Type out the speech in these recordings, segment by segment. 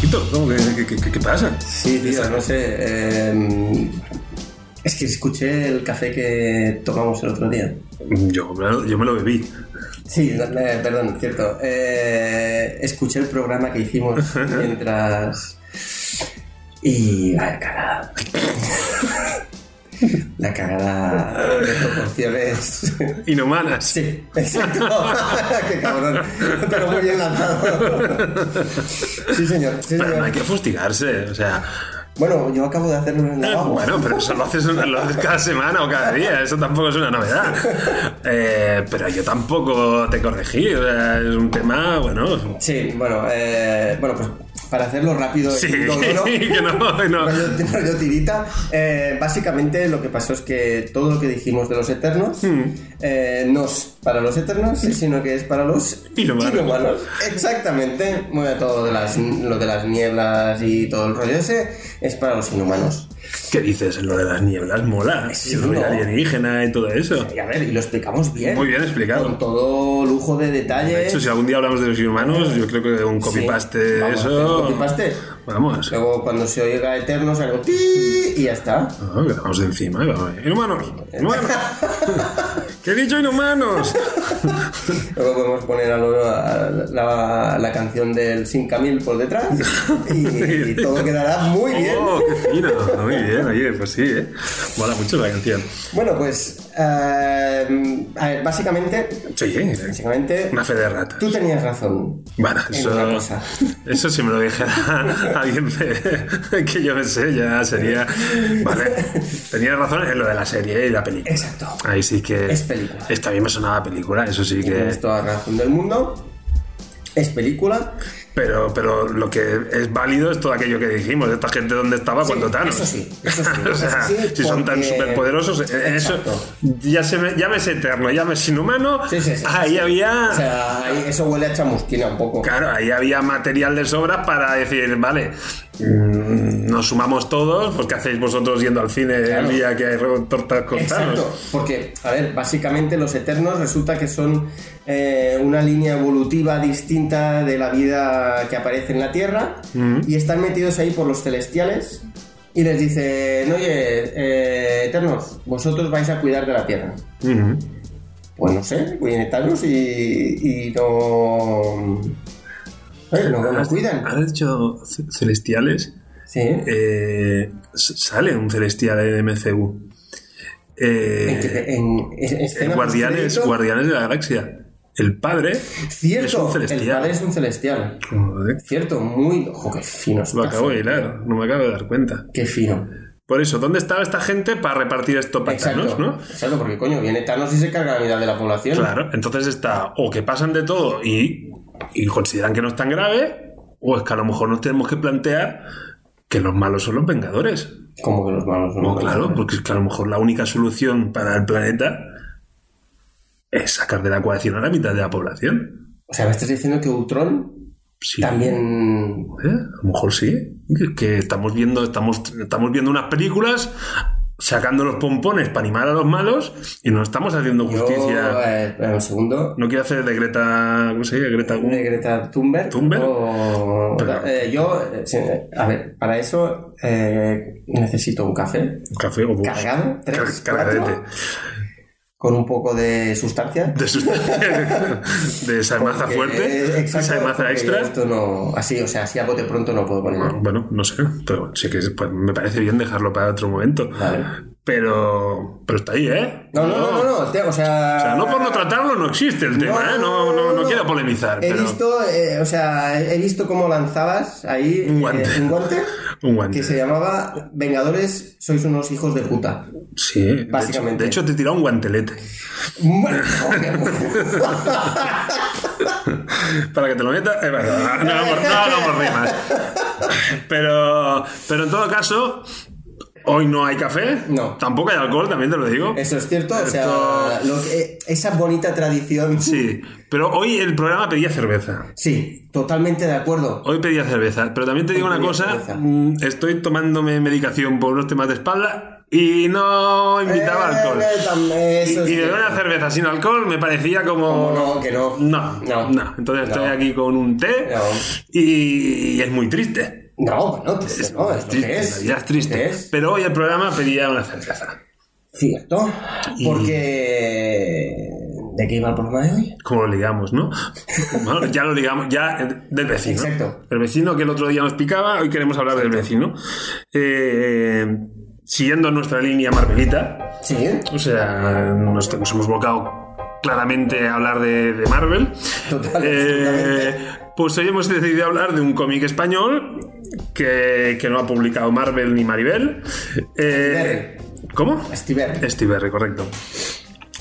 ¿Qué, qué, qué- qué pasa? Sí, tío, no sé. eh, es que escuché el café que tomamos el otro día. Yo, me lo- yo me lo bebí. Sí, no, eh, perdón, cierto. Eh, escuché el programa que hicimos mientras. Y. Cagada. La cagada de proporciones. Inhumanas. Sí, exacto. Qué cabrón. Pero muy bien lanzado. Sí, señor. Sí, Pero no hay que fustigarse. O sea, Bueno, yo acabo de hacerlo en el lavabo. bueno, pero eso lo haces, lo haces cada semana o cada día. Eso tampoco es una novedad. Eh, pero yo tampoco te corregí. O sea, es un tema, bueno. Sí, bueno, eh, bueno, pues para hacerlo rápido Sí, y doloro, que no, no. rollo, rollo tirita, eh, básicamente lo que pasó es que todo lo que dijimos de los eternos Hmm. eh, no es para los eternos, sino que es para los Inhumanos. Exactamente, a todo de las, lo de las nieblas y todo el rollo ese es para los inhumanos. ¿Qué dices? Lo de las nieblas mola. Sí, y ¿no? alienígena y todo eso. Y a ver, y lo explicamos bien. Muy bien explicado. Con todo lujo de detalles. De hecho, si algún día hablamos de los inhumanos, yo creo que un Sí, copy-paste de hacer eso. un copy-paste. Vamos. Luego cuando se oiga eternos algo ti y ya está. Vamos de encima. vamos. Inhumanos. Inhumanos. ¿Qué he dicho inhumanos? Luego podemos poner a lo- a la, la canción del Sin Camil por detrás y, y todo quedará muy bien. Oh, qué fino. Muy bien, oye, pues sí, ¿eh? Mola mucho la canción. Bueno, pues eh, a ver, básicamente, Sí, ¿eh? básicamente Una fe de ratas. tú tenías razón. Bueno, en eso, eso si me lo dijera alguien de- que yo me sé, ya sería. Vale, tenías razón en lo de la serie y la película. Exacto. Ahí sí que. Es película. Es que a mí me sonaba película, eso sí que. Tienes toda la razón del mundo. Es película. Pero, pero lo que es válido es todo aquello que dijimos. Esta gente, ¿dónde estaba cuando Thanos? eso sí, eso sí, o sea, eso sí, si son tan superpoderosos, eh, eso. Ya se me, llámese eterno, llámese inhumano. Sí, sí, sí, ahí había. O sea, eso huele a chamusquina un poco. Claro, ahí había material de sobra para decir, vale, mm, nos sumamos todos, pues ¿qué hacéis vosotros yendo al cine Claro. el día que hay tortas con Exacto, porque, a ver, básicamente los eternos resulta que son eh, una línea evolutiva distinta de la vida que aparece en la Tierra y están metidos ahí por los celestiales y les dicen, oye, eh, eternos, vosotros vais a cuidar de la Tierra. Ujú. Pues no sé, viene Thanos y, y no... eh, no cuidan. ¿Has dicho ce- celestiales? Sí. Eh, sale un celestial en MCU. Eh, En que- en- en escena Guardianes, Guardianes de la Galaxia. El padre Cierto, es un el celestial. padre es un celestial. Joder, Cierto, muy... Ojo, qué fino lo estás, acabo de eh. hilar, no me acabo de dar cuenta. Qué fino. Por eso, ¿dónde estaba esta gente para repartir esto para Exacto. Thanos, no? Exacto, porque coño, viene Thanos y se carga la mitad de la población. Claro, entonces está o que pasan de todo y, y consideran que no es tan grave, o es que a lo mejor nos tenemos que plantear que los malos son los vengadores. Como que los malos son No, los claro, malos. porque es que a lo mejor la única solución para el planeta es sacar de la ecuación a la mitad de la población. O sea, me estás diciendo que Ultron Sí. también. ¿Eh? A lo mejor sí. Que estamos viendo, estamos, estamos viendo unas películas sacando los pompones para animar a los malos y no estamos haciendo Yo, justicia. eh, un segundo. No quiero hacer de Greta. ¿Cómo se llama? Greta. De Greta Thunberg. Thunberg. o- Pero- eh, yo, eh, a ver, para eso eh, necesito un café Un café o cargado, tres, Car- cargadete. cuatro, con un poco de sustancia. De, sus- de esa maza fuerte, exacto, esa maza extra. Esto no, así, o sea, así a bote pronto no puedo poner. Bueno, no sé, pero sí que pues, me parece bien dejarlo para otro momento. Vale. Pero, pero está ahí, ¿eh? No, no, no, no, no, te- o sea... O sea, no por no tratarlo no existe el tema, ¿eh? No, no, no quiero polemizar, He pero... visto, eh, o sea, he visto cómo lanzabas ahí Un guante. eh, un guante Un guante. que se llamaba Vengadores, sois unos hijos de puta. Sí, de hecho- Básicamente. De hecho, te he tirado un guantelete. Para que te lo metas. eh, bueno, no, no hagamos rimas. Pero, pero en todo caso, hoy no hay café. No. Tampoco hay alcohol, también te lo digo. Eso es cierto, o sea, lo que- esa bonita tradición. Sí, pero hoy el programa pedía cerveza. Sí, totalmente de acuerdo. Hoy pedía cerveza, pero también te digo Hoy una cosa, cerveza. mm, estoy tomándome medicación por unos temas de espalda y no invitaba Eh, alcohol. eh, Y, y beber una cerveza sin alcohol me parecía como... ¿Cómo no? Que no. No, No. no. Entonces No. estoy aquí con un té y es muy triste. No, bueno, Es, no, es es lo triste, que es. triste. Pero hoy el programa pedía una cerveza. Cierto. Y- Porque. ¿De qué iba el programa de hoy? Como lo ligamos, ¿no? Bueno, ya lo ligamos, ya eh, del vecino. Exacto. El vecino que el otro día nos picaba, hoy queremos hablar del vecino. Eh, siguiendo nuestra línea Marvelita, Sí. o sea, nos, nos hemos volcado claramente a hablar de, de Marvel. Total, Eh. Pues hoy hemos decidido hablar de un cómic español que, que no ha publicado Marvel ni Maribel. Eh, ¿Cómo? Steve Berry, correcto.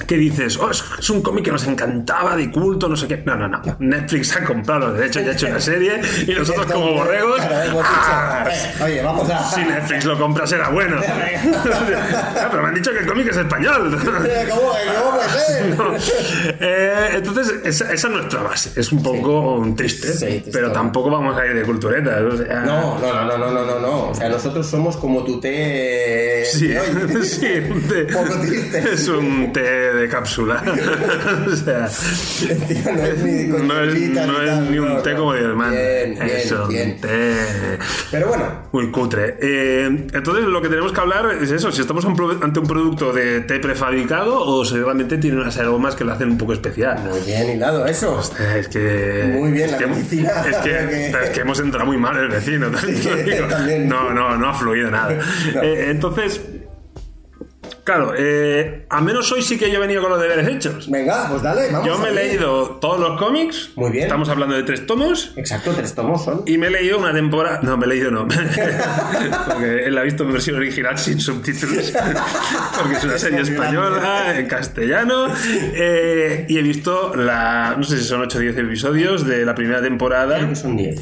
¿Qué dices? Oh, es, un cómic que nos encantaba, de culto, no sé qué. No, no, no. Netflix ha comprado los derechos y ha hecho una serie y nosotros como borregos... ¡ah! eh, Oye, vamos a. Si Netflix lo compra será bueno. Ah, pero me han dicho que el cómic es español. Eh, ¿Cómo, cómo puede ser? Eh, entonces, esa, esa es nuestra base. Es un poco triste, Sí, triste. pero tampoco vamos a ir de culturetas. o sea- No, no, no, no, no, no, no, no. O sea, nosotros somos como tu té. Sí, de sí, un té. Poco triste. Es un té de cápsula. o sea, Tío, no es ni con no es, no ni es tal, ni un té como Dios manda. Bien, bien, es un bien. té Pero bueno, muy cutre. Eh, entonces, lo que tenemos que hablar es eso: si estamos ante un producto de té prefabricado o si realmente tiene unas aromas que lo hacen un poco especial. muy bien hilado eso. Es que. Muy bien, es la que, medicina. Es que, es hemos entrado muy mal el vecino. también. No, no, no ha fluido nada. No. Eh, entonces. Claro, eh, a menos hoy sí que yo he venido con los deberes hechos. Venga, pues dale, vamos. Yo me he leído todos los cómics. Muy bien. Estamos hablando de tres tomos. Exacto, tres tomos son. Y me he leído una temporada. No, me he leído no. Porque él la ha visto en versión original sin subtítulos. Porque es una serie española, en castellano. Eh, y he visto la. No sé si son 8 o 10 episodios de la primera temporada. Creo que son diez.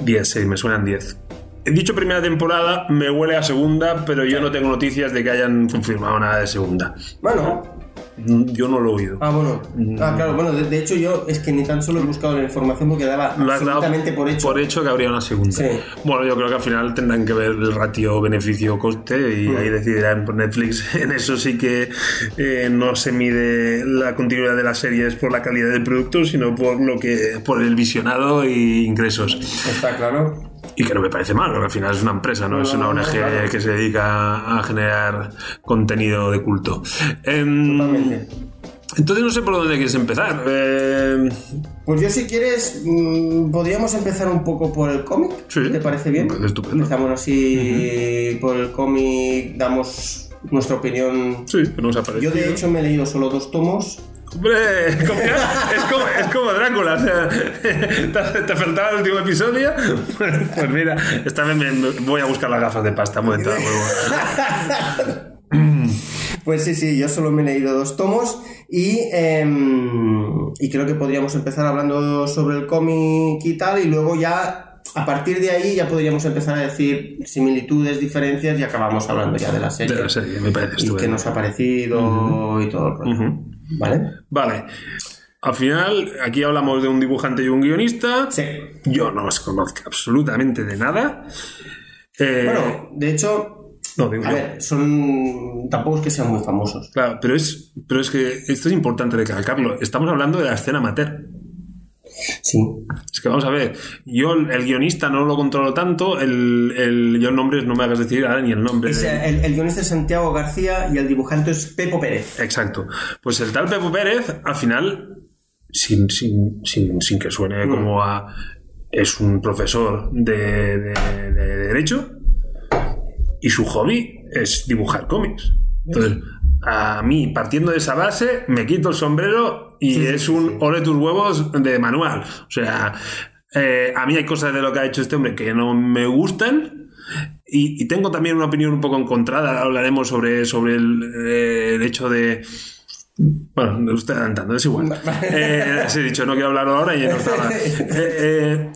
10, sí, me suenan 10. He dicho primera temporada, me huele a segunda, pero yo no tengo noticias de que hayan confirmado nada de segunda. Bueno, Mm, Yo no lo he oído. ah, bueno. Ah, claro, bueno, de, de hecho yo es que ni tan solo he buscado la información porque daba Lo has dado absolutamente por hecho. que habría una segunda. Sí. Bueno, yo creo que al final tendrán que ver el ratio beneficio-coste y Mm. ahí decidirán por Netflix. En eso sí que eh, no se mide la continuidad de las series por la calidad del producto, sino por lo que por el visionado y ingresos. Está claro. Y que no me parece mal, porque al final es una empresa, no, No, es una no, no, ONG que se dedica a generar contenido de culto. Em, Totalmente. entonces no sé por dónde quieres empezar. Em, Pues yo si quieres, mm, podríamos empezar un poco por el cómic. Sí. ¿Te parece bien? Estupendo. Empezamos así por el cómic, damos nuestra opinión. sí, nos ha. Yo de hecho me he leído solo dos tomos. Hombre, como- es, como, es como Drácula, o sea, ¿te, te faltaba el último episodio? Pues mira, esta vez me, me voy a buscar las gafas de pasta, un momento, vuelvo. Pues sí, sí, yo solo me he leído dos tomos y, em, y creo que podríamos empezar hablando sobre el cómic y tal y luego ya, a partir de ahí ya podríamos empezar a decir similitudes, diferencias y acabamos hablando ya de la serie. De la serie, me parece y qué nos ha parecido y todo el rollo. Ujú. ¿Vale? Vale, al final, aquí hablamos de un dibujante y un guionista. Sí. Yo no os conozco absolutamente de nada. Eh, Bueno, de hecho, no, digo a yo. ver, son. Tampoco es que sean muy famosos. Claro, pero es, pero es que esto es importante recalcarlo. Estamos hablando de la escena amateur. Sí. Es que vamos a ver, yo el, guionista no lo controlo tanto, el, el- yo el nombre no me hagas decir ahora ni el nombre. Es, de- el, el guionista es Santiago García y el dibujante es Pepo Pérez. Exacto. Pues el tal Pepo Pérez, al final, sin, sin, sin, sin que suene como a... Es un profesor de, de- de Derecho y su hobby es dibujar cómics. Entonces, a mí, partiendo de esa base, me quito el sombrero y Sí, es un ole tus huevos de manual. O sea, eh, a mí hay cosas de lo que ha hecho este hombre que no me gustan. Y, y tengo también una opinión un poco encontrada. Hablaremos sobre, sobre el, eh, el hecho de. Bueno, me estoy adelantando, es igual. Eh, os he dicho, no quiero hablarlo ahora y ya no estaba. Eh, eh,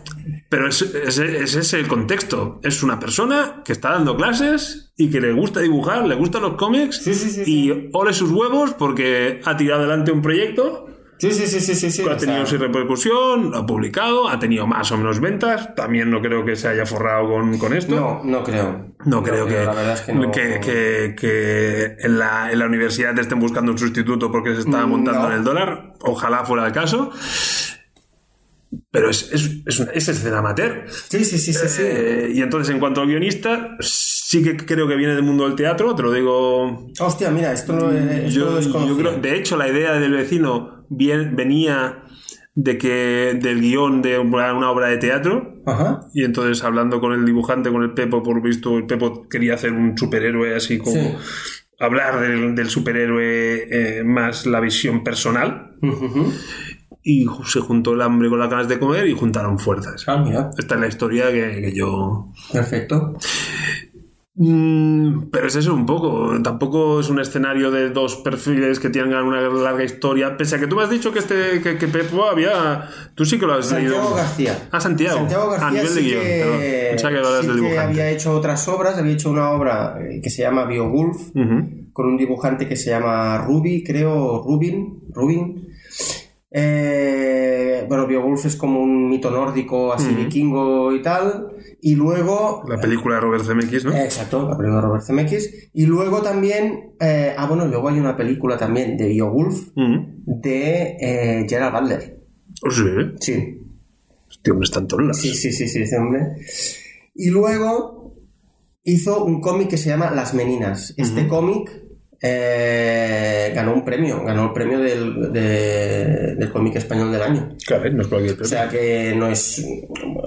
pero es, es- ese es el contexto. Es una persona que está dando clases y que le gusta dibujar, le gustan los cómics Sí, sí, sí, y ole sus huevos porque ha tirado adelante un proyecto Sí, sí, sí, sí, sí. ha tenido su repercusión, lo ha publicado, ha tenido más o menos ventas. También no creo que se haya forrado con, con esto. No, no creo. No creo que, La verdad es que no. que, que- que en, la, en la universidad te estén buscando un sustituto porque se está montando No. en el dólar. Ojalá fuera el caso. Pero es, es, es, es escena amateur. Sí, sí, sí, sí. sí. Eh, y entonces, en cuanto al guionista, sí que creo que viene del mundo del teatro, te lo digo. Hostia, mira, esto no esto Yo, creo, de hecho, la idea del vecino bien, venía de que del guion de una obra de teatro. Ajá. Y entonces, hablando con el dibujante, con el Pepo, por visto, el Pepo quería hacer un superhéroe así como. Sí. Hablar del, del superhéroe eh, más la visión personal. Ujú. Y se juntó el hambre con las ganas de comer y juntaron fuerzas. Ah, mira. Esta es la historia que, que yo. Perfecto. Mm, pero es eso un poco. Tampoco es un escenario de dos perfiles que tengan una larga historia. Pese a que tú me has dicho que este que, que Pepo había. Tú sí que lo has Santiago leído. García. Ah, Santiago. Santiago García a nivel de guion. que, perdón. Pensaba que hablas sí del que dibujante. había hecho otras obras. Había hecho una obra eh, que se llama BioWolf Ujú. con un dibujante que se llama Ruby, creo, Rubin. Rubin. Eh, bueno, BioWolf es como un mito nórdico, así vikingo y tal. Y luego La película de Robert Zemeckis, ¿no? Eh, Exacto, la película de Robert Zemeckis. Y luego también, eh, ah, bueno, luego hay una película también de BioWolf Ujú. de eh, Gerald Butler. Oh, sí. Sí, Este hombre está en todos lados. sí, sí, sí, sí, ese hombre. Y luego hizo un cómic que se llama Las Meninas. Este cómic eh, ganó un premio, ganó el premio del, de- del cómic español del año. Claro, no es cualquier O premio. sea que no es.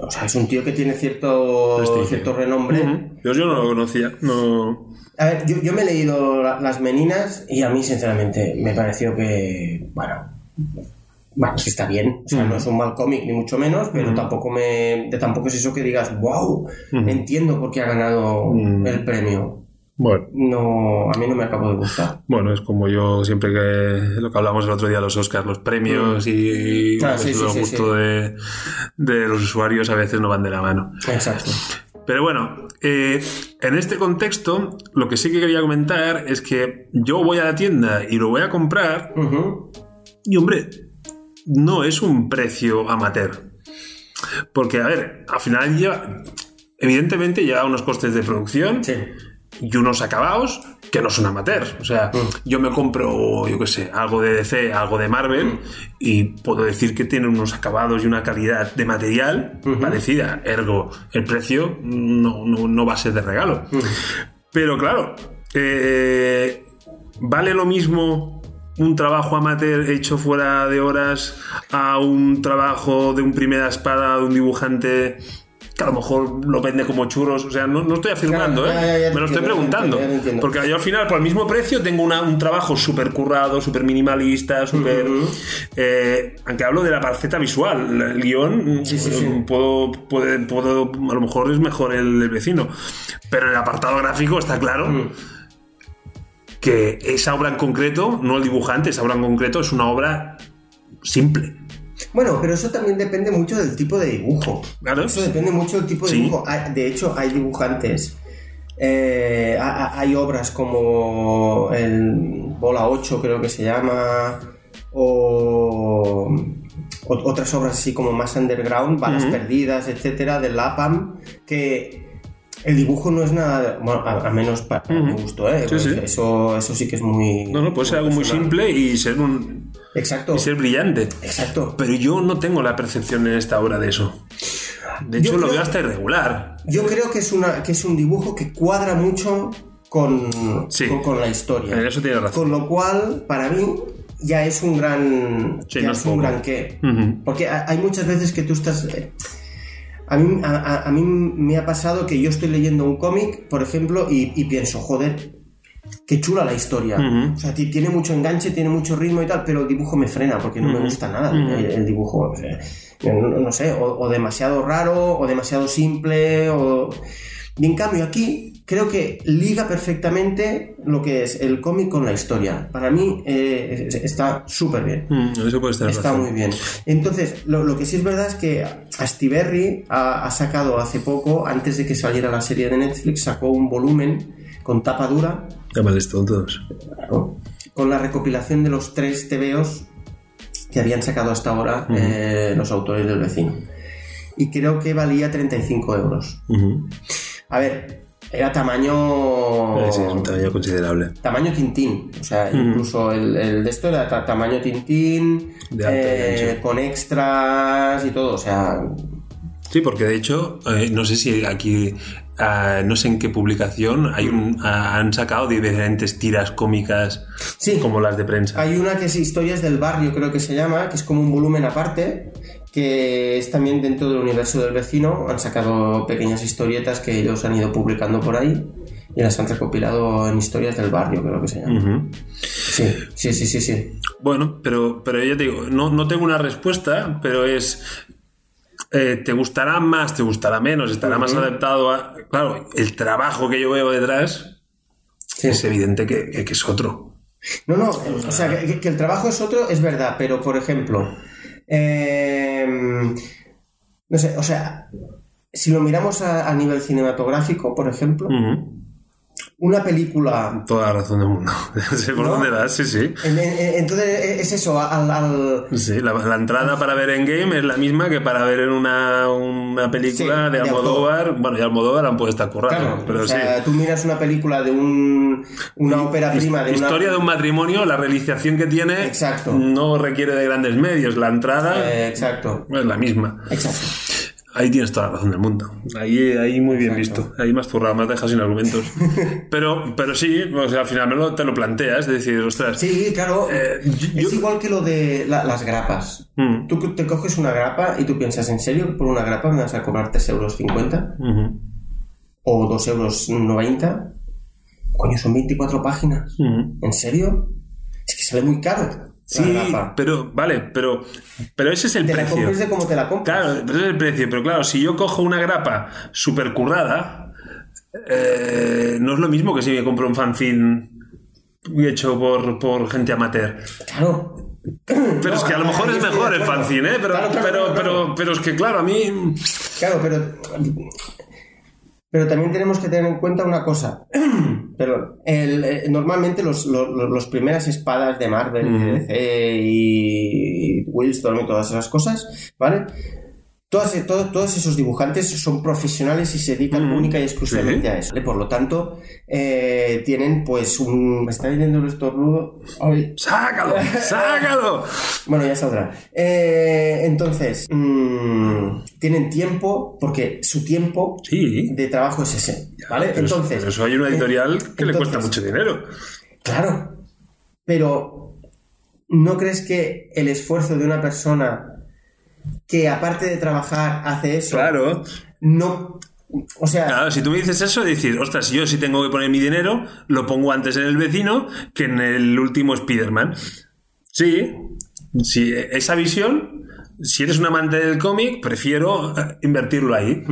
O sea, es un tío que tiene cierto, Prestigio. cierto renombre. Ujú. Yo, yo no lo conocía. No. A ver, yo, yo me he leído la- Las Meninas y a mí, sinceramente, me pareció que. Bueno. Bueno, sí está bien. O sea, no es un mal cómic, ni mucho menos, pero tampoco me. tampoco es eso que digas, wow, entiendo por qué ha ganado el premio. Bueno. No, a mí no me acabó de gustar. Bueno, es como yo siempre que lo que hablamos el otro día, los Oscars, los premios y Ah, sí, sí, gustos de, de los usuarios a veces no van de la mano. Exacto. Pero bueno, eh, en este contexto, lo que sí que quería comentar es que yo voy a la tienda y lo voy a comprar y, hombre, no es un precio amateur. Porque, a ver, al final lleva, evidentemente lleva unos costes de producción Sí. Y unos acabados que no son amateur. O sea, yo me compro, yo qué sé, algo de DC, algo de Marvel y puedo decir que tiene unos acabados y una calidad de material parecida. Ergo, el precio no, no- no va a ser de regalo. Pero claro, eh, ¿vale lo mismo un trabajo amateur hecho fuera de horas a un trabajo de un primera espada de un dibujante que a lo mejor lo vende como churros? O sea, no, no estoy afirmando, Claro, ¿eh? ya, ya, Me lo estoy preguntando. ya. Porque yo al final, por el mismo precio, tengo una- un trabajo súper currado, súper minimalista, súper... eh, aunque hablo de la faceta visual, el guion, Sí, sí, sí. Puedo, puedo, a lo mejor es mejor el, el vecino. Pero en el apartado gráfico está claro que esa obra en concreto, no el dibujante, esa obra en concreto es una obra simple. Bueno, pero eso también depende mucho del tipo de dibujo. Claro. Eso depende mucho del tipo de Sí. dibujo. Hay- De hecho, hay dibujantes. eh, ha- ha- hay obras como el Bola 8, creo que se llama. O, otras obras así como más underground, Balas. Perdidas, etcétera, de Lapam, que el dibujo no es nada. Bueno, a, a menos para mi gusto, ¿eh? Sí, sí. Eso, eso sí que es muy. No, no, puede ser algo muy simple y ser, un, Exacto. y ser brillante. Exacto. Pero yo no tengo la percepción en esta obra de eso. De hecho, Yo lo creo- veo hasta irregular. Yo creo que es, una, que es un dibujo que cuadra mucho con, Sí. con, con la historia. En eso tienes razón. Con lo cual, para mí, ya es un gran. Sí, ya no es un gran qué. Porque ha- hay muchas veces que tú estás. eh, A mí, a, a- a mí me ha pasado que yo estoy leyendo un cómic, por ejemplo, y, y pienso, joder, qué chula la historia. O sea, ti- tiene mucho enganche, tiene mucho ritmo y tal, pero el dibujo me frena porque no me gusta nada el, el dibujo. o sea, no, no sé, o, o demasiado raro, o demasiado simple, o... Y en cambio aquí creo que liga perfectamente lo que es el cómic con la historia. Para mí eh, está súper bien. Mm, eso puede estar Está muy bien. Entonces, lo, lo que sí es verdad es que Astiberri ha, ha sacado hace poco, antes de que saliera la serie de Netflix, sacó un volumen con tapa dura Llámales tontos. claro, con la recopilación de los tres TVOs que habían sacado hasta ahora eh, los autores del vecino. Y creo que valía 35 euros. Ujú. A ver, era tamaño... Eh, Sí, es un tamaño considerable. Tamaño Tintín, o sea, incluso el, el de esto era ta- tamaño Tintín, De eh, con extras y todo, o sea, Sí, porque de hecho, eh, no sé si aquí, no sé en qué publicación, hay un, ah, han sacado diferentes tiras cómicas Sí. como las de prensa. hay una que es Historias del Barrio, creo que se llama, que es como un volumen aparte, que es también dentro del universo del vecino, han sacado pequeñas historietas que ellos han ido publicando por ahí y las han recopilado en Historias del Barrio, creo que se llama. Sí, sí, sí, sí, sí. Bueno, pero, pero ya te digo, no, no tengo una respuesta, pero es. Eh, ¿Te gustará más? ¿Te gustará menos? ¿Estará más adaptado a.? Claro, el trabajo que yo veo detrás Sí. es evidente que, es otro. No, no, o sea, que, que el trabajo es otro, es verdad, pero por ejemplo, eh, no sé, o sea, si lo miramos a, a nivel cinematográfico, por ejemplo. Una película... Toda la razón del mundo. sé por ¿No? dónde vas, sí, sí. en- en- Entonces es eso, al, al- Sí, la, la entrada para ver en game es la misma que para ver en una, una película Sí, de de Almodóvar. Bueno, y Almodóvar aún puede estar currando, Claro, pero o sea, sí. tú miras una película de un, una ópera prima de una... Historia de un matrimonio, la realización que tiene Exacto. no requiere de grandes medios. La entrada Eh, exacto, es la misma. exacto. Ahí tienes toda la razón del mundo. Ahí, ahí muy bien visto. Ahí más zurrado, más dejas sin argumentos. pero, pero sí, o sea, al final me lo- te lo planteas, es decir, ostras. Sí, claro. Eh, yo- es igual que lo de la- las grapas. Mm. Tú te coges una grapa y tú piensas, ¿en serio por una grapa me vas a cobrar 3,50 euros? Ujú, ¿O 2,90 euros? Coño, son 24 páginas. ¿En serio? Es que sale muy caro. Sí, la pero, vale, pero, pero ese es el Te la precio. de como te la compras. Claro, pero ese es el precio. Pero claro, si yo cojo una grapa super currada, eh, no es lo mismo que si me compro un fanzine hecho por, por gente amateur. Claro. Pero es que a lo mejor es mejor el fanzine, ¿eh? Pero, Claro, claro, pero, claro, pero, pero es que, claro, a mí. Claro, pero. Pero también tenemos que tener en cuenta una cosa. Perdón. El, eh, normalmente los, los, los primeras espadas de Marvel, y de DC y Wildstorm y todas esas cosas, ¿vale? Todas, eh, todo- todos esos dibujantes son profesionales y se dedican única y exclusivamente Sí. a eso. Por lo tanto, eh, tienen pues un... Me está viniendo el estornudo. Ay. ¡Sácalo! ¡Sácalo! Bueno, ya saldrá. Eh, entonces, mm, tienen tiempo, porque su tiempo Sí. de trabajo es ese. ¿Vale? Pero eso- entonces. pero eso hay una editorial que le cuesta mucho dinero. Claro. Pero, ¿no crees que el esfuerzo de una persona que aparte de trabajar hace eso? Claro. No. O sea, Claro, si tú me dices eso, decir, ostras, yo si tengo que poner mi dinero, lo pongo antes en el vecino que en el último Spider-Man. Sí, sí, esa visión, si eres un amante del cómic, prefiero eh, invertirlo ahí.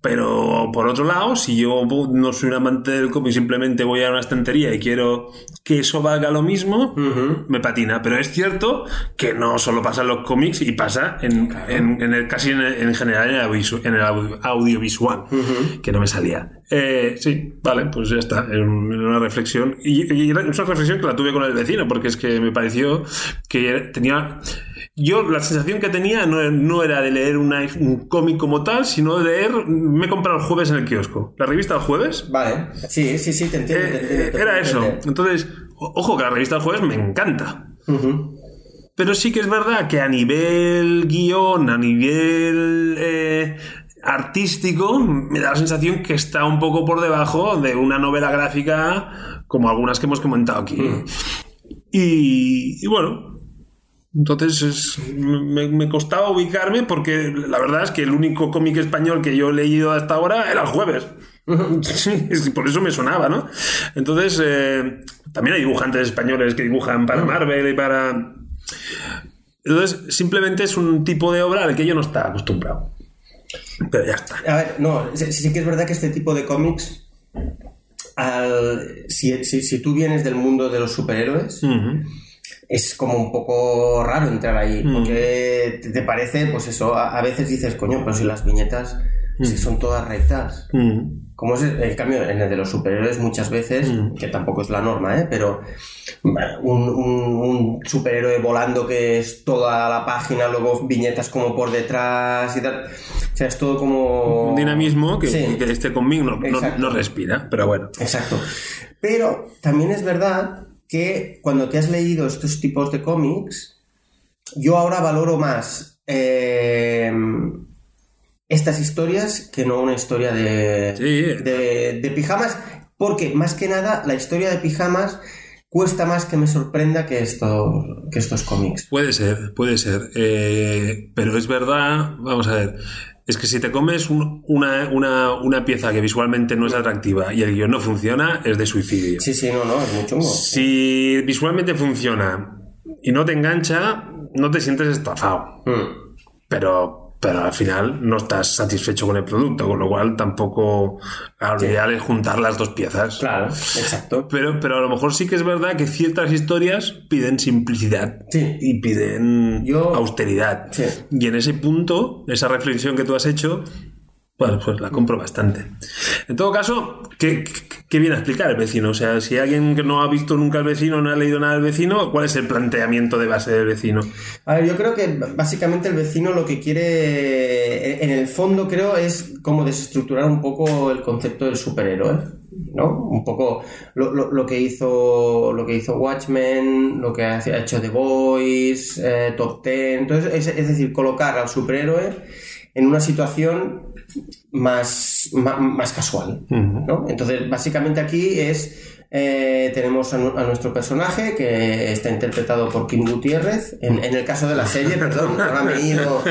Pero por otro lado, si yo no soy un amante del cómic, simplemente voy a una estantería y quiero que eso valga lo mismo, me patina. Pero es cierto que no solo pasa en los cómics y pasa en, en- en el, casi en, el- en general en el, audio- audiovisual, que no me salía. Eh, sí, vale, pues ya está. Es un- una reflexión. Y, y era- es una reflexión que la tuve con el vecino, porque es que me pareció que tenía. Yo la sensación que tenía no, no era de leer una- un cómic como tal, sino de leer. Me he comprado el jueves en el kiosco. La revista el jueves Vale. Sí, sí, sí, te entiendo. te eh, entiendo, te era eso. Entonces, ojo que la revista El Jueves me encanta. Pero sí que es verdad que a nivel guion, a nivel eh, artístico, me da la sensación que está un poco por debajo de una novela gráfica como algunas que hemos comentado aquí. Mm. Y, y bueno, Entonces es- me, me costaba ubicarme porque la verdad es que el único cómic español que yo he leído hasta ahora era el jueves. Sí, es que por eso me sonaba, ¿no? Entonces, eh, también hay dibujantes españoles que dibujan para Marvel y para... Entonces, simplemente es un tipo de obra al que yo no estaba acostumbrado. Pero ya está. A ver, no, sí, sí que es verdad que este tipo de cómics, al- si, si- si tú vienes del mundo de los superhéroes. Es como un poco raro entrar ahí, Mm. porque te, parece, pues eso, a, a veces dices, coño, pero si las viñetas Mm. si son todas rectas. Ujú. Como es el, cambio en el de los superhéroes muchas veces, Mm. que tampoco es la norma, ¿eh? pero un, un- un superhéroe volando que es toda la página, luego viñetas como por detrás y tal. O sea, es todo como... Un dinamismo que, Sí. que este conmigo no, no- no respira, pero bueno. Exacto. Pero también es verdad que cuando te has leído estos tipos de cómics, yo ahora valoro más eh, estas historias que no una historia de, Sí. de, de pijamas, porque más que nada la historia de pijamas cuesta más que me sorprenda que, esto, que estos cómics. Puede ser, puede ser. Eh, pero es verdad, vamos a ver. Es que si te comes un- una, una- una pieza que visualmente no es atractiva y el guion no funciona, es de suicidio. Sí, sí, no, no, es muy chungo. Si visualmente funciona y no te engancha, no te sientes estafado. Mm. Pero, pero al final no estás satisfecho con el producto, con lo cual tampoco. Lo ideal es juntar las dos piezas. Claro, exacto. Pero, pero a lo mejor sí que es verdad que ciertas historias piden simplicidad Sí. y piden Yo- austeridad. Sí. Y en ese punto, esa reflexión que tú has hecho, bueno, pues la compro bastante. En todo caso, ¿qué, qué- viene a explicar el vecino? O sea, si alguien que no ha visto nunca el vecino, no ha leído nada del vecino, ¿cuál es el planteamiento de base del vecino? A ver, yo creo que básicamente el vecino lo que quiere, en el fondo creo, es como desestructurar un poco el concepto del superhéroe, ¿no? Un poco lo, que hizo lo que hizo Watchmen, lo que ha hecho The Boys, eh, Top Ten, entonces es, es decir, colocar al superhéroe en una situación más, más, casual, ¿no? Entonces, básicamente aquí es eh, tenemos a, nu- a nuestro personaje que está interpretado por Kim Gutiérrez. En, en el caso de la serie, perdón, ahora me he ido.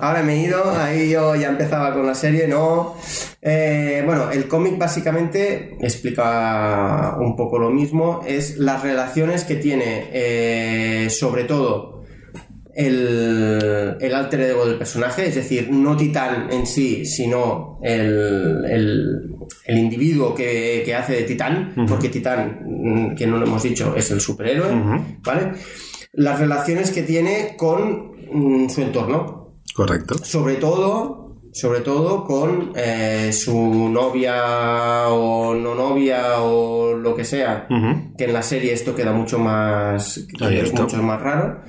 Ahora me he ido, ahí yo ya empezaba con la serie, no. Eh, bueno, el cómic básicamente explica un poco lo mismo. Es las relaciones que tiene, eh, sobre todo, el, el alter ego del personaje, es decir, no Titán en sí, sino el, el- el individuo que, que hace de Titán, porque Titán, mm, que no lo hemos dicho, es el superhéroe, ¿vale? Las relaciones que tiene con mm, su entorno, Correcto. sobre todo, sobre todo con eh, su novia o no novia o lo que sea, que en la serie esto queda mucho más, es mucho más raro.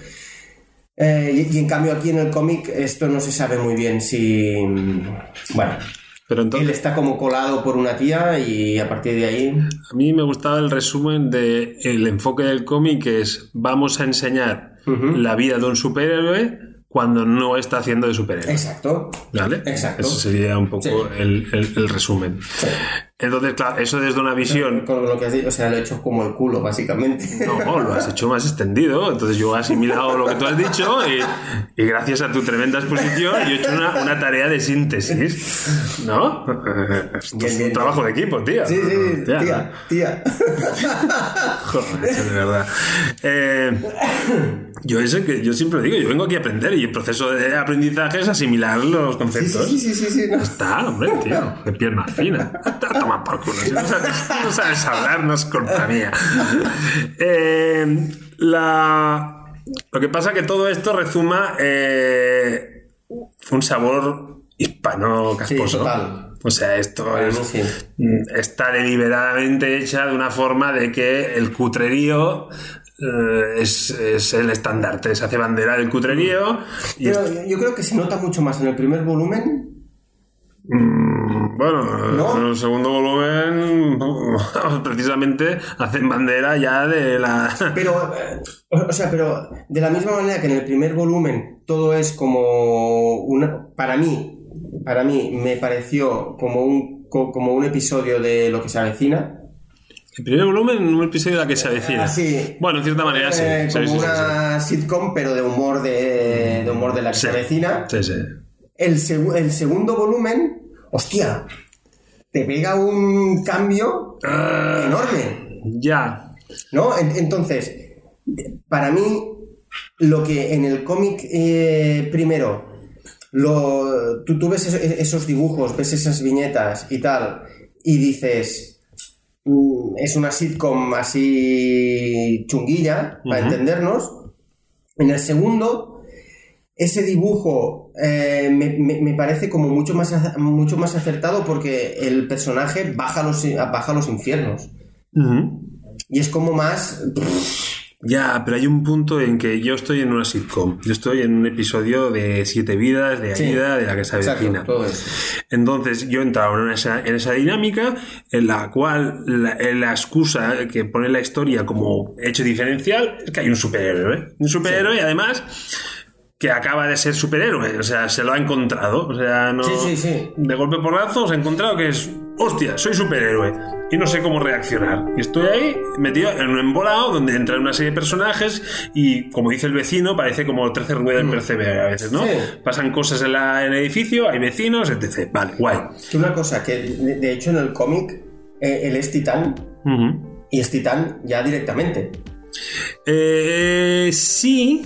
Eh, y, y en cambio aquí en el cómic esto no se sabe muy bien si... Bueno, Pero él está como colado por una tía y a partir de ahí... a mí me gustaba el resumen de el enfoque del cómic que es vamos a enseñar la vida de un superhéroe cuando no está haciendo de superhéroe. Exacto. ¿Vale? Exacto. Eso sería un poco Sí. el, el- el resumen. Entonces, claro, eso desde una visión. Con lo que has dicho, o sea, lo he hecho como el culo, básicamente. No, lo has hecho más extendido. Entonces yo he asimilado lo que tú has dicho y, y gracias a tu tremenda exposición yo he hecho una, una tarea de síntesis. ¿No? Esto Bien, es bien, un trabajo de equipo, tía. Sí, sí, Tía, tía, tía. Joder, de verdad. Eh, yo, eso que, yo siempre digo, yo vengo aquí a aprender y el proceso de aprendizaje es asimilar los Sí, conceptos. sí, sí, sí, sí, no. Está, hombre, tío. Qué pierna fina. Toma por culo. Si no sabes, no sabes hablar, no es culpa mía. Eh, la... Lo que pasa que todo esto rezuma eh, un sabor hispano casposo. Sí. O sea, esto es- sí. mm, está deliberadamente hecha de una forma de que el cutrerío eh, es, es el estandarte. Se hace bandera del cutrerío. Y Pero yo creo que se nota mucho más en el primer volumen. Mm, Bueno, ¿No? en el segundo volumen precisamente hacen bandera ya de la... Pero, eh, o sea, pero de la misma manera que en el primer volumen todo es como una, para mí, para mí me pareció como un, co- como un episodio de lo que se avecina. El primer volumen, un episodio de la que se avecina. Ah, sí. Bueno, en cierta manera sí. Eh, Sí, como sí, sí, una sitcom, pero de humor de, de humor de la que se avecina. Sí, sí. El, segu- el segundo volumen, hostia, te pega un cambio enorme. Ya. ¿No? En- Entonces, para mí, lo que en el cómic eh, primero, lo, tú, tú ves eso- esos dibujos, ves esas viñetas y tal, y dices, mm, es una sitcom así chunguilla, para entendernos. En el segundo, ese dibujo eh, me, me- me parece como mucho más, mucho más acertado porque el personaje baja a los, baja los infiernos. Y es como más... Ya, pero hay un punto en que yo estoy en una sitcom. Yo estoy en un episodio de Siete Vidas, de Sí. Aida, de la que se avecina. Exacto. Entonces yo he entrado en esa, en esa dinámica en la cual la, la excusa que pone la historia como hecho diferencial es que hay un superhéroe. Un superhéroe y además que acaba de ser superhéroe. O sea, se lo ha encontrado. O sea, no... Sí, sí, sí. De golpe porrazo se ha encontrado que es, hostia, soy superhéroe. Y no sé cómo reaccionar. Y estoy ahí metido en un embolado donde entran una serie de personajes y, como dice el vecino, parece como 13 ruedas en percebe a veces, ¿no? Mm. Sí. Pasan cosas en, la- en el edificio, hay vecinos, etc. Vale, guay. Que una cosa, que de, hecho en el cómic eh, él es titán y es titán ya directamente. Eh, sí.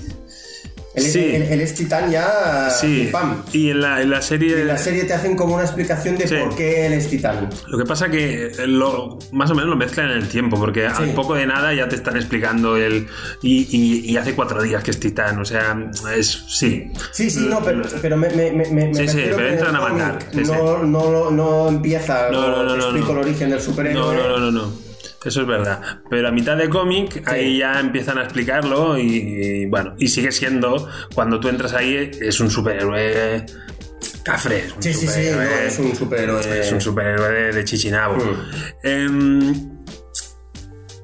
Él, es- sí. él- él es titán ya sí. pam. Y en la, en la serie. En la serie te hacen como una explicación de Sí. por qué él es titán. Lo que pasa que lo, más o menos lo mezclan en el tiempo, porque al poco de nada ya te están explicando el. Y, y- y hace cuatro días que es titán, o sea, es. Sí. Sí, sí, no, pero, pero me, me, me, me Sí, sí, pero entran a sí, sí. no, no, no empieza, No, no, no, te no, explico no. el origen del superhéroe. No, no, no, no, no. Eso es verdad. Pero a mitad de cómic, ahí ya empiezan a explicarlo y, y, bueno, y sigue siendo, cuando tú entras ahí, es un superhéroe cafre. es un Sí, sí, sí, no, es un superhéroe. Es un superhéroe de, de Chichinabo. Mm. Em,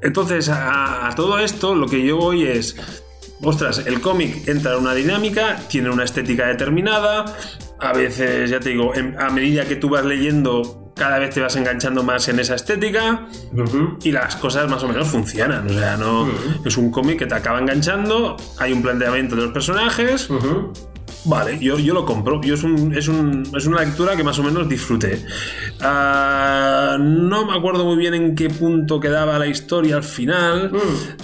entonces, a, a todo esto, lo que yo voy es. Ostras, el cómic entra en una dinámica, tiene una estética determinada. A veces, ya te digo, en- a medida que tú vas leyendo, cada vez te vas enganchando más en esa estética y las cosas más o menos funcionan. O sea, no es un cómic que te acaba enganchando, hay un planteamiento de los personajes. Vale, yo, yo lo compro. Yo es, un- es, un- es una lectura que más o menos disfruté. Ah, no me acuerdo muy bien en qué punto quedaba la historia al final.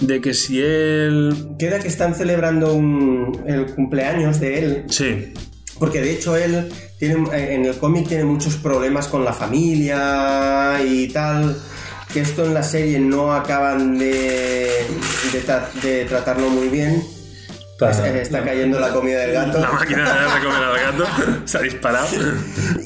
De que si él. Queda que están celebrando un- el cumpleaños de él Sí. Porque de hecho él tiene, eh, en el cómic tiene muchos problemas con la familia y tal. Que esto en la serie no acaban de, de, de tratarlo muy bien. Está, está cayendo la comida del gato. La máquina de comer al gato se ha disparado.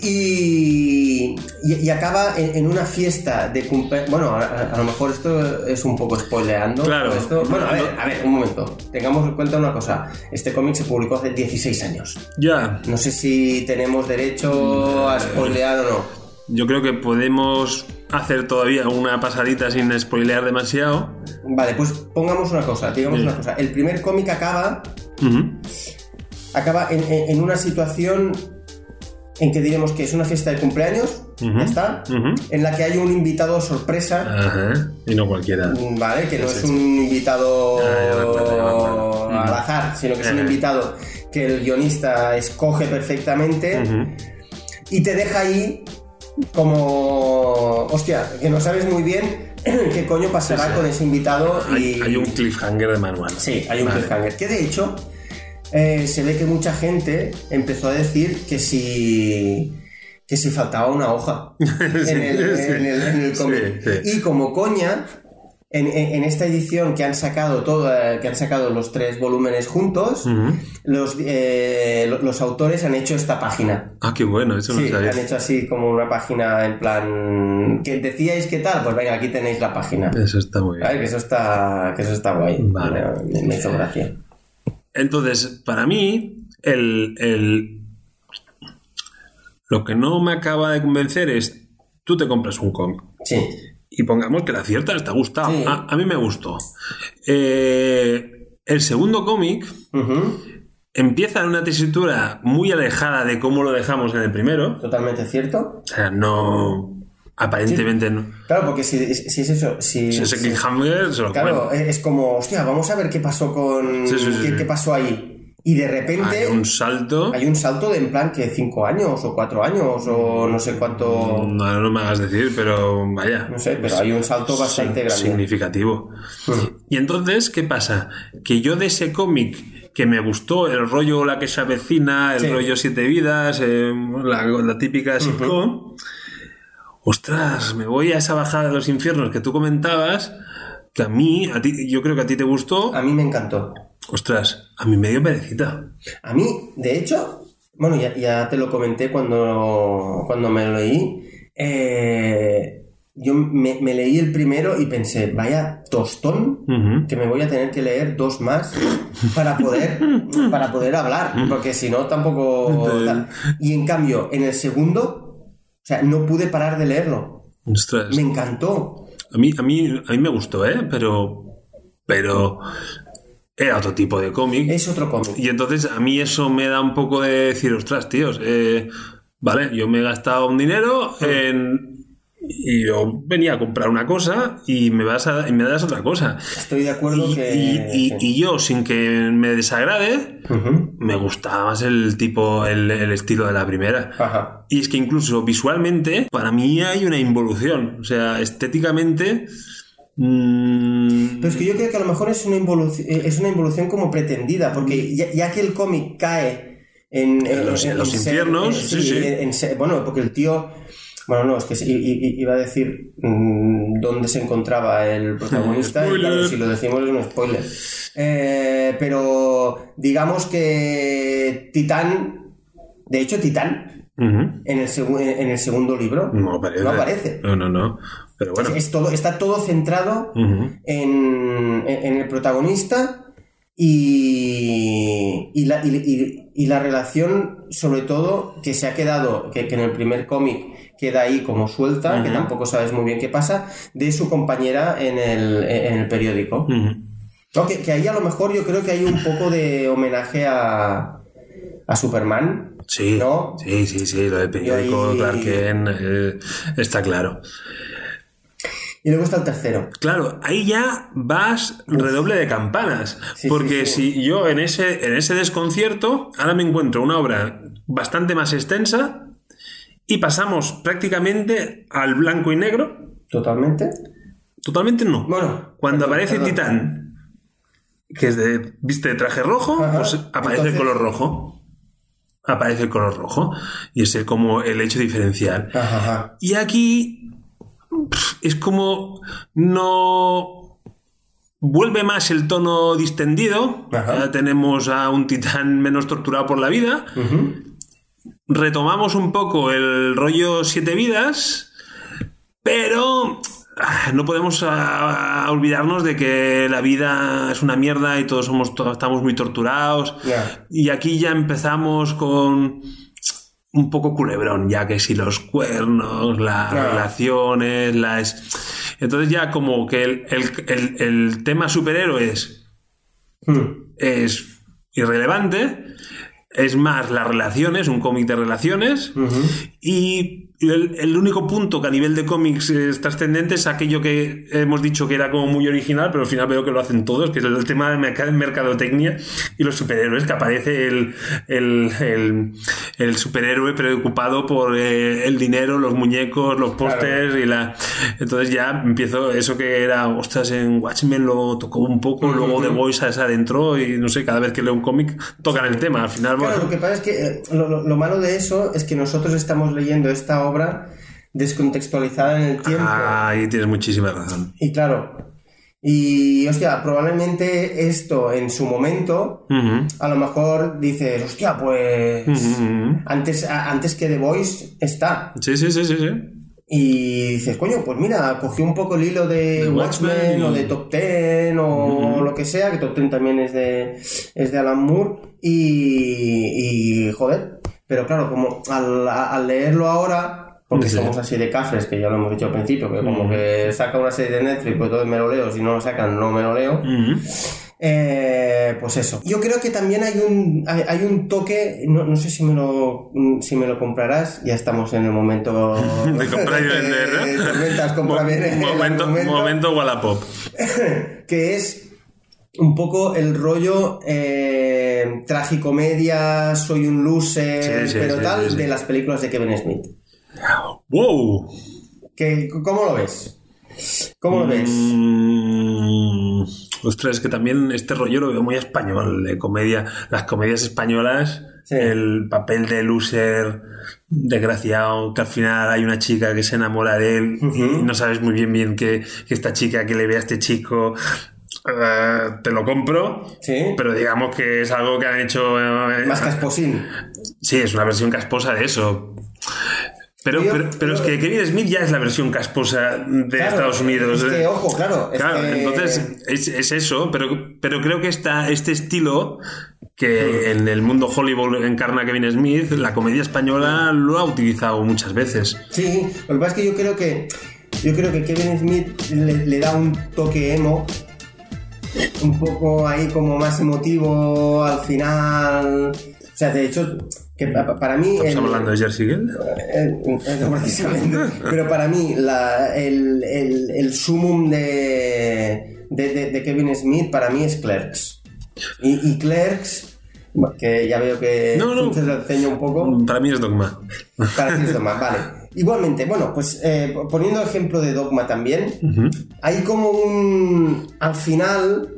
Y, y, y acaba en, en una fiesta de cumpleaños. Bueno, a, lo mejor esto es un poco spoileando. Claro. todo esto. Bueno, a ver, a ver, un momento. Tengamos en cuenta una cosa. Este cómic se publicó hace 16 años. Ya. No sé si tenemos derecho a spoilear o no. Yo creo que podemos hacer todavía una pasadita sin spoilear demasiado. Vale, pues pongamos una cosa, digamos Sí. una cosa. El primer cómic acaba, acaba en, una situación en que diremos que es una fiesta de cumpleaños, ya está, en la que hay un invitado sorpresa, Ajá. Y no cualquiera. vale, que no es un invitado Ah, al azar, sino que es un Ajá. invitado que el guionista escoge perfectamente y te deja ahí como, hostia, que no sabes muy bien qué coño pasará Sí, sí. con ese invitado Hay, y hay un cliffhanger de manual. Sí, hay un Vale. cliffhanger. Que de hecho, eh, se ve que mucha gente empezó a decir que si. que si faltaba una hoja en el, sí. en el- en el cómic. Y como coña, en, esta edición que han sacado todo, que han sacado los tres volúmenes juntos, los, eh, lo- los autores han hecho esta página. Ah, qué bueno, eso no Sí, sabía. han hecho así como una página en plan. que decíais qué tal? Pues venga, aquí tenéis la página. Eso está muy bien. Ay, que eso está, que eso está guay. Vale. Me, me hizo gracia. Entonces, para mí, el, el- lo que no me acaba de convencer es, tú te compras un cómic Sí. Y pongamos que la cierta te ha gustado. Sí. A, a mí me gustó. Eh, el segundo cómic empieza en una tesitura muy alejada de cómo lo dejamos en el primero. Totalmente cierto. O sea, no... aparentemente no. Claro, porque si, si es eso, si, Si ese si- se lo claro, comen. es como, hostia, vamos a ver qué pasó con, Sí, sí, sí, qué, qué pasó ahí. Y de repente Hay un salto. hay un salto de en plan que cinco años o cuatro años o no sé cuánto, No, no me hagas decir, pero vaya. no sé, pero hay un salto bastante grande. Significativo. Y entonces, ¿qué pasa? Que yo de ese cómic que me gustó, el rollo La que se avecina, el Sí. rollo Siete Vidas, eh, la, la típica sitcom, ostras, me voy a esa bajada de los infiernos que tú comentabas, que a mí, a ti, yo creo que a ti te gustó, A mí me encantó. Ostras, a mí me dio perecita. A mí, de hecho, bueno, ya, ya te lo comenté cuando, cuando me lo leí. eh, yo me, me leí el primero y pensé, vaya tostón, que me voy a tener que leer dos más para poder, para poder hablar, porque si no tampoco... tal. Y en cambio, en el segundo, o sea, no pude parar de leerlo. Ostras. Me encantó. A mí, a mí, a mí me gustó, ¿eh? Pero, pero era otro tipo de cómic. Es otro cómic. Y entonces a mí eso me da un poco de decir, ostras, tíos, eh, vale, yo me he gastado un dinero en... Y yo venía a comprar una cosa y me, vas a, y me das otra cosa. Estoy de acuerdo Y, que... y- y- sí. y yo, sin que me desagrade, me gustaba más el tipo, el, el estilo de la primera. Ajá. Y es que incluso visualmente, para mí hay una involución. O sea, estéticamente. Mm, Pero es que yo creo que a lo mejor es una involución, es una involución como pretendida, porque ya, ya que el cómic cae en, En los- en los ser- infiernos, en- sí, ser- bueno, porque el tío, bueno, no, es que iba a decir mm, dónde se encontraba el protagonista, y claro, si lo decimos es un spoiler. Eh, pero digamos que Titán, de hecho Titán, en el, en el segundo libro, No aparece. No aparece. No, no, no. Pero bueno. es todo, está todo centrado en, en el protagonista y, y, la, y- la relación, sobre todo, que se ha quedado, que, que en el primer cómic queda ahí como suelta, que tampoco sabes muy bien qué pasa, de su compañera en el, en el periódico. No, que, que ahí a lo mejor yo creo que hay un poco de homenaje a, a Superman. Sí, ¿No? sí, sí, sí, lo del periódico Clark Kent eh, está claro. Y luego está el tercero. Claro, ahí ya vas redoble de campanas. Sí, porque sí, sí. si yo en ese, en ese desconcierto, ahora me encuentro una obra bastante más extensa y pasamos prácticamente al blanco y negro. Totalmente. Totalmente no. Bueno, Cuando perdón, aparece perdón. Titán, que es de, viste de traje rojo, Ajá. pues aparece el color rojo. Aparece el color rojo. Y es como el hecho diferencial. Ajá, ajá. Y aquí es como no vuelve más el tono distendido. Ajá. Ya tenemos a un titán menos torturado por la vida. Retomamos un poco el rollo siete vidas, pero ah, no podemos ah, olvidarnos de que la vida es una mierda y todos somos todos estamos muy torturados. Y aquí ya empezamos con un poco culebrón, ya que si los cuernos, las Claro. relaciones, las... Entonces ya como que el, el- el- el tema superhéroes Hmm. es irrelevante, es más las relaciones, un cómic de relaciones, y el, el único punto que a nivel de cómics es trascendente es aquello que hemos dicho que era como muy original, pero al final veo que lo hacen todos, que es el tema de merc- mercadotecnia y los superhéroes, que aparece el, el, el- el superhéroe preocupado por eh, el dinero, los muñecos, los pósters y la... Entonces ya empiezo eso que era, ostras, en Watchmen lo tocó un poco, luego The Voice se adentró y no sé, cada vez que leo un cómic tocan el tema, al final, Claro, bueno... lo que pasa es que eh, lo, lo- lo malo de eso es que nosotros estamos leyendo esta obra descontextualizada en el tiempo. Ah, ahí tienes muchísima razón. Y claro, y hostia, probablemente esto en su momento, a lo mejor dices, hostia, pues antes, a- antes que The Voice está. Sí, sí, sí, sí, sí. Y dices, coño, pues mira, cogió un poco el hilo de Watchmen, Watchmen y- o de Top Ten o lo que sea, que Top Ten también es de, es de Alan Moore. Y, y, joder, pero claro, como al, al leerlo ahora, porque Sí. somos así de cafres, que ya lo hemos dicho al principio, que como que saca una serie de Netflix, pues entonces me lo leo, si no lo sacan, no me lo leo. Ujú. Eh, pues eso. Yo creo que también hay un, hay, hay un toque, no, no sé si me, lo, si me lo comprarás, ya estamos en el momento De comprar y vender. Tormentas, compra, Mo- momento, momento. momento Wallapop. que es un poco el rollo eh, tragicomedia, soy un loser, Sí, sí, pero sí, tal, de las películas de Kevin Smith. ¡Wow! Que, ¿Cómo lo ves? ¿Cómo lo ves? Mm, ostras, es que también este rollo lo veo muy español, de comedia. Las comedias españolas, el papel de loser desgraciado, que al final hay una chica que se enamora de él y no sabes muy bien bien que, que esta chica que le ve a este chico eh, te lo compro, Sí. pero digamos que es algo que han hecho... eh, Más casposín. Sí, es una versión casposa de eso. Pero, pero, pero es que Kevin Smith ya es la versión casposa de Claro, Estados Unidos. Es que, ojo, claro. es Claro, que- entonces es, es eso, pero, pero creo que esta, este estilo que en el mundo Hollywood encarna Kevin Smith, la comedia española lo ha utilizado muchas veces. Sí, lo que pasa es que yo creo que yo creo que Kevin Smith le, le da un toque emo, un poco ahí como más emotivo al final. O sea, de hecho, que pa- para mí. Estamos el- hablando de Jersey Girl. eh, eh, no precisamente. Pero para mí, la- el, el, el sumum de, de, de- de Kevin Smith, para mí es Clerks. Y, y Clerks, que ya veo que No, no. ceño un poco. Para mí es Dogma. Para ti es Dogma, vale. Igualmente, bueno, pues eh, poniendo ejemplo de Dogma también, hay como un. Al final.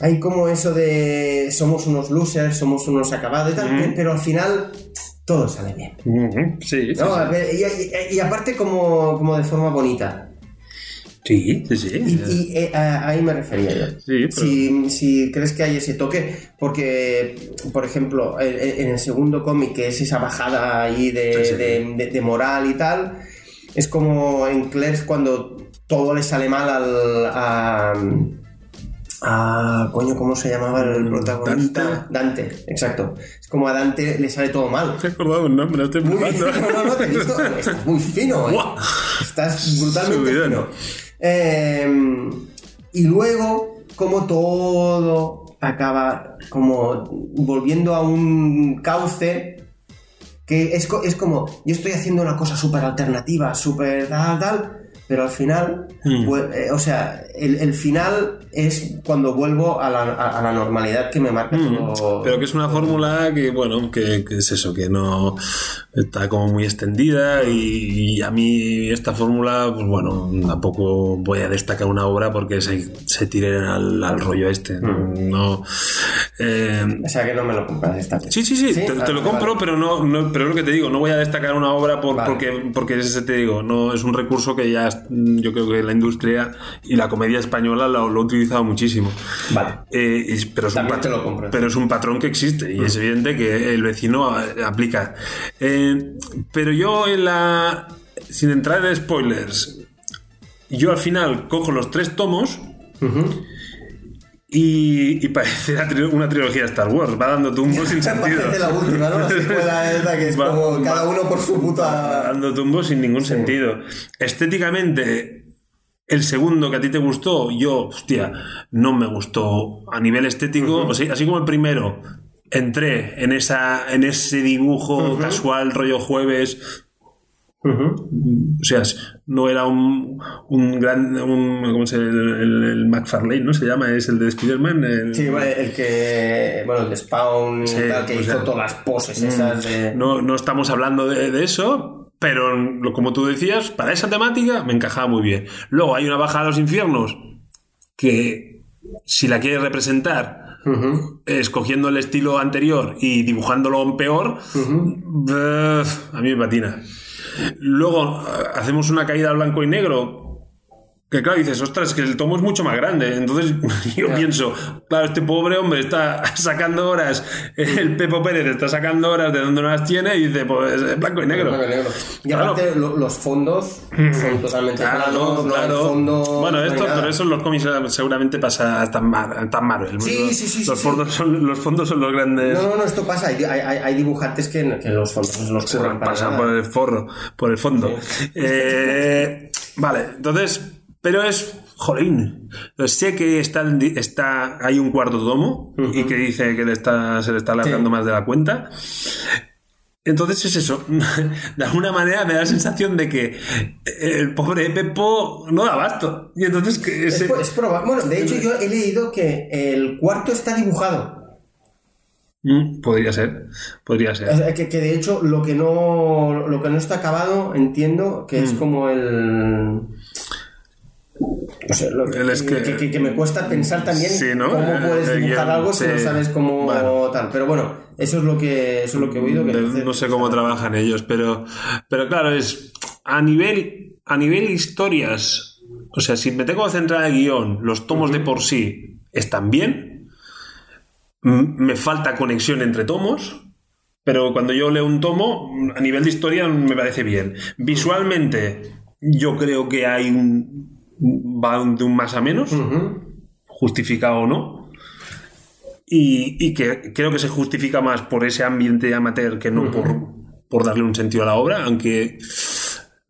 Hay como eso de somos unos losers, somos unos acabados y tal, pero al final todo sale bien. Sí, sí, No, y- y aparte como, como de forma bonita. Sí. sí, sí. Y, y, eh, a- ahí me refería yo. Sí, pero- si, si crees que hay ese toque, porque, por ejemplo, en, el segundo cómic, que es esa bajada ahí de, Sí, sí. de- de- de moral y tal, es como en Clerks cuando todo le sale mal al... A, a- coño, ¿cómo se llamaba el protagonista? Dante. exacto. Es como a Dante le sale todo mal. Te he acordado un nombre, estoy Muy, no, no, no, te he visto. Estás muy fino, ¿eh? Estás brutalmente fino. Eh, y luego, como todo acaba como volviendo a un cauce que es, es como, yo estoy haciendo una cosa súper alternativa, súper tal, tal, pero al final, Hmm. vuel- eh, o sea, el, el final es cuando vuelvo a la, a- a la normalidad que me marca todo. Mm. Pero que es una fórmula que, bueno, que, que es eso, que no está como muy extendida y, y a mí esta fórmula, pues bueno, tampoco voy a destacar una obra porque se, se tiren al, al rollo este. Mm. No. eh, O sea que no me lo compras esta vez. Sí, sí, sí, ¿Sí? te, te lo compro, vale. pero no, no- pero es lo que te digo, no voy a destacar una obra por, Vale. porque, porque ese te digo, no es un recurso que ya es- yo creo que la industria y la comedia española lo, lo ha utilizado muchísimo. Vale. Eh, y- pero, es un También pat- te lo compro. pero es un patrón que existe y es evidente que el vecino a- aplica. Eh, pero yo en la. Sin entrar en spoilers, yo al final cojo los tres tomos Ujú. Y, y parece una trilogía de Star Wars, va dando tumbos sin sentido. Parece la última, ¿no? La secuela que es Va- como va- cada uno por su puta. dando tumbos sin ningún sentido. Estéticamente, el segundo que a ti te gustó, yo, hostia, no me gustó a nivel estético. O sea, así como el primero, entré en, esa, en ese dibujo casual, rollo jueves. O sea, no era un, un gran. Un, ¿Cómo se llama? El, el, el McFarlane, ¿no? Se llama, es el de Spider-Man. el- Sí, el que. Bueno, el de Spawn Sí, tal, que hizo sea, todas las poses esas de. No, no estamos hablando de, de eso, pero lo- como tú decías, para esa temática me encajaba muy bien. Luego hay una baja a los infiernos que, si la quieres representar, escogiendo el estilo anterior y dibujándolo en peor, a mí me patina. Luego eh, hacemos una caída al blanco y negro. Que claro, dices, ostras, que el tomo es mucho más grande. Entonces yo pienso, claro, este pobre hombre está sacando horas, el Pepo Pérez está sacando horas de donde no las tiene y dice, pues es blanco y negro. Blanco y negro. Y Claro. aparte, lo- los fondos son totalmente Claro, planos, no hay claro. fondo. bueno, no hay esto, pero eso en los cómics seguramente pasa hasta en Mar-. Sí, sí, sí, los sí, fondos Son, los fondos son los grandes. No, no, no, esto pasa. Hay, hay, hay dibujantes que, que los fondos los curran pasan nada. por el forro, por el fondo. Eh, vale, entonces, pero es Jolín. Sé que está, está hay un cuarto tomo y que dice que le está, se le está alargando más de la cuenta. Entonces es eso. De alguna manera me da la sensación de que el pobre Pepo no da abasto. Y entonces es, probable. Bueno, de hecho yo he leído que el cuarto está dibujado. Mm, podría ser, podría ser. que, de hecho lo que no lo que no está acabado entiendo que es mm. como el que, me cuesta pensar también cómo puedes dibujar algo si no sabes cómo tal. Pero bueno, eso es lo que, eso es lo que he oído. no sé cómo trabajan ellos, pero, pero claro, es a nivel, a nivel historias. O sea, si me tengo que centrar en el guion, los tomos de por sí están bien. Me falta conexión entre tomos. Pero cuando yo leo un tomo, a nivel de historia me parece bien. Visualmente, yo creo que hay un, va de un más a menos, justificado o no. Y, que creo que se justifica más por ese ambiente amateur que no por, por darle un sentido a la obra, aunque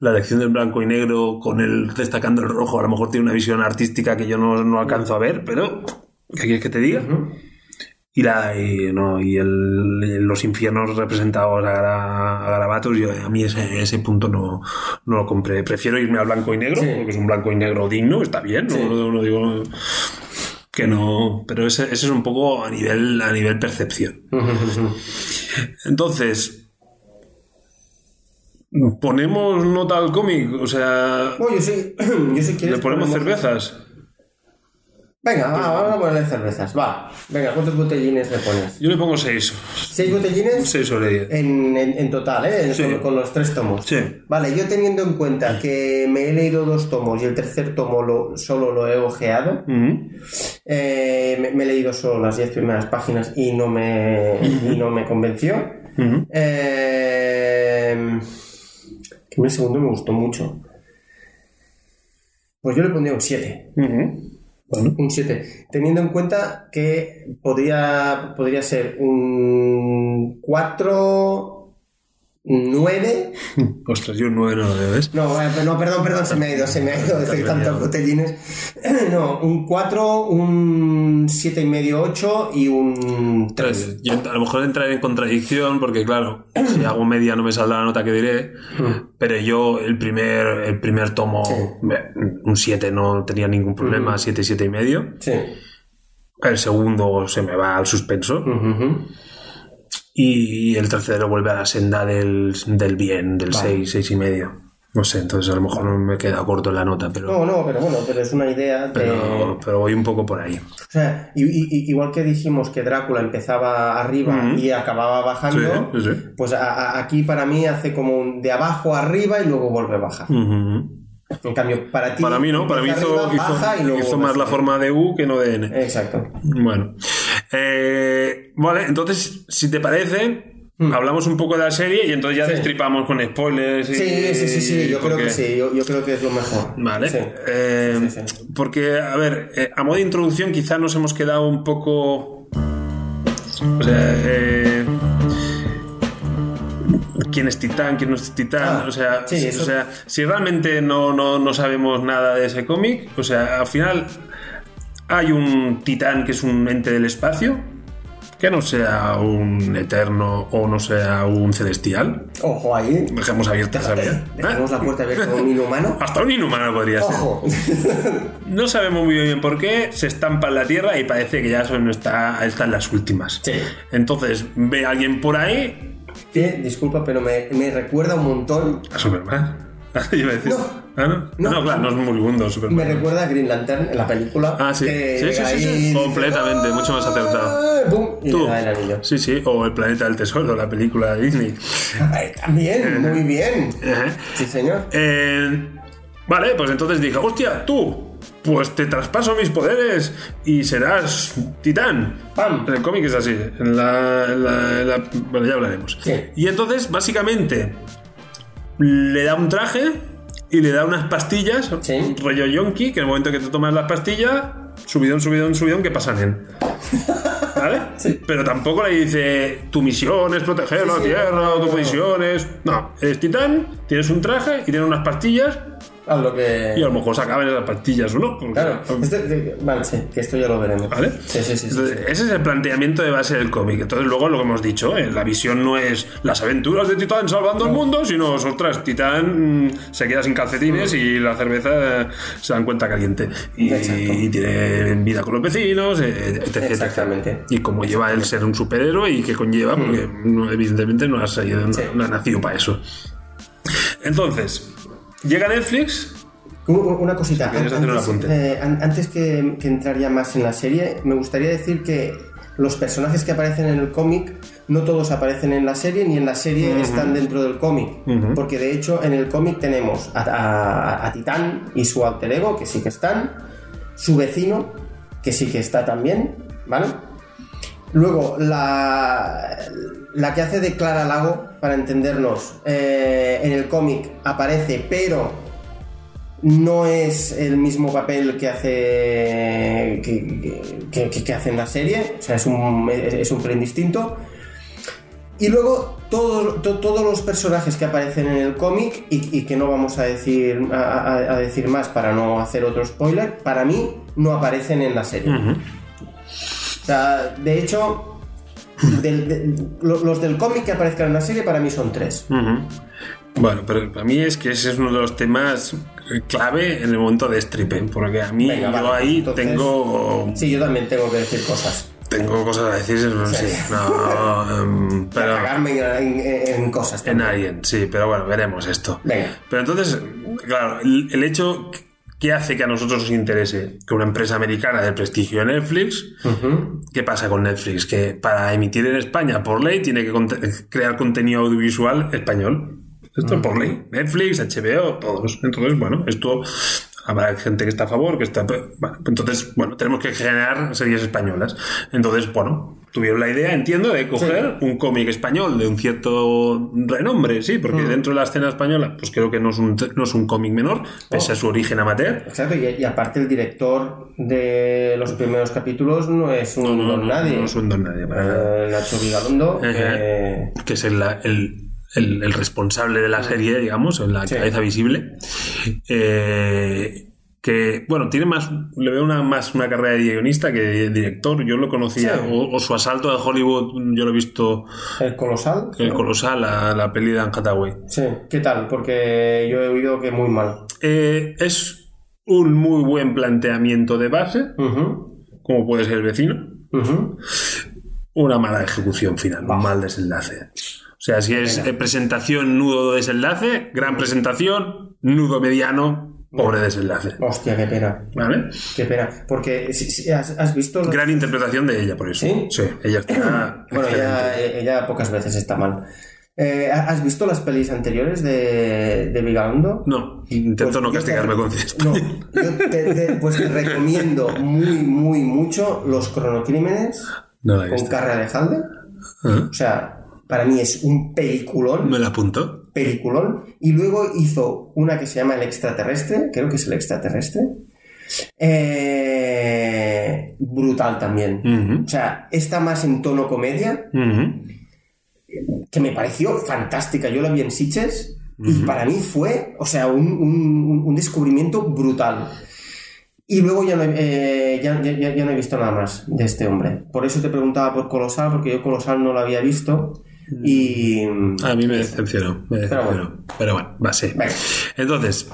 la elección del blanco y negro con el destacando el rojo a lo mejor tiene una visión artística que yo no, alcanzo a ver, pero ¿qué quieres que te diga? Y, la, y, no, y el, los infiernos representados a, a garabatos, yo, a mí ese, ese punto no, no, lo compré. Prefiero irme al blanco y negro, porque es un blanco y negro digno, está bien, no, digo que no, pero ese, ese, es un poco a nivel, a nivel percepción. Entonces, ponemos nota al cómic, o sea, yo sé, yo sé le ponemos cervezas. Venga, vamos a ponerle cervezas. Va. Venga, ¿cuántos botellines le pones? Yo le pongo seis. ¿Seis botellines? Seis sobre diez. En, en, total, ¿eh? Con, los tres tomos. Sí. Vale, yo teniendo en cuenta que me he leído dos tomos y el tercer tomo lo, solo lo he ojeado, eh, me, he leído solo las diez primeras páginas y no me, y no me convenció. eh, que el segundo me gustó mucho. Pues yo le pondría un 7. Un 7. Teniendo en cuenta que podría, podría ser un 4 9. Ostras, yo un 9 no lo veo, ¿ves? No, no, perdón, perdón, se me ha ido, se me ha ido de tantos botellines. No, un 4, un 7 y medio, 8 y un 3. Yo a lo mejor entraré en contradicción porque, claro, si hago media no me saldrá la nota que diré, hmm. pero yo el primer, el primer tomo, un 7 no tenía ningún problema, 7, hmm. 7 y medio. Sí. El segundo se me va al suspenso. Y el tercero vuelve a la senda del, bien, del 6, 6 y medio. No sé, entonces a lo mejor no me queda corto en la nota, pero... No, no, pero bueno, pero es una idea de... Pero, pero voy un poco por ahí. O sea, igual que dijimos que Drácula empezaba arriba y acababa bajando, pues aquí para mí hace como de abajo arriba y luego vuelve a bajar. En cambio, para ti. Para mí no, para mí hizo, más la forma de U que no de N. Exacto. Bueno. Eh, vale, entonces, si te parece, hmm. hablamos un poco de la serie y entonces ya destripamos con spoilers. Y, sí, sí, sí, sí, yo creo que sí, yo, creo que es lo mejor. Vale. Eh, porque, a ver, eh, a modo de introducción, quizás nos hemos quedado un poco. O sea, eh quién es Titán, quién no es Titán. Ah, o, sea, o sea, si realmente no, no, sabemos nada de ese cómic, o sea, al final hay un Titán que es un ente del espacio, que no sea un eterno o no sea un celestial. Ojo ahí. Dejemos abierta esa vía. Dejemos la puerta abierta a un inhumano. Hasta un inhumano podría Ojo. ser. No sabemos muy bien por qué. Se estampa en la tierra y parece que ya son está, están las últimas. Sí. Entonces ve a alguien por ahí que, disculpa, pero me, me recuerda un montón. ¿A Superman? Iba a decir. No. ¿Ah, no? no? no, claro, no es muy mundo Superman. Me recuerda a Green Lantern en la película. Ah, sí. sí, sí, sí, Completamente, mucho más acertado. Ah, ¡Bum! Y ¿Tú? le da el anillo. Sí, sí. O El Planeta del Tesoro, la película de Disney. también, muy bien. Sí, señor. Eh, vale, pues entonces dije, hostia, tú, pues te traspaso mis poderes y serás titán. ¡Pam! En el cómic es así. En la, bueno, ya hablaremos. Y entonces, básicamente, le da un traje y le da unas pastillas, sí. rollo yonki, que en el momento que te tomas las pastillas, subidón, subidón, subidón, que pasan en. ¿Vale? Sí. Pero tampoco le dice tu misión es proteger la Tierra o tu misión es. No, eres titán, tienes un traje y tienes unas pastillas Haz lo que... Y a lo mejor se acaban esas pastillas o no. porque- Claro, este- de- vale, sí, que esto ya lo veremos. ¿Vale? Sí, sí, sí. Entonces. Ese es el planteamiento de base del cómic. Entonces, luego lo que hemos dicho, ¿eh? la visión no es las aventuras de Titán salvando el mundo, sino, ostras, Titán mm, se queda sin calcetines y la cerveza eh, se dan cuenta caliente. Y, tiene vida con los vecinos, eh, etc. Exactamente. Y como lleva el ser un superhéroe y que conlleva, porque no, evidentemente no ha, salido, no- no ha nacido para eso. Entonces, llega Netflix. Una cosita, hacer eh, an- antes que, que entrar ya más en la serie, me gustaría decir que los personajes que aparecen en el cómic no todos aparecen en la serie ni en la serie están dentro del cómic. Porque de hecho en el cómic tenemos a, a- a Titán y su alter ego, que sí que están, su vecino, que sí que está también, ¿vale? Luego, la, la que hace de Clara Lago, para entendernos, eh, en el cómic aparece, pero no es el mismo papel que hace que, que- que- que hace en la serie, o sea, es un, es un pelín distinto. Y luego todos, to- todos los personajes que aparecen en el cómic y, y que no vamos a decir, a, a- a decir más para no hacer otro spoiler, para mí no aparecen en la serie. O sea, de hecho, del- de- lo- los del cómic que aparezcan en la serie para mí son tres. Bueno, pero para mí es que ese es uno de los temas clave en el momento de stripping, porque a mí Venga, yo vale, ahí entonces- tengo Sí, yo también tengo que decir cosas. tengo cosas a decir, no sé, no, em, pero Cagarme en, en- en cosas. en también. alguien, sí, pero bueno, veremos esto. Venga. Pero entonces, claro, el, el hecho que hace que a nosotros nos interese que una empresa americana del prestigio de Netflix. ¿qué pasa con Netflix? Que para emitir en España por ley tiene que crear contenido audiovisual español. Esto es por ley. Netflix, HBO, todos. Entonces, bueno, esto habrá gente que está a favor, que está... Bueno, entonces, bueno, tenemos que generar series españolas. Entonces, bueno, tuvieron la idea, entiendo, de coger un cómic español de un cierto renombre, sí, porque dentro de la escena española, pues creo que no es un, no es un cómic menor, pese a su origen amateur. Exacto, y, y aparte el director de los primeros capítulos no es un don nadie. No es un don nadie, para nada. Eh, Nacho Vigalondo, que- que es el, el- el- el responsable de la serie, digamos, en la Sí. cabeza visible. Eh, que, bueno, tiene más, le veo una, más una carrera de guionista que de director. Yo lo conocía, Sí. o, o su asalto de Hollywood, yo lo he visto, el colosal. el colosal, la, la peli de Anne Hathaway. Sí, ¿qué tal? Porque yo he oído que muy mal. Eh, es un muy buen planteamiento de base, como puede ser el vecino. Una mala ejecución final, un mal desenlace. O sea, si es eh, presentación, nudo, desenlace, gran presentación, nudo mediano, pobre desenlace. Hostia, qué pena. ¿Vale? Qué pena. Porque si- si has, has visto. los- Gran interpretación de ella, por eso. ¿Sí? ella está. Bueno, ella, ella pocas veces está mal. Eh, ¿Has visto las pelis anteriores de, de Vigalondo? No, intento Pues no yo te- castigarme con esto. No, yo te, te- pues te recomiendo muy, muy mucho Los Cronocrímenes No con. Carre Alejandre. Ah, O sea, para mí es un peliculón, Me la apunto. peliculón. Y luego hizo una que se llama El Extraterrestre, creo que es El Extraterrestre. Eh, brutal también. O sea, está más en tono comedia, que me pareció fantástica. Yo la vi en Sitges y para mí fue, o sea, un, un- un descubrimiento brutal. Y luego ya no, he, eh, ya, ya- ya- ya no he visto nada más de este hombre. Por eso te preguntaba por Colosal, porque yo Colosal no lo había visto. Y. A mí me decepcionó. Me decepcionó. bueno. Pero bueno, va, sí. Venga. Entonces,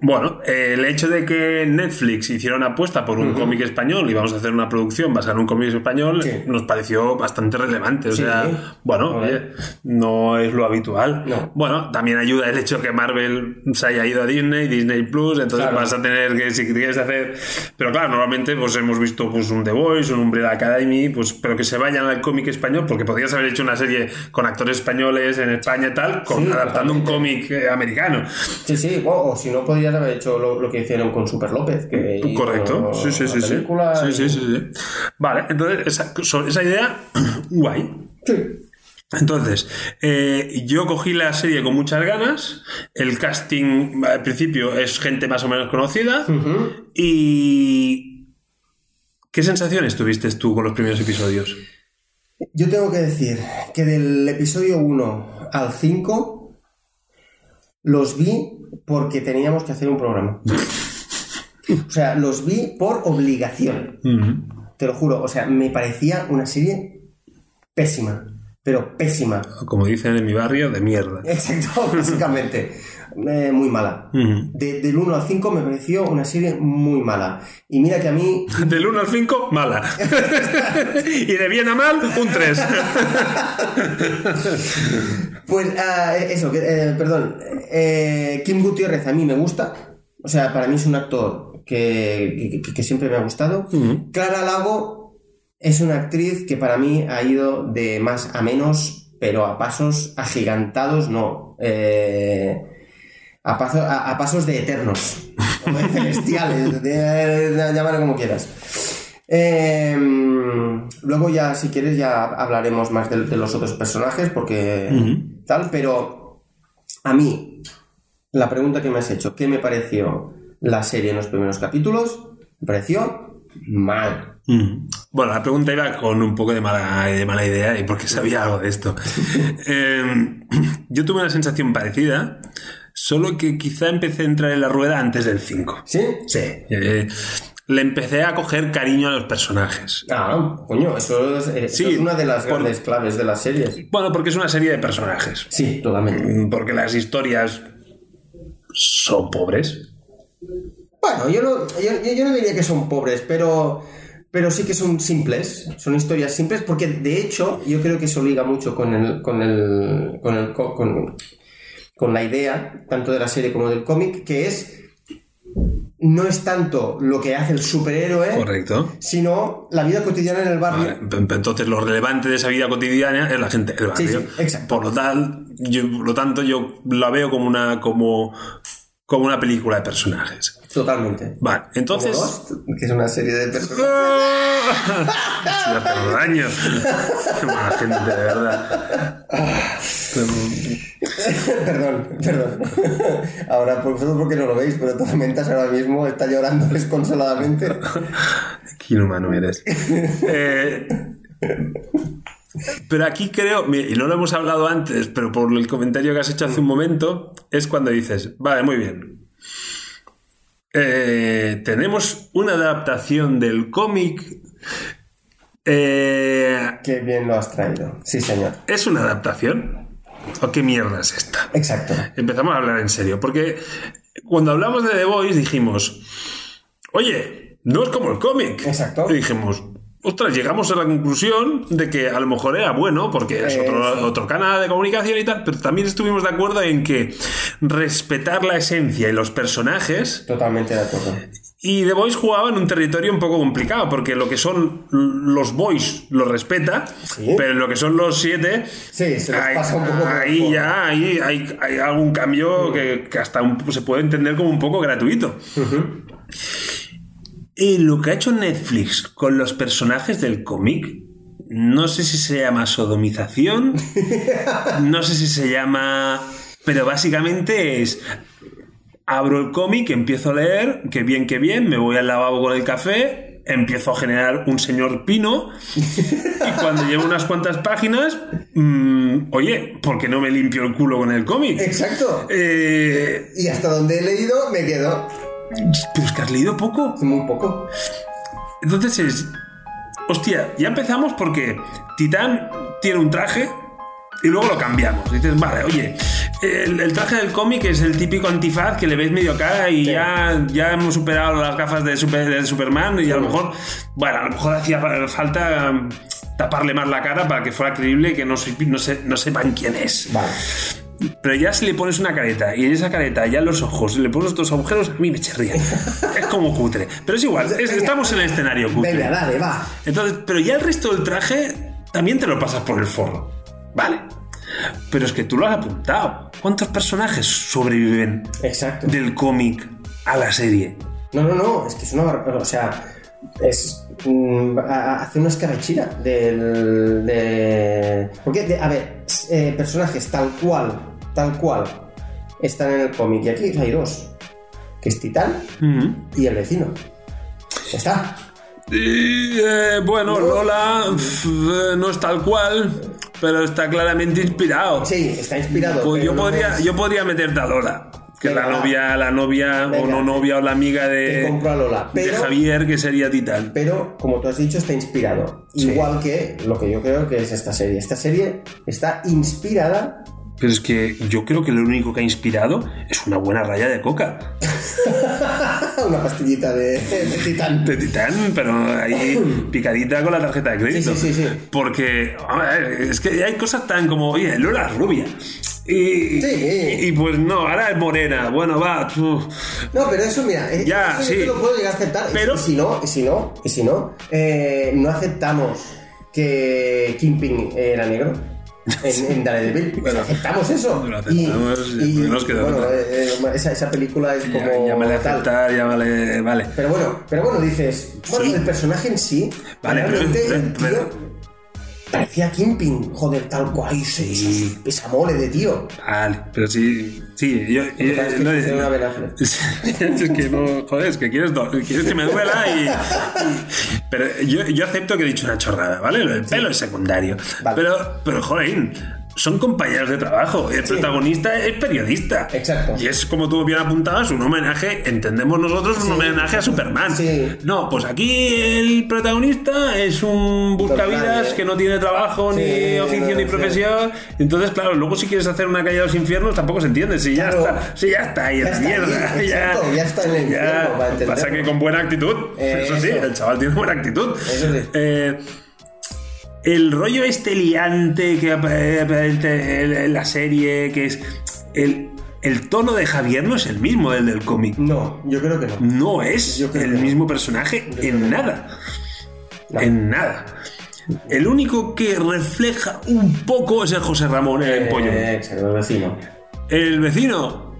bueno, eh, el hecho de que Netflix hiciera una apuesta por un cómic español y vamos a hacer una producción basada en un cómic español Sí. nos pareció bastante relevante. O Sí. sea, bueno, oye, no es lo habitual. No. Bueno, también ayuda el hecho que Marvel se haya ido a Disney, Disney Plus, entonces Claro. vas a tener que, si quieres hacer. Pero claro, normalmente pues hemos visto pues un The Voice, un Umbrella Academy, pues, pero que se vayan al cómic español, porque podrías haber hecho una serie con actores españoles en España y tal, con, Sí, adaptando un cómic eh, americano. Sí, sí, o, o si no, podrías haber hecho lo, lo que hicieron con Super López. Que hizo Correcto, sí, sí, sí, sí. película Sí, y- sí, sí, sí. Vale, entonces esa, sobre esa idea, guay. Sí. Entonces, eh, yo cogí la serie con muchas ganas. El casting al principio es gente más o menos conocida. Y. ¿Qué sensaciones tuviste tú con los primeros episodios? Yo tengo que decir que del episodio 1 al 5, los vi porque teníamos que hacer un programa. O sea, los vi por obligación. Te lo juro. O sea, me parecía una serie pésima. Pero pésima. Como dicen en mi barrio, de mierda. Exacto, básicamente. Eh, muy mala. De- del 1 al 5 me pareció una serie muy mala. Y mira que a mí Del 1 al 5, mala. y de bien a mal, un 3. Pues ah, eso, que, eh, perdón. eh, Kim Gutiérrez a mí me gusta. O sea, para mí es un actor que, que- que siempre me ha gustado. Clara Lago es una actriz que para mí ha ido de más a menos, pero a pasos agigantados, no. eh, a, paso- a- a pasos de eternos. O de celestiales, de, de- llámalo como quieras. Eh, luego ya, si quieres, ya hablaremos más de, de los otros personajes, porque tal, pero a mí, la pregunta que me has hecho, ¿qué me pareció la serie en los primeros capítulos? Me pareció mal. Bueno, la pregunta iba con un poco de mala, de mala idea y porque sabía algo de esto. Eh, yo tuve una sensación parecida, solo que quizá empecé a entrar en la rueda antes del 5. ¿Sí? Sí. eh, le empecé a coger cariño a los personajes. Ah, coño, eso es, eso Sí, es una de las por- grandes claves de las series. Bueno, porque es una serie de personajes. Sí, totalmente. Mm, Porque las historias son pobres. Bueno, yo no, yo, yo no diría que son pobres, pero, pero sí que son simples. Son historias simples porque, de hecho, yo creo que eso liga mucho con el, con el, con el, co- con, con la idea, tanto de la serie como del cómic, que es no es tanto lo que hace el superhéroe, Correcto. sino la vida cotidiana en el barrio. Vale, Entonces, lo relevante de esa vida cotidiana es la gente del Sí, barrio. sí, exacto. Por lo tal, yo, por lo tanto, yo la veo como una, como, como una película de personajes. Totalmente. Vale, Como entonces. Ghost, que es una serie de personajes. Sí, hace daño. Mala gente, de verdad. perdón, perdón. Ahora, por vosotros porque no lo veis, pero Tormentas ahora mismo está llorando desconsoladamente. Qué inhumano eres. Eh, pero aquí creo, y no lo hemos hablado antes, pero por el comentario que has hecho hace un momento, es cuando dices, vale, muy bien. Eh, tenemos una adaptación del cómic. Eh, Qué bien lo has traído. Sí, señor. ¿Es una adaptación? ¿O qué mierda es esta? Exacto. Empezamos a hablar en serio, porque cuando hablamos de The Voice dijimos, oye, no es como el cómic. Exacto. Y dijimos, ostras, llegamos a la conclusión de que a lo mejor era bueno, porque es otro, otro canal de comunicación y tal, pero también estuvimos de acuerdo en que respetar la esencia y los personajes Totalmente de acuerdo. y The Voice jugaba en un territorio un poco complicado, porque lo que son los Boys lo respeta, Sí. pero lo que son los siete, Sí, se pasa un poco ahí ya hay, hay algún cambio que, que hasta un- se puede entender como un poco gratuito. Y lo que ha hecho Netflix con los personajes del cómic, no sé si se llama sodomización, no sé si se llama... Pero básicamente es... Abro el cómic, empiezo a leer, que bien, que bien, me voy al lavabo con el café, empiezo a generar un señor pino y cuando llevo unas cuantas páginas, mm, oye, ¿por qué no me limpio el culo con el cómic? Exacto. Eh, Y hasta donde he leído me quedo pero es que has leído poco. muy poco. Entonces es. Hostia, ya empezamos porque Titán tiene un traje y luego lo cambiamos. Dices, vale, oye, el, el traje del cómic es el típico antifaz que le ves medio cara y Sí. ya, ya hemos superado las gafas de, Super- de Superman y a lo mejor, bueno, a lo mejor hacía fa- falta um, taparle más la cara para que fuera creíble que no, se- no, se- no sepan quién es. Vale. Pero ya si le pones una careta y en esa careta ya los ojos le pones otros agujeros, a mí me chirría. es como cutre. Pero es igual, es- estamos en el escenario cutre. Venga, dale, va. Entonces, pero ya el resto del traje también te lo pasas por el forro. Vale. Pero es que tú lo has apuntado. ¿Cuántos personajes sobreviven Exacto. del cómic a la serie? No, no, no, es que es una. O sea, es. Mm, a- a- hace una escarrachina del. De... Porque, de- a ver, eh, personajes tal cual, tal cual, están en el cómic. Y aquí hay dos: que es Titán y el vecino. Ya está. Y, eh, bueno, Lola eh, no es tal cual, pero está claramente inspirado. Sí, está inspirado. Pues yo no podría, es- yo podría meterte a Lola. Que la novia, la novia o no novia o la amiga de, compro a Lola. de Pero, Javier, que sería Titán. pero, como tú has dicho, está inspirado. Sí. Igual que lo que yo creo que es esta serie. Esta serie está inspirada. Pero es que yo creo que lo único que ha inspirado es una buena raya de coca. una pastillita de, de titán. De Titán, pero ahí picadita con la tarjeta de crédito. Sí, sí, sí, sí. Porque, a ver, es que hay cosas tan como, oye, Lola es rubia. Y, Sí. y, pues no, ahora es morena. Bueno, va. No, pero eso, mira, Ya, eso yo sí. te lo puedo llegar a aceptar. Y- Pero- Y si no, y si no, y si no, eh, no aceptamos que Kingpin era negro. En, en Daredevil, Bueno, aceptamos eso. lo aceptamos, y, y- no nos queda bueno, eh, eh, esa, esa película es como Ya, tal. aceptar, llámale. Vale. Pero bueno, pero bueno, dices, bueno, Sí. el personaje en sí, Vale, realmente pero- el tío pero- parecía Kingpin, joder, tal cual, y se- Sí. esa mole de tío. Vale, pero sí, sí, yo... es que no, tiene una es que no, joder, es que quieres, do- quieres que me duela y... y- pero yo, yo acepto que he dicho una chorrada, ¿vale? Lo del pelo es secundario. Vale. Pero, pero, joder, son compañeros de trabajo. El protagonista es periodista. Exacto. Y es, como tú bien apuntabas, un homenaje, entendemos nosotros, un Sí. homenaje a Superman. Sí. No, pues aquí el protagonista es un buscavidas que no tiene trabajo, Sí, ni oficio, no, ni sí. profesión. Entonces, claro, luego si quieres hacer una calle a los infiernos, tampoco se entiende. Si ya Claro. está, si ya está ahí en Ya la mierda. ahí, ya, exacto, ya está en el infierno, para entenderlo. Pasa que con buena actitud. Eh, eso sí, eso. el chaval tiene buena actitud. Eso sí. Eh, el rollo este liante que aparece en la serie, que es. El, el tono de Javier no es el mismo del del cómic. No, yo creo que no. No es Yo creo el que no. mismo personaje en nada. No. En nada. El único que refleja un poco es el José Ramón, el pollo. Eh, exacto, el vecino. El vecino,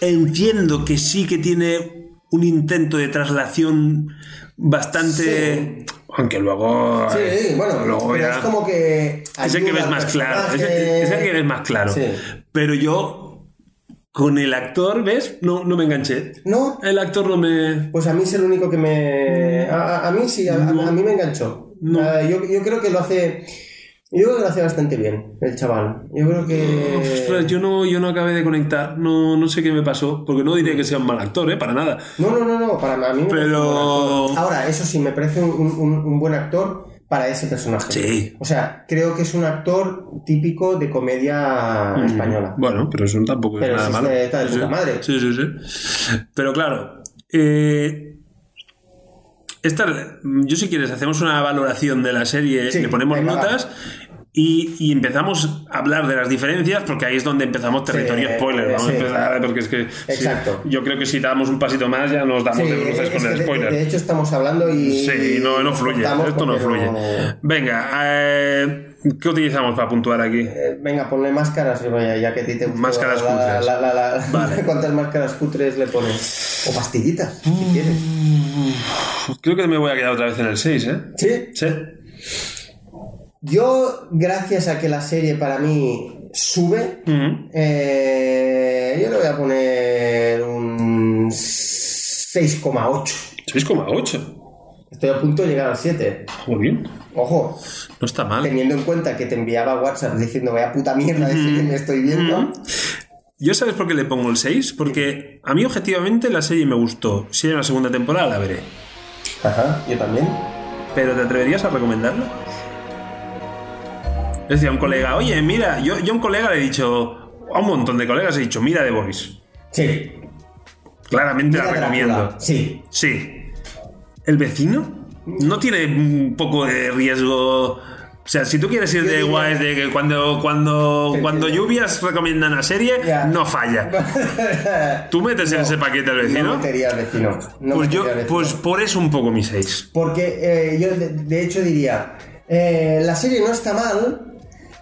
entiendo que sí que tiene un intento de traslación bastante. Aunque luego. Sí, bueno, luego pero ya- es como que. es el que ves más claro. Es el, es el que ves más claro. Sí. Pero yo. Con el actor, ¿ves? No, no me enganché. No, El actor no me. pues a mí es el único que me. A, a- mí sí, a, a- No. a mí me enganchó. No. Ah, yo, yo creo que lo hace. Yo creo que lo hace bastante bien, el chaval. Yo creo que. Ostras, yo no, yo no acabé de conectar. No, no sé qué me pasó. Porque no diré que sea un mal actor, ¿eh? Para nada. No, no, no, no, para mí me Pero- un. Ahora, eso sí, me parece un, un- un buen actor para ese personaje. Sí. O sea, creo que es un actor típico de comedia española. Bueno, pero eso tampoco Pero es nada malo. está de Sí, puta sí. madre. Sí, sí, sí. Pero claro, eh, esta, yo si quieres hacemos una valoración de la serie, Sí, le ponemos venga, notas y, y empezamos a hablar de las diferencias porque ahí es donde empezamos territorio Sí, spoiler. Vamos sí. a empezar porque es que Exacto. yo creo que si damos un pasito más ya nos damos de bruces es con el spoiler. De, hecho, estamos hablando y. Sí, no, no fluye. Esto no fluye. Venga, eh, ¿qué utilizamos para puntuar aquí? Eh, Venga, ponle máscaras, ya, ya que a ti te gusta. Máscaras la- cutres. la- la- Vale. ¿Cuántas máscaras cutres le pones? O pastillitas, si quieres. Creo que me voy a quedar otra vez en el 6, ¿eh? Sí. Sí. Yo, gracias a que la serie para mí sube, eh, yo le voy a poner un 6,8. 6,8. Estoy a punto de llegar al 7. Muy bien. Ojo, No está mal. teniendo en cuenta que te enviaba WhatsApp diciendo vaya puta mierda de serie me estoy viendo. ¿Yo sabes por qué le pongo el 6? Porque a mí objetivamente la serie me gustó. Si hay una segunda temporada la veré. Ajá, yo también. ¿Pero te atreverías a recomendarla? Es decir, a un colega, oye, mira, yo, yo a un colega le he dicho, a un montón de colegas he dicho, mira The Voice. Sí. Claramente Mira la Drácula. recomiendo. Sí. Sí. ¿El vecino? ¿No tiene un poco de riesgo? O sea, si tú quieres ir de guays de que cuando, cuando, cuando lluvias recomiendan la serie, Ya. no falla. ¿Tú metes en ese paquete al No vecino? metería al vecino. No pues yo, metería al vecino. pues por eso un poco mi 6. Porque eh, yo de, de hecho diría, eh, la serie no está mal,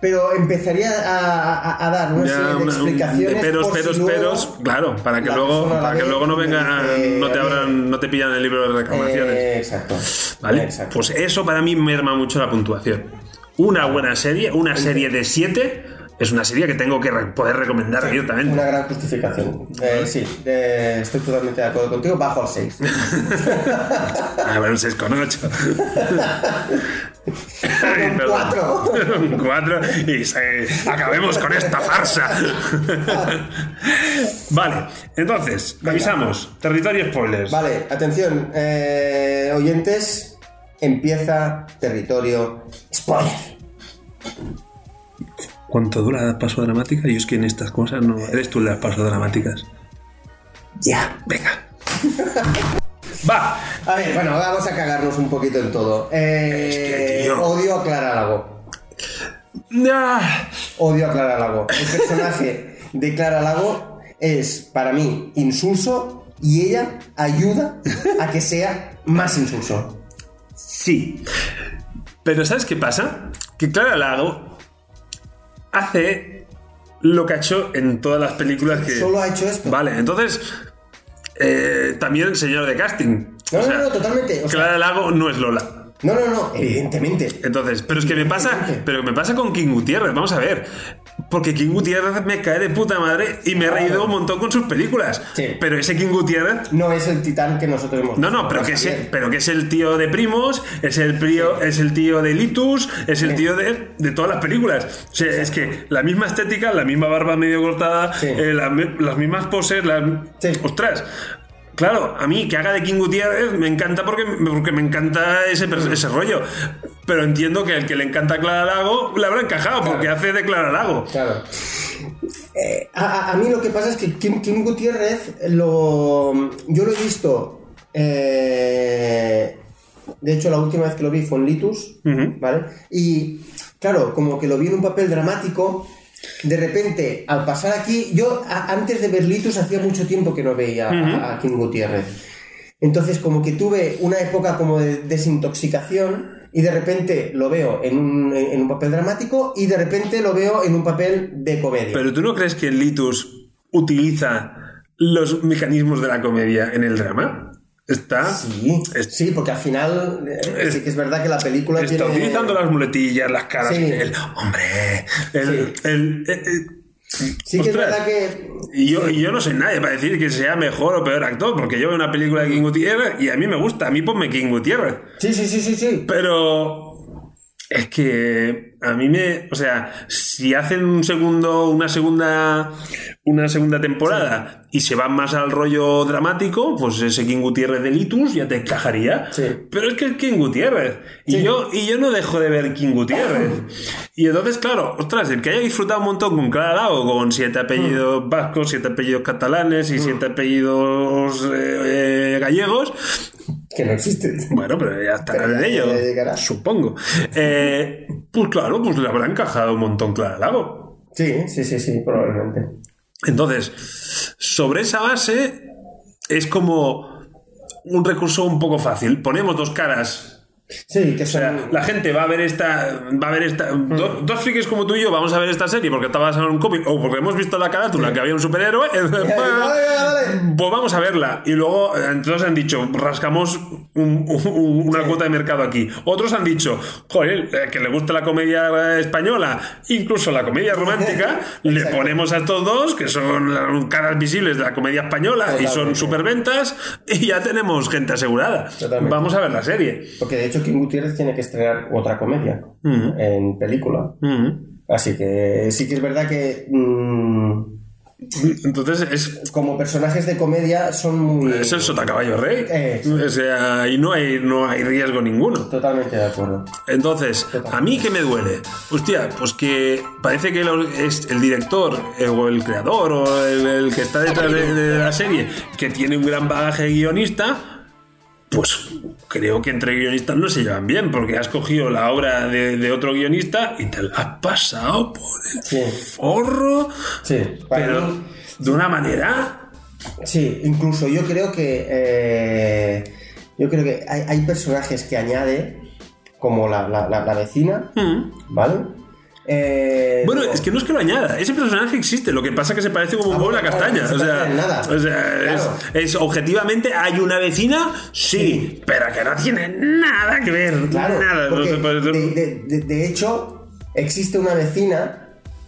pero empezaría a, a- a dar una Ya, serie de una- un- explicaciones. de peros, por si peros, luego peros, claro, para que luego, para que luego no y venga, dice, no te "Oye, abran, no te pillan el libro de reclamaciones. eh, exacto. ¿Vale? Exacto. Pues eso para mí merma mucho la puntuación. Una buena serie, una serie de 7, es una serie que tengo que poder recomendar abiertamente. Una gran justificación. Eh, sí, eh, estoy totalmente de acuerdo contigo. Bajo al 6. A ver, un 6,8. Perdón. cuatro. Un cuatro y se- acabemos con esta farsa. vale, entonces, revisamos. Territorio spoilers. Vale, atención, eh, oyentes, empieza territorio spoiler. ¿Cuánto dura la paso dramática? Yo es que en estas cosas no. Eres tú el de las paso dramáticas. Ya. Venga. Va. A ver, bueno, vamos a cagarnos un poquito en todo. Eh, Es que, tío. Odio a Clara Lago. Ah, Odio a Clara Lago. El personaje de Clara Lago es, para mí, insulso y ella ayuda a que sea más insulso. Sí. Pero ¿sabes qué pasa? Que Clara Lago hace lo que ha hecho en todas las películas que. Solo ha hecho esto. Vale, entonces. Eh, también señor de casting. No, O sea, no, no, totalmente. O sea, Clara Lago no es Lola. no, no, no, evidentemente. Entonces, pero es que me pasa, pero me pasa con King Gutiérrez, vamos a ver. Porque King Gutiérrez me cae de puta madre y me he reído un montón con sus películas. Sí. Pero ese King Gutiérrez No es el titán que nosotros hemos no, no, pero que, es, pero que es el tío de Primos, es el, tío, es el tío de Litus, es el Sí. tío de, de todas las películas. O sea, es que la misma estética, la misma barba medio cortada, eh, la las mismas poses, las... ¡Ostras! Claro, a mí que haga de King Gutiérrez me encanta porque, porque me encanta ese, ese rollo. Pero entiendo que el que le encanta Clara Lago le habrá encajado porque hace de Clara Lago. Claro. Eh, a, mí lo que pasa es que Kim, Kim Gutiérrez lo, yo lo he visto. eh, de hecho, la última vez que lo vi fue en Litus. ¿vale? Y claro, como que lo vi en un papel dramático. De repente, al pasar aquí, yo a- antes de ver Litus hacía mucho tiempo que no veía a, a Kim Gutiérrez. Entonces, como que tuve una época como de desintoxicación y de repente lo veo en un, en un papel dramático y de repente lo veo en un papel de comedia. Pero tú no crees que Litus utiliza los mecanismos de la comedia en el drama? Está, Sí, es- sí, porque al final eh, Es- sí que es verdad que la película está tiene... utilizando las muletillas, las caras, Sí. el hombre, el, el- el- el- Sí que es Ostras. verdad que... Y yo, y yo no soy nadie para decir que sea mejor o peor actor, porque yo veo una película de King Gutiérrez y a mí me gusta, a mí ponme King Gutiérrez. Sí, sí, sí, sí, sí. Pero es que a mí me, o sea, si hacen un segundo, una segunda, una segunda temporada y se van más al rollo dramático, pues ese King Gutiérrez de Litus ya te encajaría. Sí. Pero es que es King Gutiérrez y yo y yo no dejo de ver King Gutiérrez. Y entonces, claro, ostras, el que haya disfrutado un montón con Clara Lago, con siete apellidos vascos, siete apellidos catalanes y siete apellidos eh, eh, gallegos, Que no existe. bueno, pero ya estará Pero ya- de ello, supongo. Eh, pues claro, pues le habrá encajado un montón Clara Lago. Sí, sí, sí, sí, probablemente. Entonces, sobre esa base es como un recurso un poco fácil. Ponemos dos caras. Sí, que O sea, la gente va a ver esta. Va a ver esta. do- dos frikis como tú y yo vamos a ver esta serie porque está basada en un cómic o porque hemos visto la carátula que había un superhéroe. Vale, vale. Pues vamos a verla. Y luego, eh, entonces han dicho, rascamos un- un- una cuota de mercado aquí. Otros han dicho, joder, eh, que le gusta la comedia eh, española, incluso la comedia romántica, le ponemos a estos dos, que son caras visibles de la comedia española y son superventas, y ya tenemos gente asegurada. Totalmente. Vamos a ver la serie. Porque de hecho Kim Gutiérrez tiene que estrenar otra comedia en película. Así que sí que es verdad que mm, Entonces es, como personajes de comedia son muy... es el sotacaballo rey. Eh, sí. O sea, y no hay, no hay riesgo ninguno. Totalmente de acuerdo. Entonces, ¿a mí qué me duele? Hostia, pues que parece que es el director eh, o el creador o el, el que está detrás de, de la serie que tiene un gran bagaje guionista. Pues creo que entre guionistas no se llevan bien, porque has cogido la obra de, de otro guionista y te la has pasado por el Sí. forro, Sí, pero mí- de una manera. Sí, incluso yo creo que eh, yo creo que hay, hay personajes que añade como la, la- la- la vecina, Mm. ¿vale? Eh, Bueno, luego- es que no es que lo añada, ese personaje existe, lo que pasa es que se parece como un Ah, huevo a la castaña. claro, o se sea, parece en nada. o sea, Claro. es, es objetivamente, hay una vecina, sí, pero que no tiene nada que ver. claro, nada. no porque se parece- de, de- de- de hecho existe una vecina.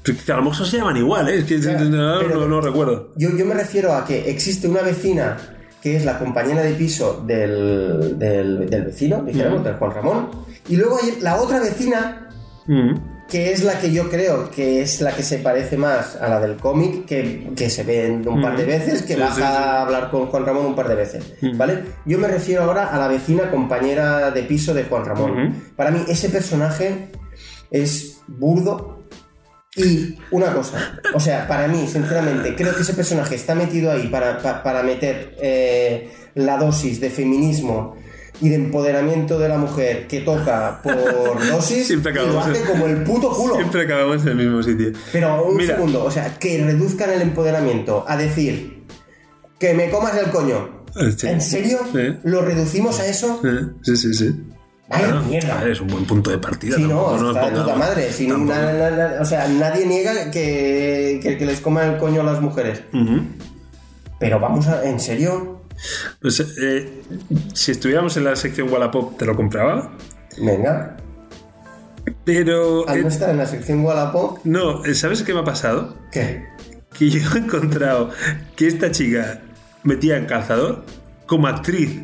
que a lo mejor se llaman igual, ¿eh? Es que no, pero- no- no recuerdo. Yo, yo me refiero a que existe una vecina que es la compañera de piso del, del, del vecino, dijéramos, del Juan Ramón, Y luego hay la otra vecina, Mm. Que es la que yo creo que es la que se parece más a la del cómic, que, que se ve un par de veces, que Sí, baja sí, sí. a hablar con Juan Ramón un par de veces, ¿vale? Yo me refiero ahora a la vecina compañera de piso de Juan Ramón. Para mí ese personaje es burdo y una cosa, o sea, para mí, sinceramente, creo que ese personaje está metido ahí para, pa- para meter eh, la dosis de feminismo y de empoderamiento de la mujer que toca por dosis Siempre y lo acabamos hace en- como el puto culo. Siempre acabamos en el mismo sitio. Pero un Mira. segundo, o sea, que reduzcan el empoderamiento a decir que me comas el coño. Eh, sí. ¿En serio? Sí. ¿Lo reducimos a eso? Sí, sí, sí. Vaya Bueno, mierda. a ver, es un buen punto de partida. Sí, no, tampoco nos está de puta pongamos- madre. Si tampoco- na- na- na- o sea, nadie niega que, que, que les coman el coño a las mujeres. Ujú. Pero vamos a. ¿En serio? Pues, eh, si estuviéramos en la sección Wallapop, te lo compraba. Venga. Pero. Al eh, no estar en la sección Wallapop, no, eh, ¿sabes qué me ha pasado? ¿qué? Que yo he encontrado que esta chica metida en calzador como actriz.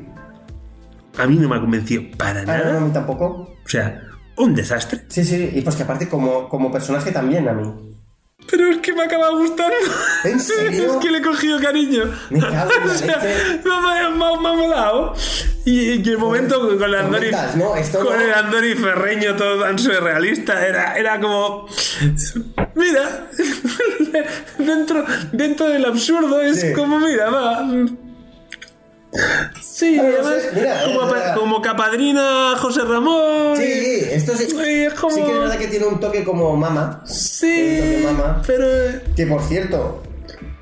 A mí no me ha convencido para Ah, no, no, a nada. mí tampoco. O sea, un desastre. Sí, sí, y pues que aparte como, como personaje también a mí. Pero es que me acaba gustando. ¿En serio? Es que le he cogido cariño. Me cago en la O sea, me, ha- me ha- me ha molado. Y, y el momento con el Andoni, ¿no? Esto con no- el Andoni Ferreño todo tan surrealista, era, era como. Mira, dentro, dentro del absurdo es Sí. como, mira, va. Sí, Ah, no además, mira, como, eh, pa- como capadrina José Ramón. Sí, esto sí. es como- Sí que es verdad que tiene un toque como mama. Sí, Un toque mama. pero. Que por cierto,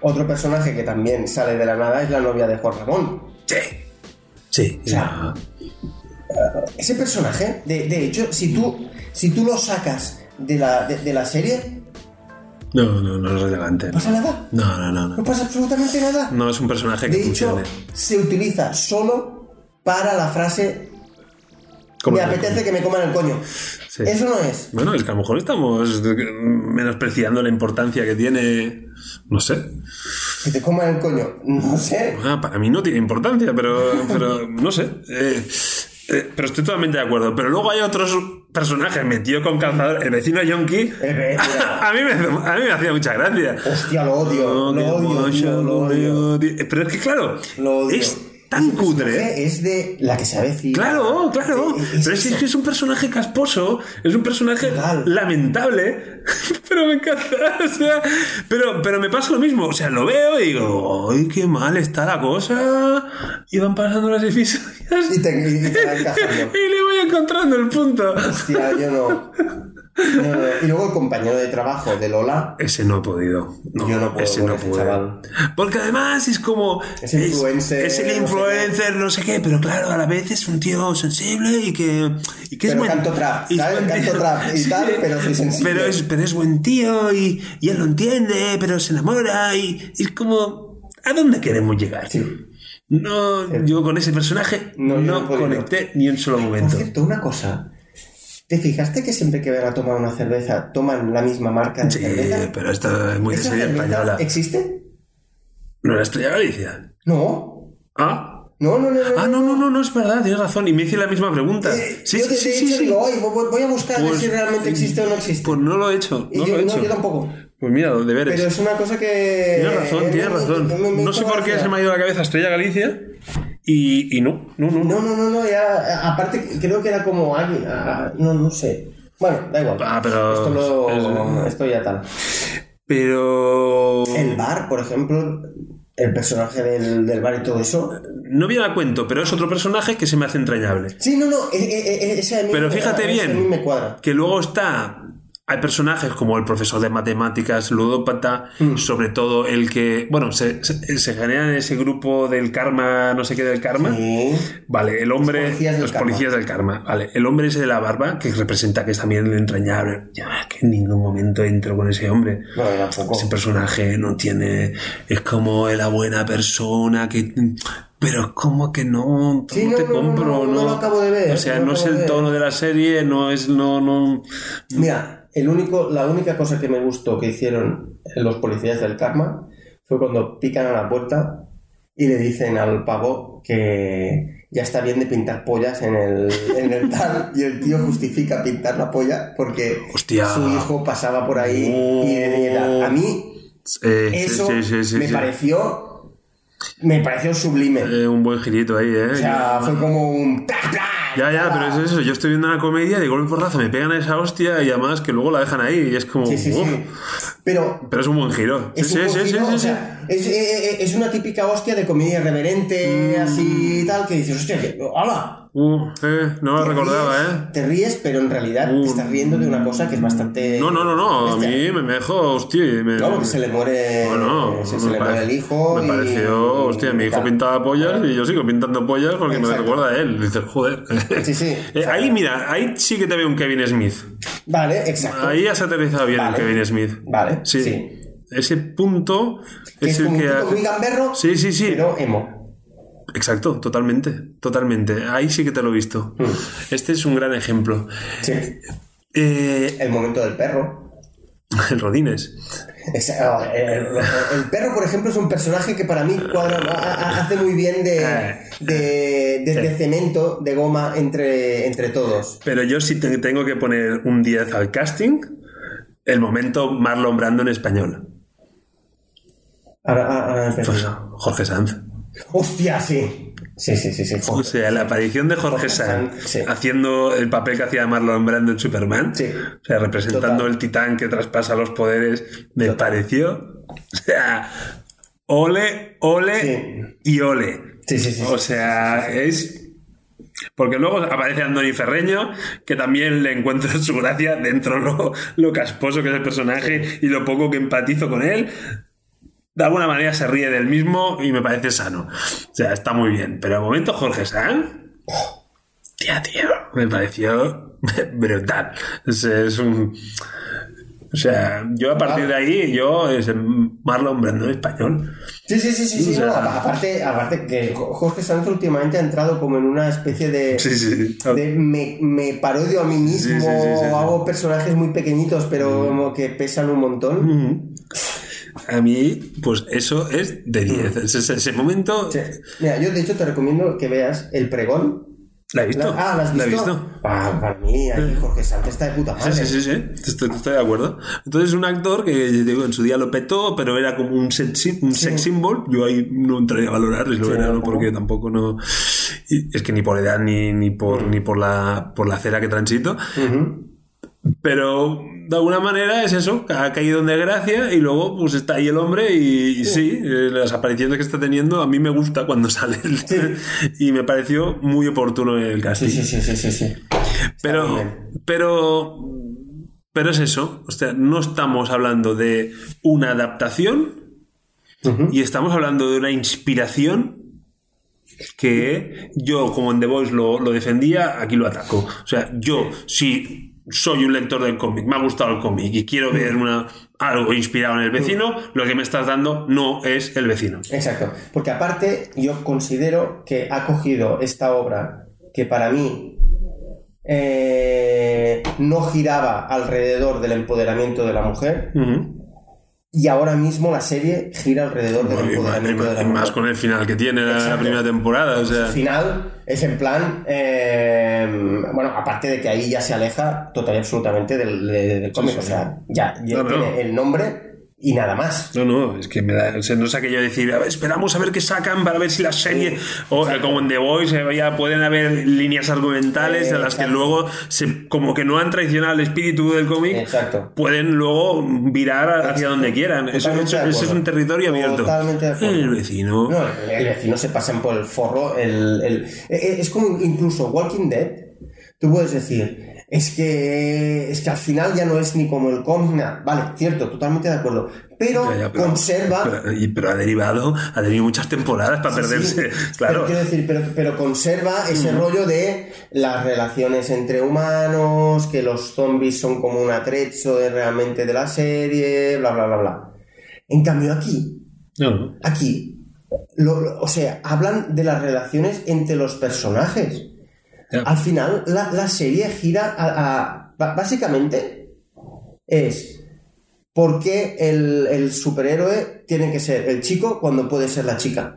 otro personaje que también sale de la nada es la novia de Juan Ramón. Sí. Sí. O sea, ese personaje, de, de hecho, si tú, si tú lo sacas de la, de, de la serie, No, no, no es relevante. no pasa nada. No, no, no, No no. pasa absolutamente nada. No es un personaje que de hecho, se utiliza solo para la frase me apetece que me coman el coño. Sí. Eso no es. Bueno, es que a lo mejor estamos menospreciando la importancia que tiene. No sé. Que te coman el coño. No sé. Ah, para mí no tiene importancia, pero, pero no sé. Eh, eh, pero estoy totalmente de acuerdo. Pero luego hay otros personajes metidos con calzador. El vecino Yonki. A mí, me, a mí me hacía mucha gracia. Hostia, lo odio. Lo odio, tío, lo odio. Pero es que, claro, Lo odio. es tan cutre. Es de la que se avecina. Claro, claro. Eh, Pero es, que es un personaje casposo, es un personaje lamentable, pero me encanta. O sea, pero, pero me pasa lo mismo. O sea, lo veo y digo, ¡ay, qué mal está la cosa! Y van pasando las episodios Y te, y te va encajando. y le voy encontrando el punto. Hostia, yo no. No. Y luego el compañero de trabajo de Lola. Ese no he podido. No, Yo no puedo ese no ese puedo. chaval. Porque además es como. Es influencer, Es, el no sé influencer, no sé qué, pero claro, a la vez es un tío sensible y que. Y que es Pero buen canto trap, y es ¿sabes? buen Canto trap y tal, pero soy sensible. Pero es, pero es buen tío y, y él lo entiende, pero se enamora y, y es como. ¿A dónde queremos llegar? Sí. No, yo con ese personaje No, no, no conecté ni un solo Por momento. cierto, una cosa. ¿Te fijaste que siempre que van a tomar una cerveza toman la misma marca de Sí, cerveza? pero esto es muy de ¿Esa serie española. ¿Existe? ¿No era Estrella Galicia? No. ¿Ah? No, no, no. no Ah, no, no, no, no es verdad, tienes razón. Y me hice la misma pregunta. Eh, Sí, yo sí, de sí, hecho sí, digo, "Oye, voy, a buscar a ver Pues- si realmente existe o no existe. Pues no lo he hecho. y No yo, lo he no, hecho. yo tampoco. Pues mira, deberes. Pero es una cosa que. Tienes razón, tienes me- me- razón. me- me no sé por qué se me ha ido la cabeza Estrella Galicia. Y, y no, no, no. No, no, no, no, ya. Aparte, creo que era como alguien. ah, no, no sé. Bueno, da igual. Ah, pero Esto, lo, es- esto ya tal. Pero. El bar, por ejemplo, el personaje del, del bar y todo eso. No viene a cuento, pero es otro personaje que se me hace entrañable. Sí, no, no, e- e- e- ese a mí Pero me fíjate bien. A mí me cuadra. Que luego está. Hay personajes como el profesor de matemáticas, ludópata, Mm. sobre todo el que. Bueno, se, se, se genera en ese grupo del karma, no sé qué del karma. Sí. Vale, el hombre. Los policías del los karma. policías del karma. Vale, el hombre ese de la barba, que representa que es también el entrañable. Ya, es que en ningún momento entro con ese hombre. Tampoco. Ese personaje no tiene. Es como la buena persona que. Pero es como que no, Sí, no no, te no, no, compro, no, ¿no? no lo acabo de ver, O sea, no no es el tono de la serie, no es. No, no. Mira, el único, la única cosa que me gustó que hicieron los policías del karma fue cuando pican a la puerta y le dicen al pavo que, ya está bien de pintar pollas en el, en el tal y el tío justifica pintar la polla porque Hostia. su hijo pasaba por ahí y, era- a mí Eh, eso sí, sí, sí, me pareció me pareció sublime. Eh, un buen girito ahí, ¿eh? o sea, fue como un ¡pla, pla! Ya, ya, pero es eso. Yo estoy viendo una comedia, de golpe porrazo me pegan a esa hostia y además que luego la dejan ahí y es como. Sí, sí, sí. Pero Pero es un buen giro. Es, sí, un sí, poquito, sí, o sea, es, eh, eh, es una típica hostia de comedia irreverente, Mm. así y tal, que dices, hostia, que, ¡hala! Uh, eh, no lo recordaba, ríes, ¿eh? Te ríes, pero en realidad Uh. te estás riendo de una cosa que es bastante. No, no, no, no. A mí me, me dejó, hostia. Me, No, porque se le muere. Bueno, se, le muere el hijo. Me y- pareció, hostia, mi hijo pintaba pollas y yo sigo pintando pollas porque me recuerda a él. Dices, joder. Sí, sí. Eh, ahí, mira, ahí sí que te veo un Kevin Smith. Vale, exacto. Ahí has aterrizado bien Vale. el Kevin Smith. Vale, Sí. sí. Ese punto que es, es el que un muy gamberro, Sí, sí, sí. pero emo. Exacto, totalmente, totalmente. Ahí sí que te lo he visto. Mm. Este es un gran ejemplo. Sí. Eh, El momento del perro. el Rodines. Es- oh, el, el perro, por ejemplo, es un personaje que para mí cuadra, ha- ha- hace muy bien de, Eh. de, de- Sí. de cemento, de goma entre, entre todos. Pero yo sí te- tengo que poner un 10 al casting. El momento Marlon Brando en español. Ahora, ahora- ahora Pues. Jorge Sanz. Hostia, sí. Sí, sí, sí, sí. O sea, la aparición de Jorge Jorge Sanz sí. haciendo el papel que hacía Marlon Brando en Superman. Sí. O sea, representando Total. el titán que traspasa los poderes. Me Total. pareció. O sea, ole, ole Sí. y ole. Sí, sí, sí, O sea, es. Porque luego aparece Andoni Ferreño, que también le encuentro su gracia dentro lo, lo casposo que es el personaje y lo poco que empatizo con él. De alguna manera se ríe del mismo y me parece sano. O sea, está muy bien. Pero de momento Jorge Sanz. Tía, tío. Me pareció brutal. Es, es un. O sea, yo a partir de ahí, yo es Marlon Brando en español. Sí, sí, sí, sí, sí, O sea- no, aparte, aparte que Jorge Sanz últimamente ha entrado como en una especie de, Sí, sí. de me, me parodio a mí mismo, hago personajes muy pequeñitos pero como que pesan un montón. A mí, pues eso es de 10. Ese, ese momento. Sí. Mira, yo de hecho te recomiendo que veas El Pregón. ¿La he visto? La- ah, ¿la has visto? he visto. Ah, para mí, ahí Jorge Sanz está de puta Sí, madre. sí, sí, sí. Estoy, estoy de acuerdo. Entonces, un actor que digo, en su día lo petó, pero era como un, sy- un sex symbol. Yo ahí no entraría a valorar, si lo Sí, era, no, porque tampoco no. es que ni por edad ni, ni por ni por la por la acera que transito. Ujú. Pero de alguna manera es eso, ha caído en desgracia y luego pues está ahí el hombre y, y sí, eh, las apariciones que está teniendo a mí me gusta cuando sale el- y me pareció muy oportuno el casting. Sí, sí, sí, sí, sí, sí. Pero, pero, pero es eso. O sea, no estamos hablando de una adaptación y estamos hablando de una inspiración que yo, como en The Voice lo, lo defendía, aquí lo ataco. O sea, yo, si soy un lector del cómic, me ha gustado el cómic y quiero ver una, algo inspirado en el vecino, lo que me estás dando no es el vecino. Exacto, porque aparte yo considero que ha cogido esta obra que para mí eh, no giraba alrededor del empoderamiento de la mujer. Y ahora mismo la serie gira alrededor del empoderamiento de la mujer. más con el final que tiene la, primera temporada. O sea, El final es en plan, eh, bueno, aparte de que ahí ya se aleja total y absolutamente del, de- del cómic, Sí, o sea, ya, ya No, no. tiene el nombre y nada más. No, no, es que me da, o sea, no es aquello de decir, a ver, esperamos a ver qué sacan para ver si la serie, o eh, como en The Voice, eh, ya pueden haber líneas argumentales Eh, en las que luego, se, como que no han traicionado el espíritu del cómic, pueden luego virar hacia donde quieran. Eso, de es un territorio abierto. Totalmente de acuerdo. El vecino. No, el vecino se pasan por el forro. El, el- eh, es como incluso Walking Dead. Tú puedes decir, es que, es que al final ya no es ni como el cómic. nada. Vale, cierto, totalmente de acuerdo. Pero, Ya, ya, pero- conserva. Pero, y- pero ha derivado, ha tenido muchas temporadas para Sí, perderse. sí. Claro. Pero quiero decir, pero, pero conserva ese rollo de las relaciones entre humanos, que los zombies son como un atrecho de realmente de la serie, bla, bla, bla, bla. En cambio, aquí, No, no. aquí, lo- lo- o sea, hablan de las relaciones entre los personajes. Al final, la, la serie gira a, Básicamente, es. ¿Por qué el, el superhéroe tiene que ser el chico cuando puede ser la chica?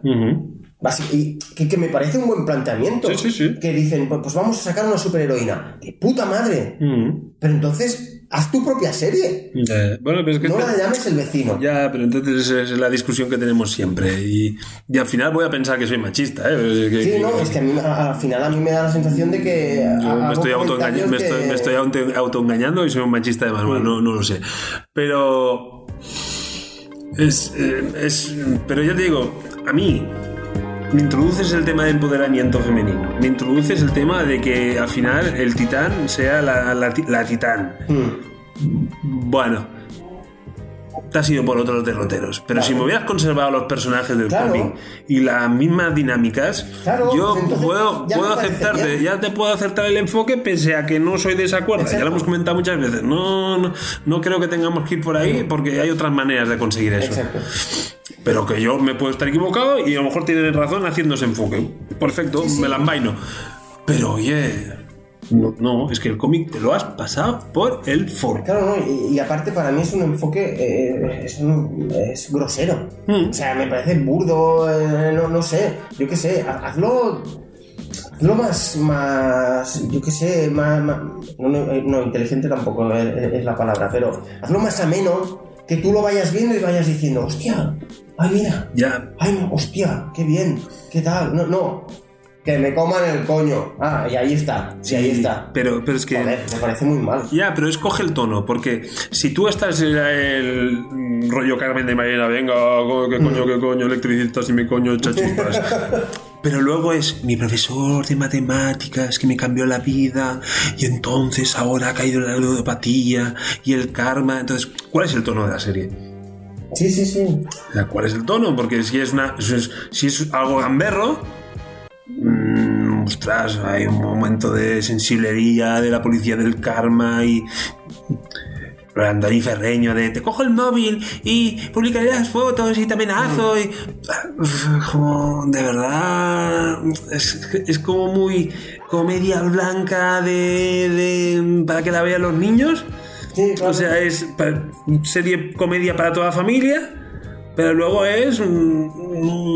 Y que, que me parece un buen planteamiento. Sí, sí, sí. Que dicen, pues pues vamos a sacar una superheroína. ¡De puta madre! Mm. Pero entonces, haz tu propia serie. Bueno, pero es que No la llames el vecino. Ya, pero entonces es la discusión que tenemos siempre. Y, y al final voy a pensar que soy machista, ¿eh? Pero es que- Sí, que- no, es que a mí, a- al final a mí me da la sensación de que. Yo me estoy, autoengañando, me, estoy, me estoy auto- autoengañando y soy un machista de manual, no, no lo sé. Pero. Es, eh, es. Pero ya te digo, a mí. Me introduces el tema de empoderamiento femenino. Me introduces el tema de que al final el titán sea la, la ti- la titán. Mm, Bueno, te has ido por otros derroteros. Pero si me hubieras conservado los personajes del Claro. cómic y las mismas dinámicas, Claro, yo pues puedo, puedo aceptarte, bien. ya te puedo aceptar el enfoque pese a que no soy de esa cuerda. Ya lo hemos comentado muchas veces. No, no, no creo que tengamos que ir por ahí porque hay otras maneras de conseguir eso. Exacto. Pero que yo me puedo estar equivocado y a lo mejor tienen razón haciendo ese enfoque. Perfecto, me la envaino. Pero oye, no, no, es que el cómic te lo has pasado por el foro. Claro, no, y, y aparte para mí es un enfoque, eh, es, un- es grosero. Mm. O sea, me parece burdo, eh, no, no sé, yo qué sé, ha- hazlo, hazlo más, más, yo qué sé, más, más- no, no, eh, no, inteligente tampoco es, es la palabra, pero hazlo más ameno, que tú lo vayas viendo y vayas diciendo, hostia, ay mira, Ya, ay no, hostia, qué bien, qué tal, no, no, que me coman el coño, ah, y ahí está, y ahí está. Pero, pero es que. Joder, me parece muy mal. Ya, pero escoge el tono, porque si tú estás en el mm, rollo Carmen de Mairena, venga, qué coño, qué coño, electricistas y mi coño chachispas. Pero luego es mi profesor de matemáticas que me cambió la vida y entonces ahora ha caído la ludopatía y el karma. Entonces, ¿cuál es el tono de la serie? Sí, sí, sí. ¿Cuál es el tono? Porque si es, una, si es algo gamberro, mm, ostras, hay un momento de sensiblería de la policía del karma y. Dani Ferreño de te cojo el móvil y publicaré las fotos y te amenazo y como de verdad es, es como muy comedia blanca de, de- para que la vean los niños Sí, claro. o sea, es serie comedia para toda la familia, pero luego es,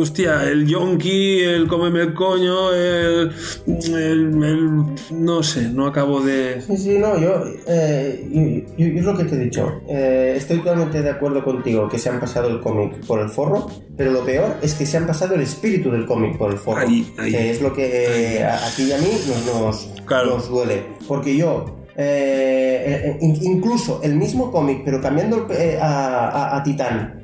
hostia, el yonki, el cómeme el coño, el, el- el- no sé, no acabo de... Sí, sí, no, yo, eh, yo- yo- lo que te he dicho. Eh, estoy totalmente de acuerdo contigo que se han pasado el cómic por el forro, pero lo peor es que se han pasado el espíritu del cómic por el forro. Ahí, ahí. Que es lo que eh, a, a ti y a mí nos, nos, Claro. nos duele. Porque yo, eh, eh, in- incluso el mismo cómic, pero cambiando a, a- a Titán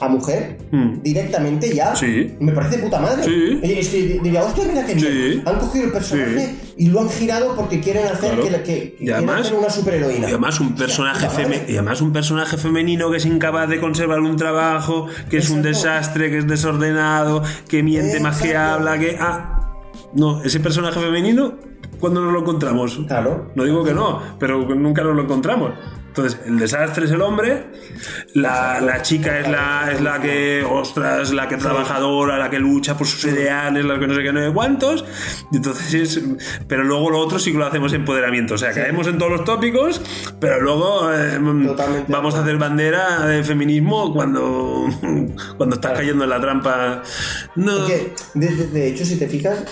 a mujer, Mm. directamente ya, Sí. me parece puta madre. Sí. Es que diría, hostia, mira qué bien. Sí. Han cogido el personaje y lo han girado porque quieren hacer Claro. que, que- que Y además- hacer una superheroína. Y además un personaje madre. feme- y además un personaje femenino que es incapaz de conservar un trabajo, que es un Exacto. desastre, que es desordenado, que miente más que Exacto. habla, que ah, no, ese personaje femenino ¿cuándo nos lo encontramos? Claro. No digo que no, pero nunca nos lo encontramos. Entonces, el desastre es el hombre, la, la chica es la, es la que, ostras, la que trabajadora, la que lucha por sus ideales, la que no sé qué, no sé cuántos. Entonces es, pero luego lo otro sí que lo hacemos empoderamiento. O sea, caemos en todos los tópicos, pero luego eh, vamos a hacer bandera de feminismo cuando, cuando estás cayendo en la trampa. No. Porque, de, de- hecho, si te fijas,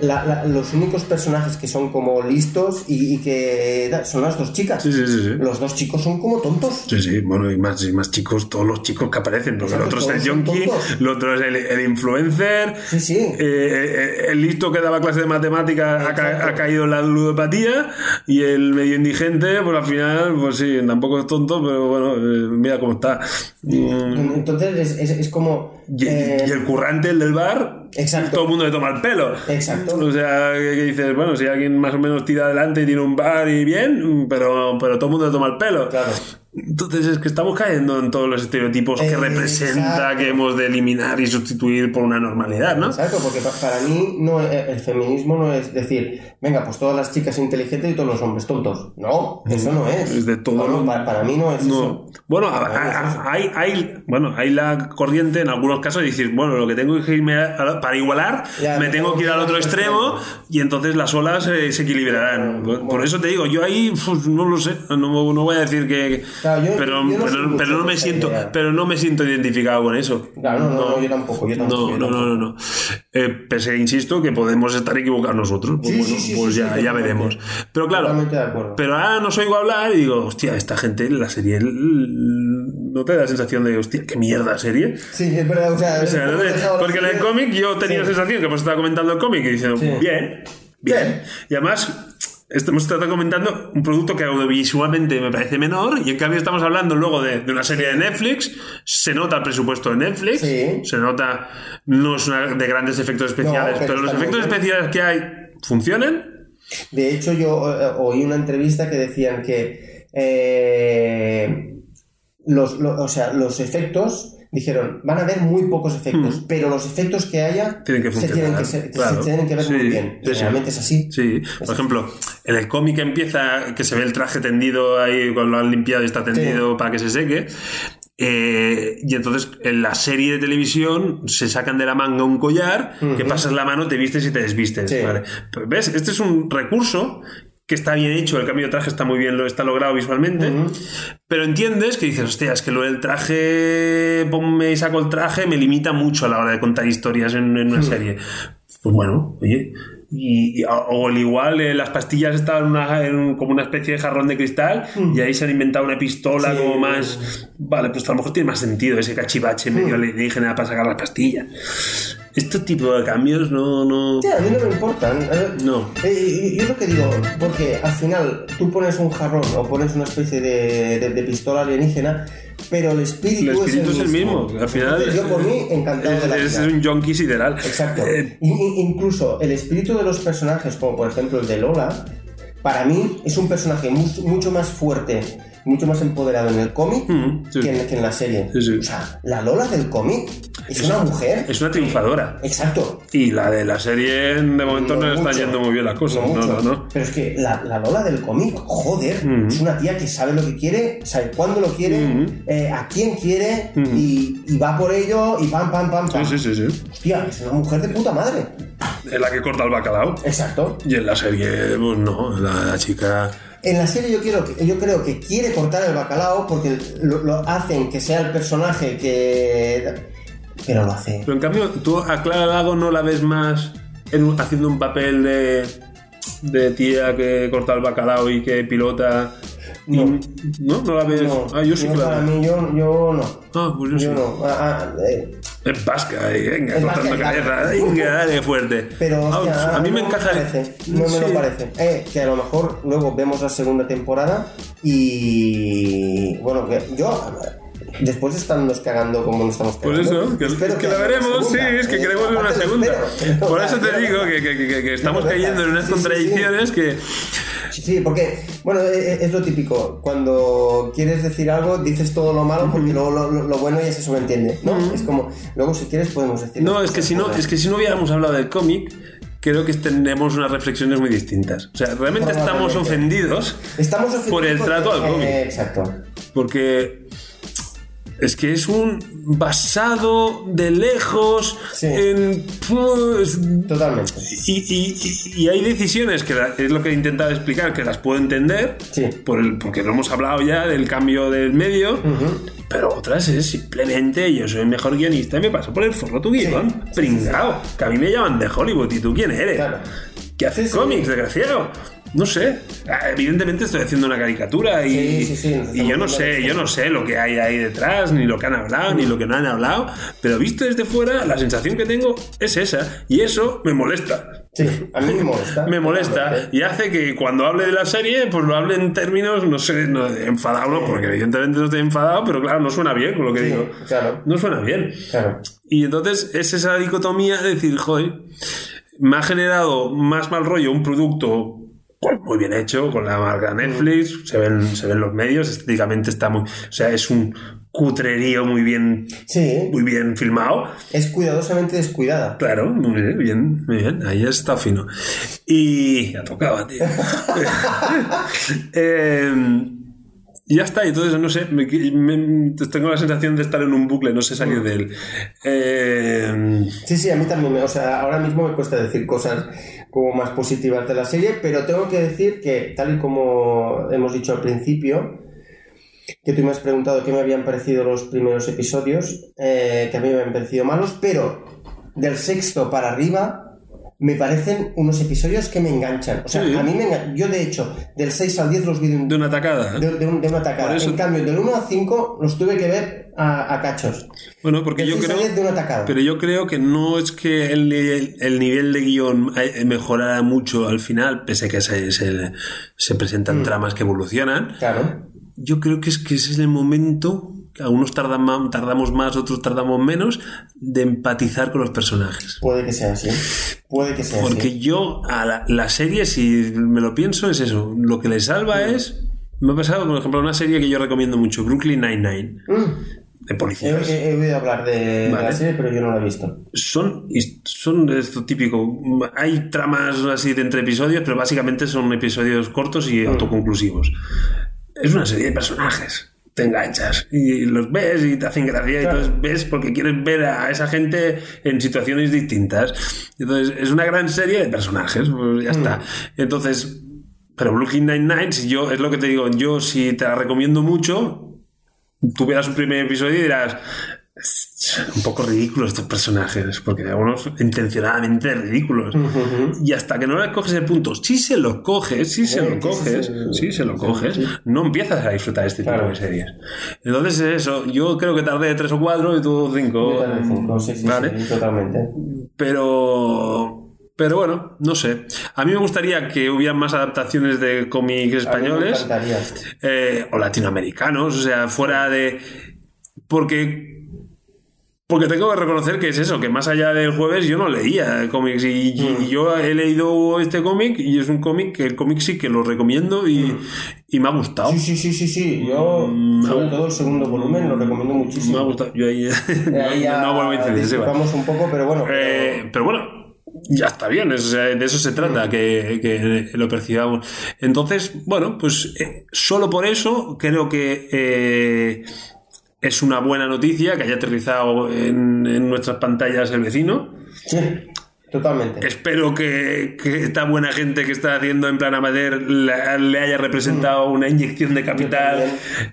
la- la- los únicos personajes que son como listos y, y que son las dos chicas. Sí, sí, sí, sí. Los dos chicos son como tontos. Sí, sí, bueno, y más, y más chicos, todos los chicos que aparecen, porque el otro es el yonki, el otro es el, el influencer, Sí, sí. eh, eh, el listo que daba clase de matemáticas ha, ca- Exacto. ha caído en la ludopatía y el medio indigente, pues al final, pues sí, tampoco es tonto, pero bueno, eh, mira cómo está. Mm, Entonces es, es- es como. y, eh, y el currante, el del bar, Exacto. todo el mundo le toma el pelo. Exacto. O sea, que, que dices, bueno, si alguien más o menos tira adelante y tiene un bar y bien, pero, pero todo el mundo le toma el pelo. Claro. Entonces es que estamos cayendo en todos los estereotipos que representa que hemos de eliminar y sustituir por una normalidad, ¿no? Exacto, porque pa- para mí no, eh, el feminismo no es decir, venga, pues todas las chicas inteligentes y todos los hombres tontos. No, eso no es. Es de todo. Para, para mí no es No. eso. Bueno, a- a- hay, hay, bueno, hay la corriente en algunos casos de decir, bueno, lo que tengo que irme a- para igualar, Ya, me tengo que ir al otro extremo y entonces las olas eh, se equilibrarán. Por- eso te digo, yo ahí pues, no lo sé, no, no voy a decir que, Claro, yo- pero, yo no pero, pero no me siento, idea. pero no me siento identificado con eso. Claro, no, no, no, yo tampoco, yo tampoco, No, no, no, no, no. Eh, pese a, insisto, que podemos estar equivocados nosotros. Pues Sí, bueno, sí, sí, pues ya, ya veremos. Pero claro, pero ahora nos oigo hablar y digo, hostia, esta gente, la serie, ¿no te da la sensación de, hostia, qué mierda serie? Sí, es verdad, o sea, O ¿no? porque en el cómic yo tenía Sí. la sensación que hemos estado comentando el cómic y diciendo, Sí. bien, bien. Y además, esto hemos estado comentando un producto que audiovisualmente me parece menor y en cambio estamos hablando luego de, de una serie de Netflix, se nota el presupuesto de Netflix, Sí. se nota, no es una de grandes efectos especiales, pero pero, los está efectos bien. especiales que hay funcionan. De hecho, yo eh, oí una entrevista que decían que eh, los, lo- o sea, los efectos dijeron van a haber muy pocos efectos, pero los efectos que haya Hmm. Tienen que se tienen que, ser- que claro. se tienen que ver Sí, muy bien. Sí. realmente es así. Sí, por ejemplo, en el cómic empieza que se ve el traje tendido ahí cuando lo han limpiado y está tendido para que se seque. eh, y entonces en la serie de televisión se sacan de la manga un collar que pasas la mano, te vistes y te desvistes. Sí. ¿vale? Pues, ¿Ves? Este es un recurso que está bien hecho, el cambio de traje está muy bien, lo está logrado visualmente, pero entiendes que dices, hostia, es que lo del traje, ponme y saco el traje, me limita mucho a la hora de contar historias en, en una serie. Pues bueno, oye, y, y- o el igual eh, las pastillas estaban una- en como una especie de jarrón de cristal y ahí se han inventado una pistola Sí. como más... Vale, pues a lo mejor tiene más sentido ese cachivache medio alienígena para sacar las pastillas. Este tipo de cambios no... no... Sí, a mí no me importan. Eh, No. eh, yo lo que digo, porque al final tú pones un jarrón o pones una especie de, de- de pistola alienígena, pero el espíritu, El espíritu es el mismo. Al final, Entonces, yo por mí, encantado de la es, es vida. un yonki sideral. Exacto. Eh, incluso el espíritu de los personajes, como por ejemplo el de Lola, para mí es un personaje mu- mucho más fuerte, mucho más empoderado en el cómic Mm, sí. que, en, que en la serie. Sí, sí. O sea, la Lola del cómic es, una mujer. es una triunfadora. Exacto. Y la de la serie de momento no, No le están yendo muy bien las cosas. No, no, no. Pero es que la, la Lola del cómic, joder, Mm. es una tía que sabe lo que quiere, sabe cuándo lo quiere, Mm. eh, a quién quiere y, y va por ello y pam, pam, pam, pam. Sí, sí, sí, sí. Hostia, es una mujer de puta madre. Es la que corta el bacalao. Exacto. Y en la serie, pues no, la, la chica. En la serie yo, quiero, yo creo que quiere cortar el bacalao porque lo, lo hacen que sea el personaje que... Pero lo hace. Pero en cambio, tú a Clara Lago no la ves más en haciendo un papel de, de tía que corta el bacalao y que pilota. No. ¿No? ¿No la ves? No, ah, yo sí yo que la para veo. mí yo, yo no. Ah, pues yo, Yo sí. no. Ah, ah, eh, Es vasca, y venga, cortando cabeza. Venga, dale fuerte. Pero a mí me no encaja. parece, no me Sí. lo parece. Eh, que a lo mejor luego vemos la segunda temporada y bueno, que yo después de estarnos cagando como nos estamos Pues cagando. eso, que, espero es que la veremos, sí, es que Eh, queremos ver una segunda. espero. Por eso te digo que, que- que- que estamos cayendo en unas sí, sí, sí. contradicciones que. Sí, porque, bueno, es, es lo típico. Cuando quieres decir algo, dices todo lo malo porque luego lo, lo- lo bueno ya se sobreentiende, ¿no? Es como, luego si quieres podemos decir. No, es que si no, es que si no hubiéramos hablado del cómic, creo que tenemos unas reflexiones muy distintas. O sea, realmente estamos ofendidos Estamos por el ofendidos trato al cómic. eh, exacto. porque es que es un basado de lejos Sí. en pues, Totalmente. y, y- y- y hay decisiones que la- es lo que he intentado explicar que las puedo entender Sí. por el- porque lo hemos hablado ya del cambio del medio pero otras es simplemente yo soy el mejor guionista y me paso por el forro tu guion pringao que a mí me llaman de Hollywood y tú quién eres Claro. que haces Sí, sí. cómics desgraciado no sé, Ah, evidentemente estoy haciendo una caricatura y, Sí, sí, sí, nos y yo no sé, yo no sé lo que hay ahí detrás, ni lo que han hablado, ni lo que no han hablado, pero visto desde fuera, la sensación que tengo es esa, y eso me molesta. Sí, a mí me molesta. Me molesta y hace que cuando hable de la serie, pues lo hable en términos, no sé, no, enfadado, no, porque evidentemente no estoy enfadado, pero claro, no suena bien con lo que Sí, digo. claro. No suena bien. Claro. Y entonces es esa dicotomía de decir, joder, me ha generado más mal rollo un producto pues, muy bien hecho, con la marca Netflix, se, ven, se ven los medios, estéticamente está muy... O sea, es un cutrerío muy bien, Sí, muy bien filmado. es cuidadosamente descuidada. Claro, muy bien, muy bien, ahí está fino. Y ya tocaba, tío. Eh, y ya está, y entonces no sé, me- me- tengo la sensación de estar en un bucle, no sé salir de él. Eh, Sí, sí, a mí también. me- O sea, ahora mismo me cuesta decir cosas como más positivas de la serie, pero tengo que decir que, tal y como hemos dicho al principio, que tú me has preguntado qué me habían parecido los primeros episodios, eh, que a mí me habían parecido malos, pero del sexto para arriba me parecen unos episodios que me enganchan. O sea, Sí. a mí me engan- Yo, de hecho, del 6 al 10 los vi de, un- De una atacada. de, de un- de una tacada. Por eso- En cambio, del 1 al 5 los tuve que ver a, a cachos. Bueno, porque Del yo 6 al creo. 10 de una tacada. Pero yo creo que no es que el, nivel- el nivel de guion eh, mejorara mucho al final, pese a que se, se, se Mm. presentan tramas que evolucionan. Claro. Yo creo que es que ese es el momento, algunos tardan más, tardamos más, otros tardamos menos, de empatizar con los personajes. Puede que sea así. Puede que sea Porque así. yo a la, la serie, si me lo pienso, es eso. Lo que le salva Mm. es... Me ha pasado, por ejemplo, una serie que yo recomiendo mucho, Brooklyn Nine-Nine, Mm. de policías. he- he oído hablar de, la serie, pero yo no la he visto. Son, son esto típico. Hay tramas así de entre episodios, pero básicamente son episodios cortos y autoconclusivos. Es una serie de personajes. Te enganchas y los ves y te hacen gracia y entonces ves porque quieres ver a esa gente en situaciones distintas. Entonces es una gran serie de personajes, pues ya está. Entonces, pero Brooklyn Nine-Nine, si yo, es lo que te digo, yo si te la recomiendo mucho, tú verás un primer episodio y dirás, "Es un poco ridículos estos personajes, porque algunos intencionadamente ridículos. Y hasta que no les coges el punto, si se los coges, si se lo coges, sí. si se lo coges, no empiezas a disfrutar este tipo de series. Entonces es eso, yo creo que tardé tres o cuatro y tú cinco. Sí, sí, ¿vale? sí, totalmente. Pero. Pero bueno, no sé. A mí me gustaría que hubiera más adaptaciones de cómics españoles eh, o latinoamericanos, o sea, fuera de. Porque. Porque tengo que reconocer que es eso, que más allá del jueves yo no leía cómics y, y yo he leído este cómic y es un cómic que el cómic sí que lo recomiendo y, y me ha gustado. Sí, sí, sí, sí, sí. Yo, Mm, sobre todo el segundo volumen, lo recomiendo Me ha muchísimo. gustado. Yo ahí, Ahí ya no, vuelvo a incidir. sí, va. discrepamos un poco, pero bueno. pero- Eh, pero bueno, ya está bien, es- o sea, de eso se trata, que, que lo percibamos. Entonces, bueno, pues eh, solo por eso creo que eh, es una buena noticia que haya aterrizado en, en nuestras pantallas el vecino. Sí, totalmente. Espero que, que esta buena gente que está haciendo en plan amateur la- le haya representado una inyección de capital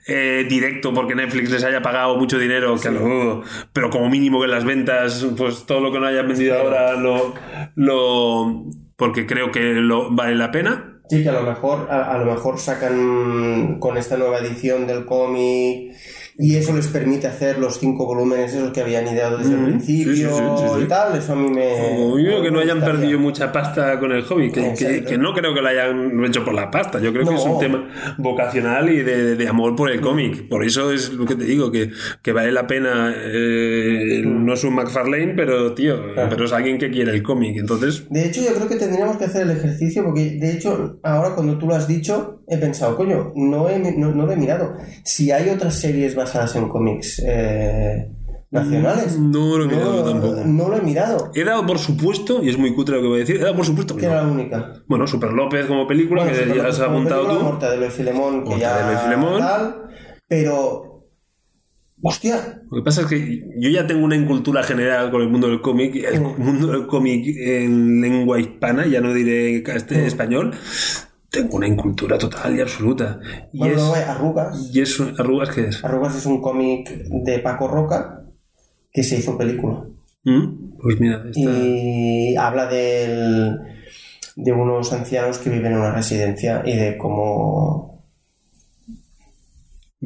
eh, directo porque Netflix les haya pagado mucho dinero, que lo dudo, pero como mínimo que las ventas, pues todo lo que no hayan vendido ahora lo, lo porque creo que lo, vale la pena. Sí, que a lo mejor, a, a lo mejor sacan con esta nueva edición del cómic y eso les permite hacer los cinco volúmenes esos que habían ideado desde el Mm, principio sí, sí, sí, sí, sí. y tal. Eso a mí me. Como que no hayan gustaría. perdido mucha pasta con el hobby, que, que, Exacto. que no creo que lo hayan hecho por la pasta, yo creo que es un tema vocacional y de, de amor por el cómic. Por eso es lo que te digo, que, que vale la pena, eh, no es un McFarlane, pero tío, Claro. pero es alguien que quiere el cómic, entonces... De hecho, yo creo que tendríamos que hacer el ejercicio porque, de hecho, ahora cuando tú lo has dicho, he pensado, coño, no, he, no, no lo he mirado. Si hay otras series basadas en cómics eh, nacionales. No lo he mirado tampoco. No lo he mirado. He dado por supuesto, y es muy cutre lo que voy a decir, he dado por supuesto que Que era la única. Bueno, Super López como película, Bueno, que Super ya López has apuntado tú. Mortadelo y Filemón, que ya Filemón. tal, pero hostia, Lo que pasa es que yo ya tengo una incultura general con el mundo del cómic, el Mm. mundo del cómic en lengua hispana, ya no diré este Mm. español, tengo una incultura total y absoluta. Y bueno, es, hay Arrugas. y es arrugas que es. Arrugas es un cómic de Paco Roca que se hizo película. ¿Mm? Pues mira, esta- Y habla del, de unos ancianos que viven en una residencia y de cómo...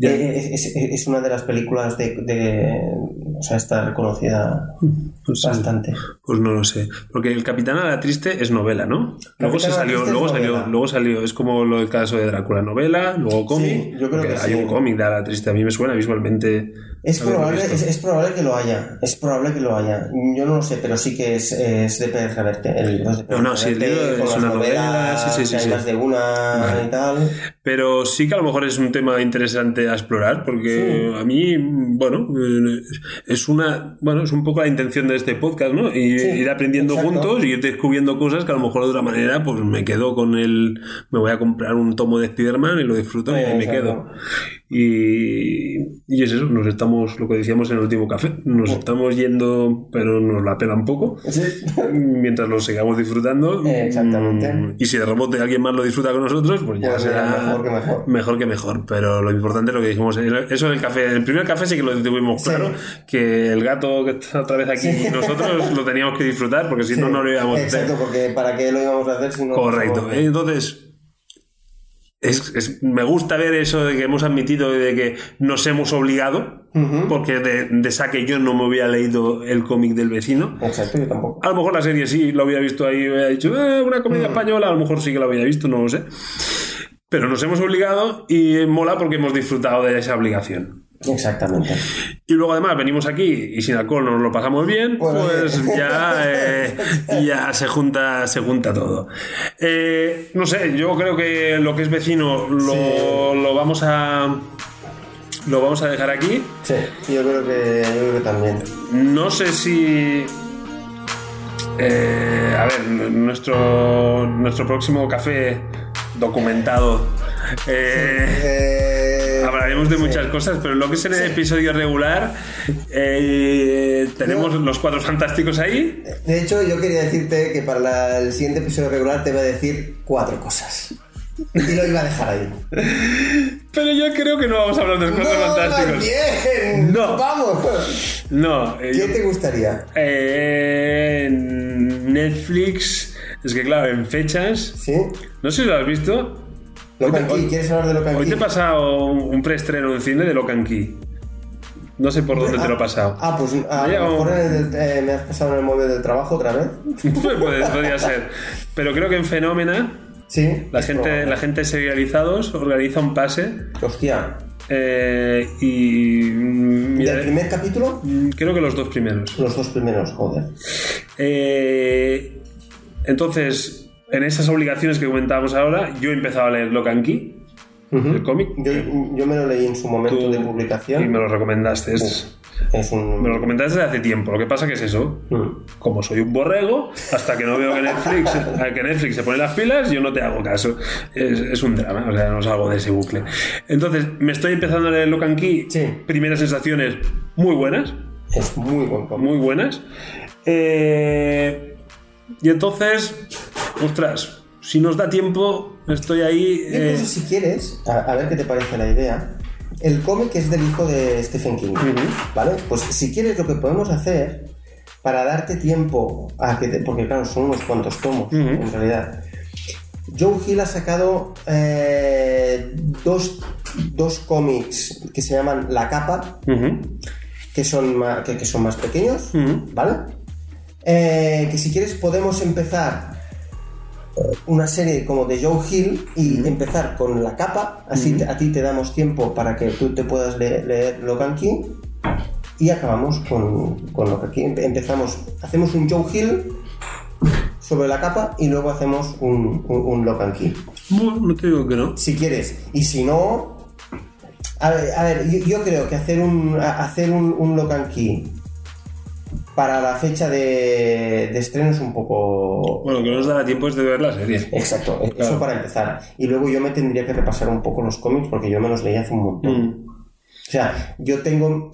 Eh, Es, es- es una de las películas de, de- O sea, está reconocida pues, sí, bastante. pues no lo sé. Porque el Capitán a la Triste es novela, ¿no? Luego se salió, luego salió, novela. luego salió, es como lo del caso de Drácula, novela, luego cómic. yo creo porque que hay sí. un cómic de a la Triste, a mí me suena visualmente. Es probable, es, es probable que lo haya. Es probable que lo haya. Yo no lo sé, pero sí que es, es de Pérez Reverte. El libro es de Pérez No, no, sí, el libro es una novela, sí, sí, sí, que hay sí. más de una Vale. y tal. Pero sí que a lo mejor es un tema interesante a explorar, porque a mí, bueno, eh, es una, bueno, es un poco la intención de este podcast, ¿no? Y Sí, ir aprendiendo exacto. juntos y ir descubriendo cosas que a lo mejor de otra manera pues me quedo con el... Me voy a comprar un tomo de Spider-Man y lo disfruto y ahí me quedo. Y, y es eso, nos estamos, lo que decíamos en el último café, nos estamos yendo, pero nos la pela un poco. Sí. Mientras lo sigamos disfrutando. Exactamente. Mm, Y si de rebote alguien más lo disfruta con nosotros, pues ya Pues será mejor que mejor. mejor que mejor. Pero lo importante es lo que dijimos. Eso del café. El primer café sí que lo tuvimos Sí. claro. Que el gato que está otra vez aquí y nosotros lo teníamos que disfrutar porque si no, no lo íbamos a hacer. Exacto, porque ¿para qué lo íbamos a hacer si no Correcto. Entonces. Es- es- me gusta ver eso de que hemos admitido de que nos hemos obligado, porque de, de saque yo no me había leído el cómic del vecino. Exacto, yo tampoco. A lo mejor la serie sí lo había visto ahí, había dicho, "Eh, una comedia española, a lo mejor sí que lo había visto, no lo sé. Pero nos hemos obligado y mola porque hemos disfrutado de esa obligación. Exactamente. Y luego además venimos aquí y sin alcohol nos lo pasamos bien, Bueno, pues bien. ya, eh, ya se junta, se junta todo. Eh, no sé, yo creo que lo que es vecino lo, Sí. lo vamos a lo vamos a dejar aquí. Sí, yo creo que, yo creo que también. No sé si. eh, a ver, nuestro, nuestro próximo café documentado. eh, Eh, Hablaremos de muchas cosas, pero lo que es en el episodio regular, eh, tenemos los cuatro fantásticos ahí. De hecho, yo quería decirte que para la- el siguiente episodio regular te voy a decir cuatro cosas. Y lo iba a dejar ahí. Pero yo creo que no vamos a hablar de los cuatro ¡No, fantásticos. bien! No. ¡Vamos! No, eh, ¿Qué te gustaría? eh, Netflix. Es que claro, en fechas. ¿Sí? No sé si lo has visto. Locan Hoy- Key, ¿quieres hablar de Locan Hoy Key? te he pasado un preestreno en cine de Locan Key. No sé por dónde te lo he pasado. Ah, pues a lo mejor el- eh, me has pasado en el móvil del trabajo otra vez. Puede- podría ser. Pero creo que en Fenómena Sí. la gente, probable. la gente serializados organiza un pase Hostia. eh, y mira, ¿Del primer capítulo? mm, creo que los dos primeros. Los dos primeros, joder. Eh, entonces, en esas obligaciones que comentábamos ahora, yo he empezado a leer Locan Key, el cómic. Yo, yo me lo leí en su momento Tú- de y publicación. me lo recomendaste. Es- Es un... Me lo recomendaste desde hace tiempo. Lo que pasa que es eso. Mm. Como soy un borrego, hasta que no veo que Netflix, que Netflix se pone las pilas, yo no te hago caso. Es, es un drama, o sea, no salgo de ese bucle. Entonces, me estoy empezando a leer Locan Key. Sí. Primeras sensaciones muy buenas, Es muy buen cómic. muy buenas. Eh, y entonces, ostras, si nos da tiempo, estoy ahí. Eh, incluso si quieres, a, a ver qué te parece la idea. El cómic es del hijo de Stephen King, ¿vale? Pues si quieres lo que podemos hacer para darte tiempo a que te- porque claro, son unos cuantos tomos en realidad. Joe Hill ha sacado eh, dos, dos cómics que se llaman La Capa, que son más, que, que son más pequeños. ¿vale? Eh, que si quieres podemos empezar una serie como de Joe Hill y empezar con la capa, así a ti te damos tiempo para que tú te puedas le- leer Logan King y acabamos con, con Logan King. Empe- Empezamos, hacemos un Joe Hill sobre la capa y luego hacemos un, un, un Logan King bueno, no te digo que no. si quieres. Y si no. A ver, a ver, yo, yo creo que hacer un. hacer un, un Locan Key para la fecha de, de estreno es un poco. Bueno, que no nos dará tiempo es de ver la serie. Exacto, eso para empezar. Y luego yo me tendría que repasar un poco los cómics porque yo me los leí hace un montón. Mm. O sea, yo tengo.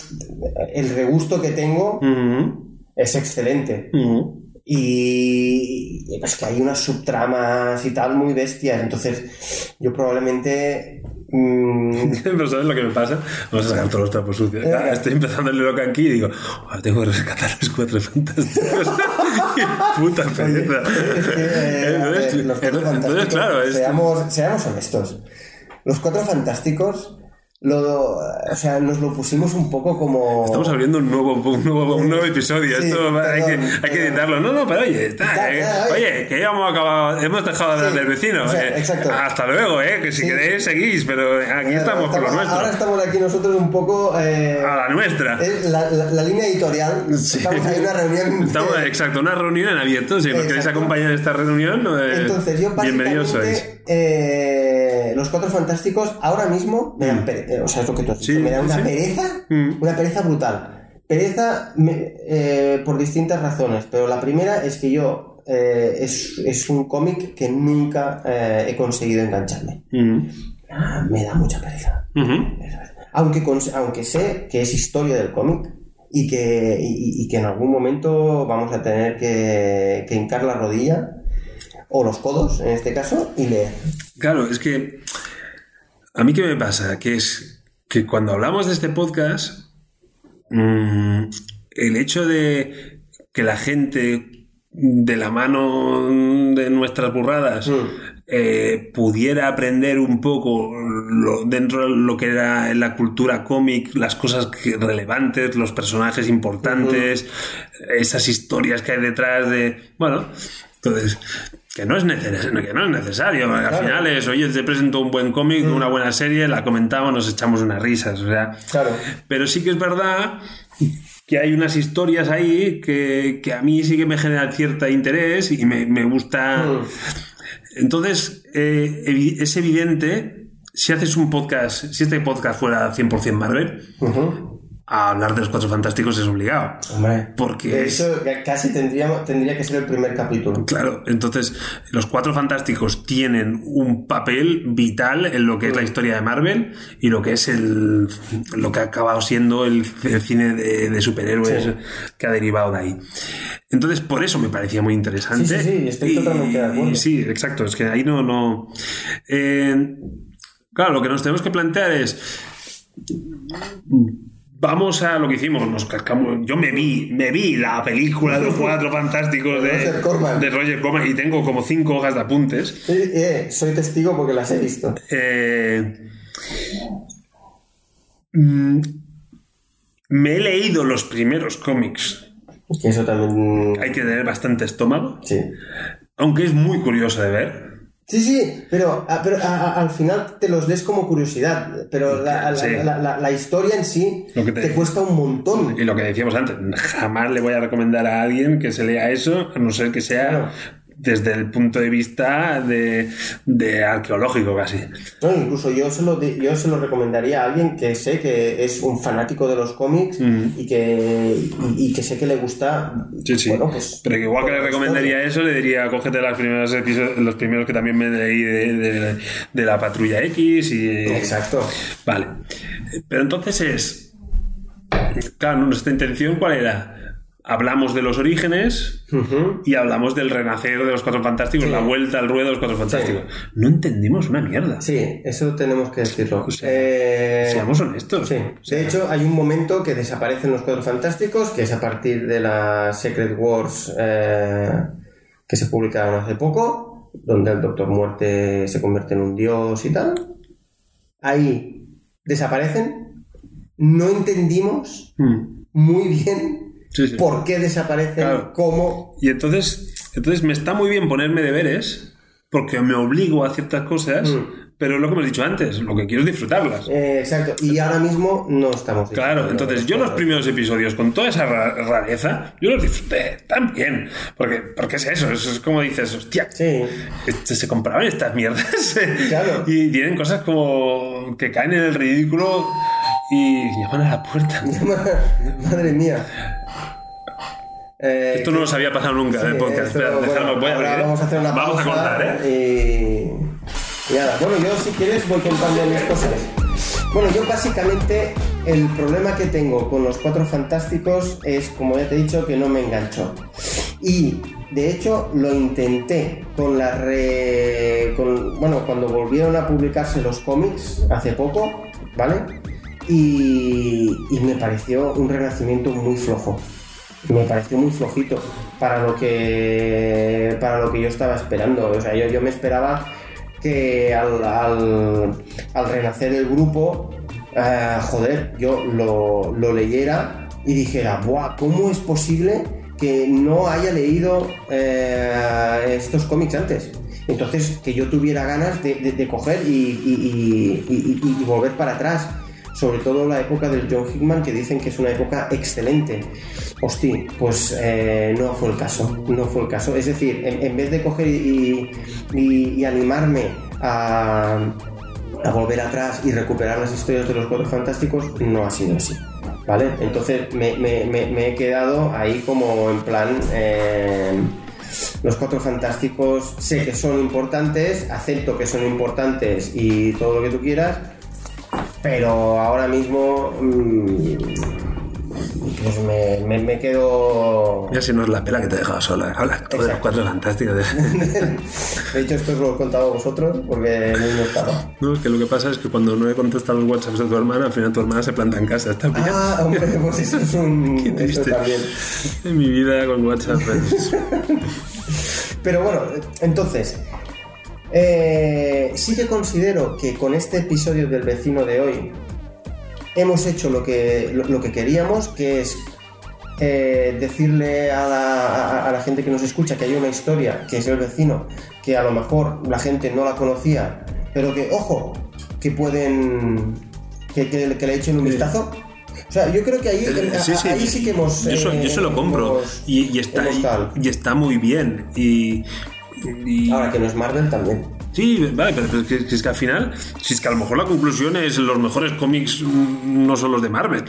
El regusto que tengo Ujú, es excelente. ujú. Y y es que hay unas subtramas y tal muy bestias. Entonces, yo probablemente. Mm, Pero ¿sabes lo que me pasa? Vamos a sacar todos los trapos sucios. Ah, Estoy empezando el Locan Key y digo, tengo que rescatar los cuatro fantásticos. ¡Qué puta pereza! Eh, ver, Entonces, los Cuatro entonces, Fantásticos, claro, es, seamos, seamos honestos. Los cuatro fantásticos, lo, o sea, nos lo pusimos un poco como. estamos abriendo un nuevo, un nuevo, un nuevo episodio. Sí, Esto hay, que, hay que editarlo. No, no, pero oye, está, eh, oye. oye, que ya hemos acabado, hemos dejado de hablar Sí, del vecino. o sea, eh. exacto. Hasta luego, eh, que si Sí. queréis seguís, pero aquí estamos por lo nuestro. Ahora estamos aquí nosotros un poco. eh, A la nuestra. es la, la- la línea editorial. Sí. Estamos ahí en una reunión. Estamos, exacto, una reunión en abierto. Si nos queréis acompañar en esta reunión, eh, Entonces, yo bienvenidos sois. eh, los cuatro fantásticos ahora mismo me dan pereza. O sea, es lo que tú has dicho, Mm. Sí, me dan una sí. pereza, Mm. una pereza brutal. Pereza me- eh, por distintas razones, pero la primera es que yo eh, es, es un cómic que nunca eh, he conseguido engancharme. Ujú. Ah, me da mucha pereza. Aunque, aunque sé que es historia del cómic y que, y, y que en algún momento vamos a tener que, que hincar la rodilla o los codos, en este caso, y leer. Claro, es que a mí qué me pasa, que es que cuando hablamos de este podcast, mm, el hecho de que la gente de la mano de nuestras burradas Mm. eh, pudiera aprender un poco lo- dentro de lo que era la cultura cómic, las cosas que- relevantes, los personajes importantes, esas historias que hay detrás de... Bueno, entonces, que no es necesario, que no es necesario. porque Al Claro. final es, oye, te presento un buen cómic, una buena serie, la comentamos, nos echamos unas risas. O sea, Claro. pero sí que es verdad que hay unas historias ahí que, que a mí sí que me generan cierto interés y me, me gusta. Mm. Entonces, eh, es evidente, si haces un podcast, si este podcast fuera 100% Marvel. A hablar de los cuatro fantásticos es obligado. Hombre. Porque De es- hecho, ya casi tendríamos, tendría que ser el primer capítulo. Claro, entonces los cuatro fantásticos tienen un papel vital en lo que es la historia de Marvel y lo que es el lo que ha acabado siendo el, el cine de, de superhéroes Sí. que ha derivado de ahí. Entonces, por eso me parecía muy interesante. Sí, sí, sí, estoy Y- totalmente de acuerdo. y sí, exacto, es que ahí no. no Eh, claro, lo que nos tenemos que plantear es. Vamos a lo que hicimos, nos cascamos. Yo me vi, me vi la película de los cuatro fantásticos de, Roger Corman. de Roger Corman y tengo como cinco hojas de apuntes. Eh, eh, soy testigo porque las he visto. Eh, mm, me he leído los primeros cómics. Eso también. Hay que tener bastante estómago, Sí. aunque es muy curioso de ver. Sí, sí, pero, ah, pero ah, ah, al final te los des como curiosidad. Pero la, la- Sí. la- la- la historia en sí te... te- cuesta un montón. Y lo que decíamos antes, jamás le voy a recomendar a alguien que se lea eso, a no ser que sea Claro. Desde el punto de vista de, de arqueológico casi. No, incluso yo se, lo, yo se lo recomendaría a alguien que sé que es un fanático de los cómics y, que, y, y que sé que le gusta. Sí, sí. Bueno, pues. Pero que igual que le pues, recomendaría eso, le diría, cógete los primeros episodios, los primeros que también me leí de, de- de la Patrulla X y... Exacto. Vale. Pero entonces es... Claro, nuestra intención, ¿cuál era? Hablamos de los orígenes y hablamos del renacer de los Cuatro Fantásticos, la vuelta al ruedo de los Cuatro Fantásticos. No entendimos una mierda. Sí, eso tenemos que decirlo. sea, Eh, Seamos honestos. Sí, O sea, de hecho hay un momento que desaparecen los cuadros fantásticos, que es a partir de la Secret Wars eh, que se publicaron hace poco, donde el Doctor Muerte se convierte en un dios y tal. Ahí desaparecen. No entendimos mm, muy bien sí, sí. por qué desaparecen, Claro. cómo. Y entonces, entonces me está muy bien ponerme deberes porque me obligo a ciertas cosas, Mm. pero es lo que hemos dicho antes, lo que quiero es disfrutarlas. Eh, exacto, y ahora mismo no estamos. Claro, entonces yo los primeros episodios con toda esa ra- rareza, yo los disfruté tan bien. Porque, porque es eso, eso es como dices, hostia, Sí, este, se compraban estas mierdas. Claro. Y tienen cosas como que caen en el ridículo y llaman a la puerta. madre mía. Eh, Esto no nos había pasado nunca en el Sí, podcast. esto, Espera, bueno, dejadme, voy a- ahora vamos a hacer una Vamos a contar, ¿eh? Y, y nada, bueno, yo si quieres voy contando mis cosas. Bueno, yo básicamente el problema que tengo con los cuatro fantásticos es, como ya te he dicho, que no me enganchó. Y de hecho lo intenté con la re... con- bueno, cuando volvieron a publicarse los cómics hace poco, ¿vale? Y, y me pareció un renacimiento muy flojo me pareció muy flojito para lo que para lo que yo estaba esperando. O sea yo, yo me esperaba que al, al, renacer el grupo eh, joder yo lo, lo leyera y dijera Buah, ¿cómo es posible que no haya leído eh, estos cómics antes? Entonces, que yo tuviera ganas de, de- coger y- y volver para atrás sobre todo la época del John Hickman, que dicen que es una época excelente. Hostia, pues eh, no fue el caso, no fue el caso. Es decir, en, vez de coger y, y- animarme a, volver atrás y recuperar las historias de los Cuatro Fantásticos, no ha sido así. ¿Vale? Entonces me he quedado ahí como en plan... eh, los cuatro fantásticos sé que son importantes, acepto que son importantes y todo lo que tú quieras, pero ahora mismo mm, pues me, me- me quedo... Ya si no es la pela que te he dejado sola. Habla tú de los cuatro fantásticos. De hecho, esto os lo he contado a vosotros porque no estaba. No, que lo que pasa es que cuando no he contestado los WhatsApps de tu hermana, al final tu hermana se planta en casa. Está bien. Ah, hombre, pues eso es un... Qué triste. también. En mi vida con WhatsApp. pues, Pero bueno, entonces, eh, sí que considero que con este episodio del vecino de hoy hemos hecho lo que, lo, lo que queríamos, que es eh, decirle a la, a- a la gente que nos escucha que hay una historia, que es el vecino, que a lo mejor la gente no la conocía, pero que, ojo, que pueden, que, que- que le echen un vistazo. O sea, yo creo que ahí, Eh, sí, sí, ahí sí que hemos... Yo, se- eh, yo se lo compro. hemos- y, y está, y está muy bien. Y. y- Ahora que no es Marvel también. Sí, vale, pero, pero es que, que es que al final, si es que a lo mejor la conclusión es los mejores cómics mm, no son los de Marvel.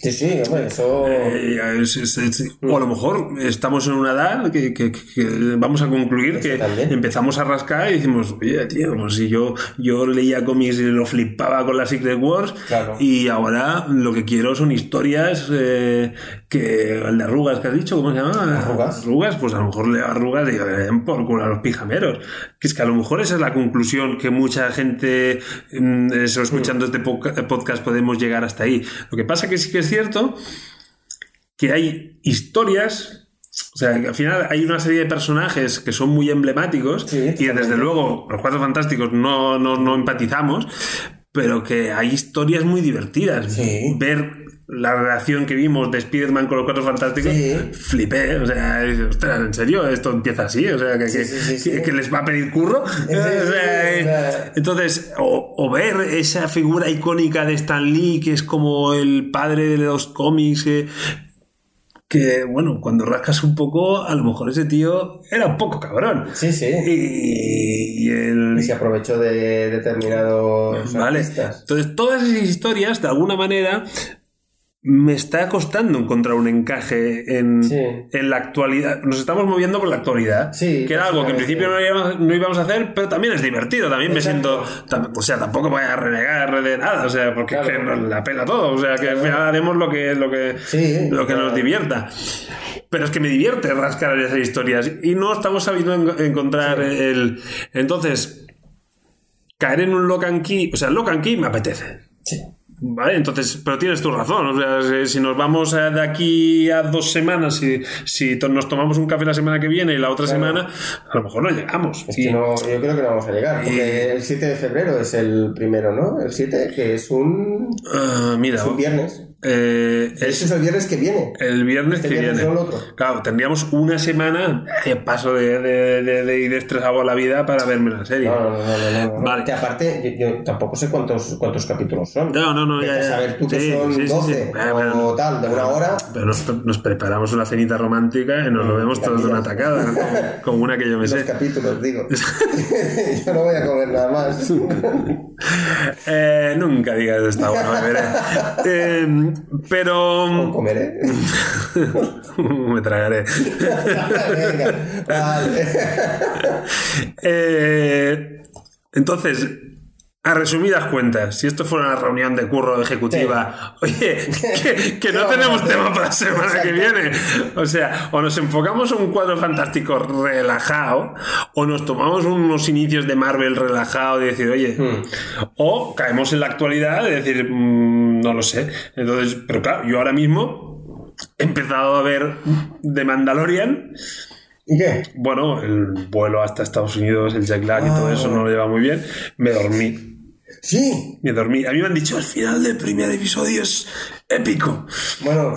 Sí, sí, hombre, eso... Eh, es- es- es- o a lo mejor estamos en una edad que, que- que vamos a concluir que empezamos a rascar y decimos, oye, tío, pues si yo, yo leía cómics y lo flipaba con las Secret Wars Claro. y ahora lo que quiero son historias eh, que el de arrugas que has dicho, ¿cómo se llama? Arrugas. Arrugas, pues a lo mejor leo arrugas y "Eh, por culo a los pijameros. Que es que a lo mejor esa es la conclusión que mucha gente mm, eso, escuchando este poca- podcast podemos llegar hasta ahí. Lo que pasa que sí que es cierto que hay historias, o sea, que al final hay una serie de personajes que son muy emblemáticos Sí, y desde luego los Cuatro Fantásticos no, no, no empatizamos, pero que hay historias muy divertidas. Sí. Ver la relación que vimos de Spider-Man con los Cuatro Fantásticos, Sí. flipé, o sea, ostras, ¿en serio? ¿Esto empieza así? O sea, que, Sí, que- sí, sí, que- sí. que les va a pedir curro. Entonces, o, o ver esa figura icónica de Stan Lee, que es como el padre de los cómics, que, que, bueno, cuando rascas un poco, a lo mejor ese tío era un poco cabrón. Sí, sí. Y, y el... Y se aprovechó de determinados Vale. artistas. Entonces, todas esas historias, de alguna manera, me está costando encontrar un encaje en, Sí. en la actualidad. Nos estamos moviendo con la actualidad. Sí, que era algo que en básicamente. principio no íbamos, no íbamos a hacer, pero también es divertido. También Exacto. me siento. tam- O sea, tampoco voy a renegar de nada. O sea, porque es Claro. que nos la pela todo. O sea, que al final haremos lo que, lo que, Sí, lo que claro. nos divierta. Pero es que me divierte rascar esas historias. Y no estamos sabiendo en- encontrar el. Entonces, caer en un lock and key. O sea, lock and key me apetece. Vale, entonces, pero tienes tu razón. O sea, si, si nos vamos a- de aquí a dos semanas, si, si to- nos tomamos un café la semana que viene y la otra Claro. semana, a lo mejor no llegamos. Es que no, yo creo que no vamos a llegar. Porque el 7 de febrero es el primero, ¿no? El 7, que es un, Ah, mira, es un viernes. Eh, Ese es es el viernes que viene. el viernes Este que viernes viene. otro. Claro, tendríamos una semana de paso de, de, de, de ir estresado a la vida para verme la serie. No, no, no, no, no, no. Vale. Que aparte, yo, yo tampoco sé cuántos, cuántos capítulos son. No, no, no, ya, ya. saber tú que Sí, son sí, sí, sí. 12 Ah, bueno, o tal, de una hora. Pero nos, nos preparamos una cenita romántica y nos lo vemos todos de una tacada, como, como una que yo me Los sé. capítulos, digo. yo no voy a comer nada más. Eh, nunca digas está bueno, beberé. Eh, pero Comeré. me tragaré. Venga, vale. Eh, entonces, a resumidas cuentas, si esto fuera una reunión de curro ejecutiva, oye, que, que no a tenemos tema para la semana que viene. O sea, o nos enfocamos en un cuadro fantástico relajado, o nos tomamos unos inicios de Marvel relajado y decir, oye, Hmm. o caemos en la actualidad de decir, mm, no lo sé. Entonces, pero claro, yo ahora mismo he empezado a ver The Mandalorian. ¿Y qué? Bueno, el vuelo hasta Estados Unidos, el jet lag y todo eso no lo lleva muy bien. Me dormí. Sí. Me dormí. A mí me han dicho, el final del primer episodio es épico. Bueno,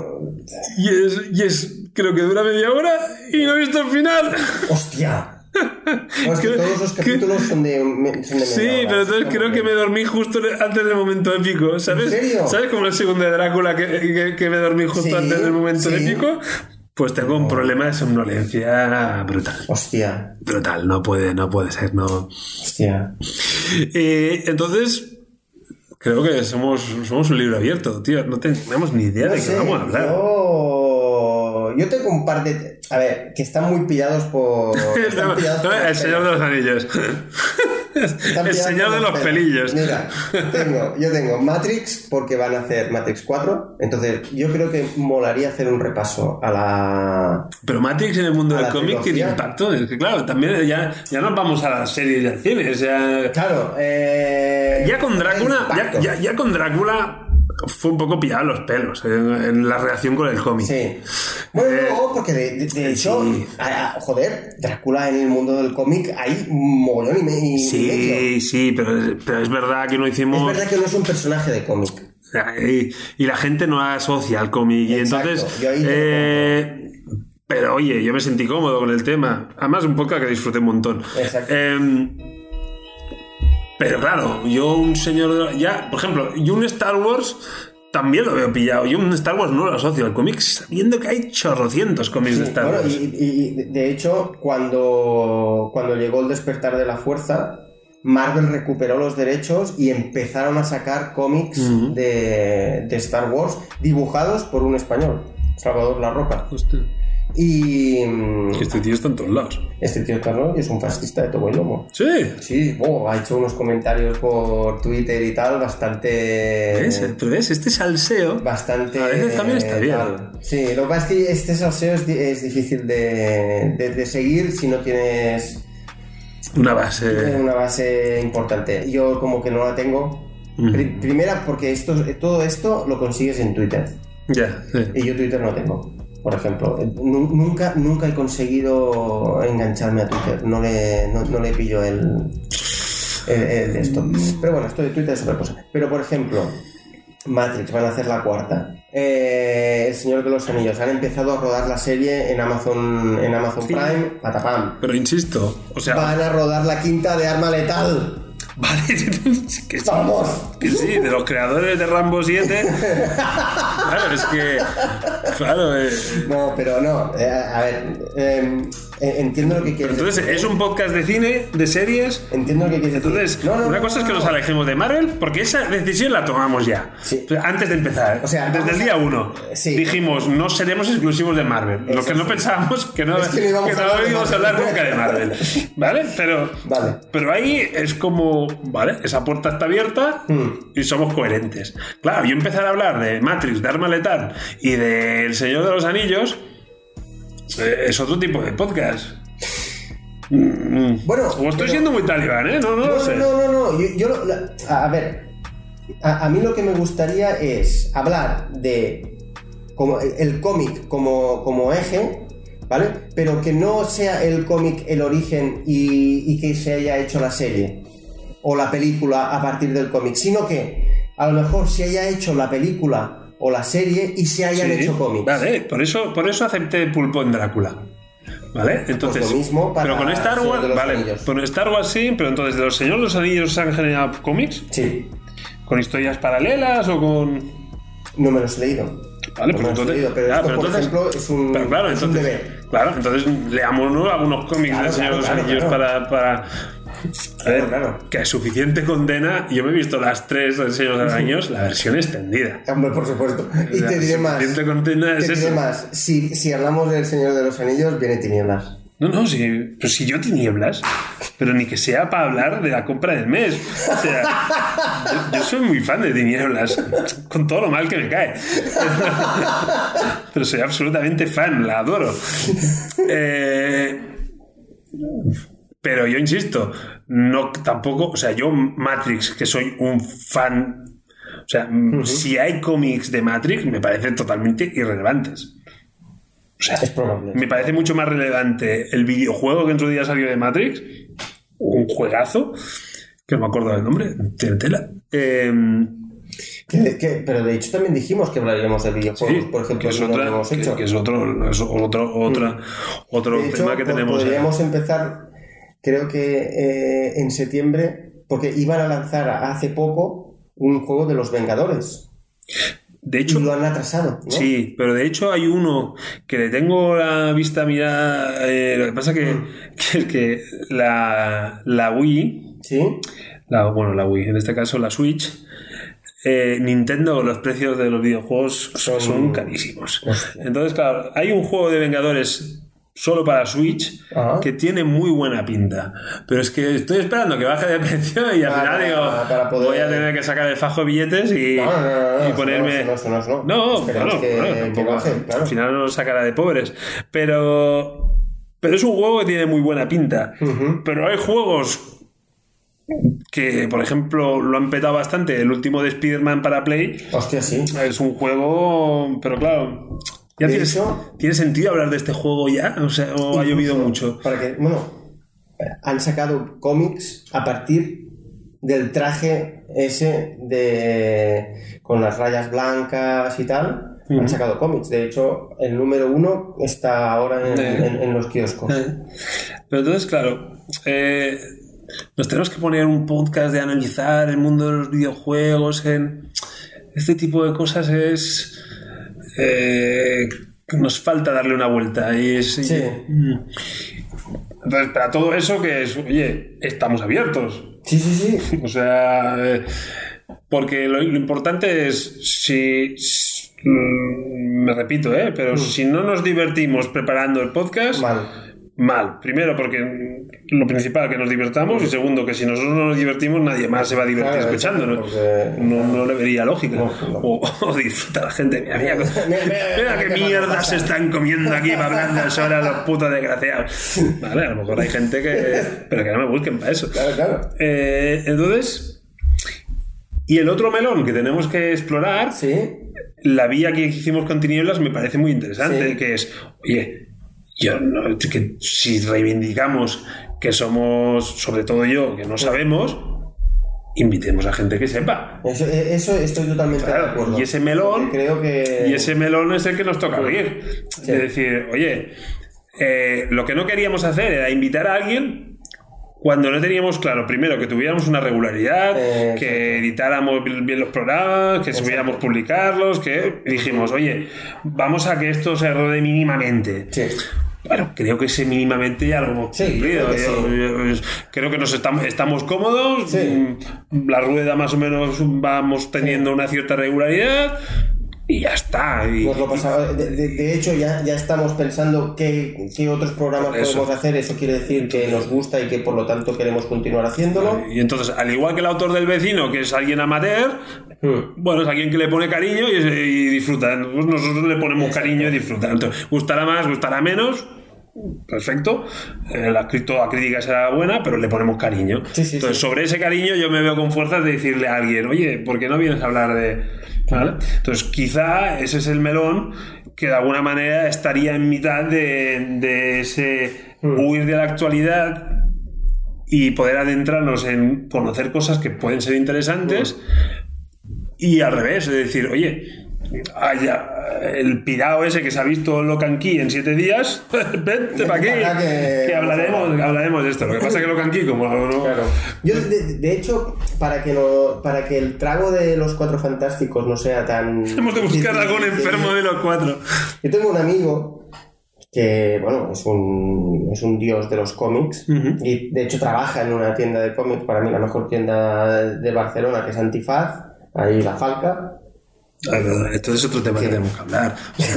Y es, y es creo que dura media hora y no he visto el final. hostia. No, es que Que- todos los capítulos son de, son de media Sí, hora, pero entonces creo que me dormí justo antes del momento épico, ¿sabes? ¿En serio? ¿Sabes como el segundo de Drácula que, que- que me dormí justo Sí, antes del momento sí. épico? Pues tengo un problema de somnolencia brutal. Hostia. Brutal, no puede, no puede ser, no. Hostia. Eh, entonces, Creo que somos, somos un libro abierto, tío. No tenemos ni idea No de qué vamos a hablar. Yo... yo par de... A ver, que están muy pillados por... están No, pillados no, por el Señor de los Anillos. El Señor de los pelillos. Mira, tengo, yo tengo Matrix porque van a hacer Matrix 4. Entonces, yo creo que molaría hacer un repaso a la. Pero Matrix en el mundo del cómic tiene impacto. Es que, claro, también ya, ya nos vamos a las series y al cine. O sea, Claro, eh. ya con Drácula, ya- ya con Drácula fue un poco pillado los pelos en, en la reacción con el cómic. Sí. Bueno, Eh, no, porque de, de- de hecho, sí. a- a- joder, Drácula en el mundo del cómic hay un mogollón y, me- y medio. Sí, sí, pero, pero es verdad que no Es hicimos. verdad que no es un personaje de cómic. Y, y la gente no asocia al cómic. Y entonces. eh, pero oye, yo me sentí cómodo con el tema. Además, un podcast que disfruté un montón. Exacto. Em, pero claro, yo un señor. Ya, por ejemplo, yo un Star Wars. También lo veo pillado. Yo un Star Wars no lo asocio al cómic, sabiendo que hay chorrocientos cómics de Star Wars. y, y- y, de hecho, cuando, cuando llegó el despertar de la fuerza, Marvel recuperó los derechos y empezaron a sacar cómics de, de Star Wars dibujados por un español, Salvador La Roca. Hostia, Y este tío está en todos lados. este tío Carlos es un fascista de todo el lomo. Sí. Sí, oh, ha hecho unos comentarios por Twitter y tal bastante... ¿Ves? Pero ves, este salseo. Bastante. A veces también está bien. tal. Sí, lo que pasa es que este salseo es, di- es difícil de, de- de seguir si no tienes Una base. una base importante. Yo, como que no la tengo. Primera, porque esto, todo esto lo consigues en Twitter. Ya, sí. Y yo Twitter no tengo. Por ejemplo, Nu- nunca, nunca he conseguido engancharme a Twitter. No le, no, no le pillo el, el, el de esto. Pero bueno, esto de Twitter es otra cosa. Pero por ejemplo, Matrix van a hacer la cuarta. Eh, el Señor de los Anillos han empezado a rodar la serie en Amazon, en Amazon Sí. Prime. Patapam. Pero insisto, o sea, Van a rodar la quinta de Arma Letal. Vale, que sí, ¡Vamos! que sí, de los creadores de Rambo 7. claro, es que, claro, eh, No, pero no. eh, a ver, eh, entiendo lo que quieres entonces decir. es un podcast de cine, de series. Entiendo lo que quieres decir. Entonces, No, no, una no, cosa es que no. nos alejemos de Marvel, porque esa decisión la tomamos ya. Sí. Antes de empezar. O sea, desde el día uno. Sí. Dijimos, no seremos exclusivos de Marvel. Lo que no pensábamos que no, Es que no íbamos que a de íbamos a Marvel. hablar nunca de Marvel. ¿Vale? Pero, Vale. pero ahí es como, ¿vale? Esa puerta está abierta Hmm. y somos coherentes. Claro, yo empezar a hablar de Matrix, de Arma Letal y de El Señor de los Anillos eh, es otro tipo de podcast. Mm, Bueno, o estoy pero- siendo muy talibán, ¿eh? No, no, lo No, sé. no, no, no. Yo, yo lo- la- a, a ver, a, a mí lo que me gustaría es hablar de como el, el cómic como, como eje, ¿vale? Pero que no sea el cómic el origen y, y que se haya hecho la serie o la película a partir del cómic, sino que a lo mejor se haya hecho la película o la serie y se hayan Sí, hecho cómics. Vale, por eso, por eso acepté Pulpo en Drácula. ¿Vale? Entonces, Pues lo mismo para pero con Star Wars, de vale, Anillos. con Star Wars sí, pero entonces de los Señores de los Anillos se han generado cómics Sí, con historias paralelas o con no me los he leído. Vale, No pues entonces, leído, pero ya, esto, pero por entonces- ejemplo, es un, pero claro, es un entonces, deber. claro, entonces leamos algunos cómics Claro, del Señor de los claro, Anillos claro. para, para a ver, Claro, que es suficiente condena. Yo me he visto las tres del Señor de los Anillos, la versión extendida. Hombre, por supuesto. Y La te diré más. suficiente condena es Te diré eso. más. Si, si hablamos del Señor de los Anillos, viene Tinieblas. No, no, si, pero si yo tinieblas, pero ni que sea para hablar de la compra del mes. O sea, yo, yo soy muy fan de tinieblas, con todo lo mal que me cae. Pero soy absolutamente fan, la adoro. Eh, pero yo insisto, no tampoco, o sea, yo Matrix, que soy un fan, o sea, si hay cómics de Matrix, me parecen totalmente irrelevantes. O sea, Es probable. me parece mucho más relevante el videojuego que en su día salió de Matrix, un juegazo, que no me acuerdo del nombre, tiene tela. Eh, Que- que- pero de hecho también dijimos que hablaríamos de videojuegos, sí, por ejemplo, que es, que otra, hemos que, hecho. que es otro, es otro, otra, otro de hecho, tema que tenemos. podríamos empezar, creo que eh, en septiembre, porque iban a lanzar hace poco un juego de los Vengadores. De Y hecho, lo han atrasado, ¿no? Sí, pero de hecho hay uno que le tengo la vista mirada. eh, lo que pasa que, Mm. que es que la, la Wii, ¿Sí? la, bueno, la Wii, en este caso la Switch, eh, Nintendo los precios de los videojuegos son, Son- carísimos. Hostia. Entonces, claro, hay un juego de Vengadores solo para Switch Ajá. que tiene muy buena pinta. Pero es que estoy esperando que baje de precio y al final digo, para poder- voy a tener que sacar el fajo de billetes y, No, no, no, no, y ponerme... no, no, no, No, claro, que- claro, que tampoco- baje, claro. al final nos sacará de pobres. Pero, pero es un juego que tiene muy buena pinta. Pero hay juegos que, por ejemplo, lo han petado bastante. El último de Spider-Man para Play Hostia, sí. es un juego, pero claro, ya De tiene, hecho- ¿tiene sentido hablar de este juego ya? O sea, o ha llovido mucho. Para que, bueno, han sacado cómics a partir del traje ese de con las rayas blancas y tal. Han sacado cómics. De hecho, el número uno está ahora en, Eh. en- en los kioscos. Pero entonces, claro, eh, nos tenemos que poner un podcast de analizar el mundo de los videojuegos, en este tipo de cosas es... eh, nos falta darle una vuelta y es... Sí. Mm. Entonces, para todo eso que es, oye, estamos abiertos. Sí, sí, sí. O sea, eh, porque lo, lo importante es si, si- mm, me repito, ¿eh? pero si no nos divertimos preparando el podcast, Mal. mal. Primero, porque lo principal que nos divertamos y segundo, que si nosotros no nos divertimos, nadie más se va a divertir Claro, escuchándonos. porque- No, no le vería lógica. No, no. O, o disfruta la gente. Mira, mira, Mira, qué mierda se están comiendo aquí para hablar ahora los putos desgraciados. Vale, a lo mejor hay gente que. Pero que no me busquen para eso. Claro, claro. Eh, entonces, y el otro melón que tenemos que explorar, Sí. la vía que hicimos con Tinieblas me parece muy interesante, Sí. que es, oye, yo no- que si reivindicamos que somos, sobre todo yo, que no sabemos, invitemos a gente que sepa. Eso, eh, eso estoy totalmente Claro, de acuerdo. y ese melón- Creo que. Y ese melón es el que nos toca abrir. Sí. Es decir, oye, eh, lo que no queríamos hacer era invitar a alguien cuando no teníamos claro, primero, que tuviéramos una regularidad, Eh, que editáramos bien los programas, que supiéramos publicarlos, que dijimos, oye, vamos a que esto se rode mínimamente. Sí. Bueno, creo que ese mínimamente hemos Sí, cumplido. creo que Yo- sí. yo- creo que nos estamos, estamos cómodos. Sí. mm, La rueda más o menos vamos teniendo una cierta regularidad y ya está. Y, Nos lo pasaba- de, de- de hecho, ya, ya estamos pensando qué, qué otros programas podemos hacer. Eso quiere decir que nos gusta y que por lo tanto queremos continuar haciéndolo. y entonces, al igual que el autor del vecino, que es alguien amateur, Hmm. bueno, es alguien que le pone cariño y, y disfruta. Pues nosotros le ponemos cariño y disfruta. Entonces, gustará más, gustará menos. Perfecto. Eh, la, toda crítica será buena, pero le ponemos cariño. Sí, sí, Entonces, sí. sobre ese cariño yo me veo con fuerzas de decirle a alguien, oye, ¿por qué no vienes a hablar de...? ¿Vale? Entonces, quizá ese es el melón que de alguna manera estaría en mitad de, de ese huir de la actualidad y poder adentrarnos en conocer cosas que pueden ser interesantes y al revés, es decir, oye, haya el pirao ese que se ha visto Locan Key en siete días, vente para aquí, que- que hablaremos, hablaremos de esto. Lo que pasa es que Locan Key, como no, Claro. Yo, de, de hecho, para que, no, para que el trago de los cuatro fantásticos no sea tan. hemos de buscar algún enfermo de los cuatro. Yo tengo un amigo que, bueno, es un, es un dios de los cómics y de hecho trabaja en una tienda de cómics, para mí la mejor tienda de Barcelona, que es Antifaz, ahí la Falca. Esto es otro tema que tenemos que hablar. O sea,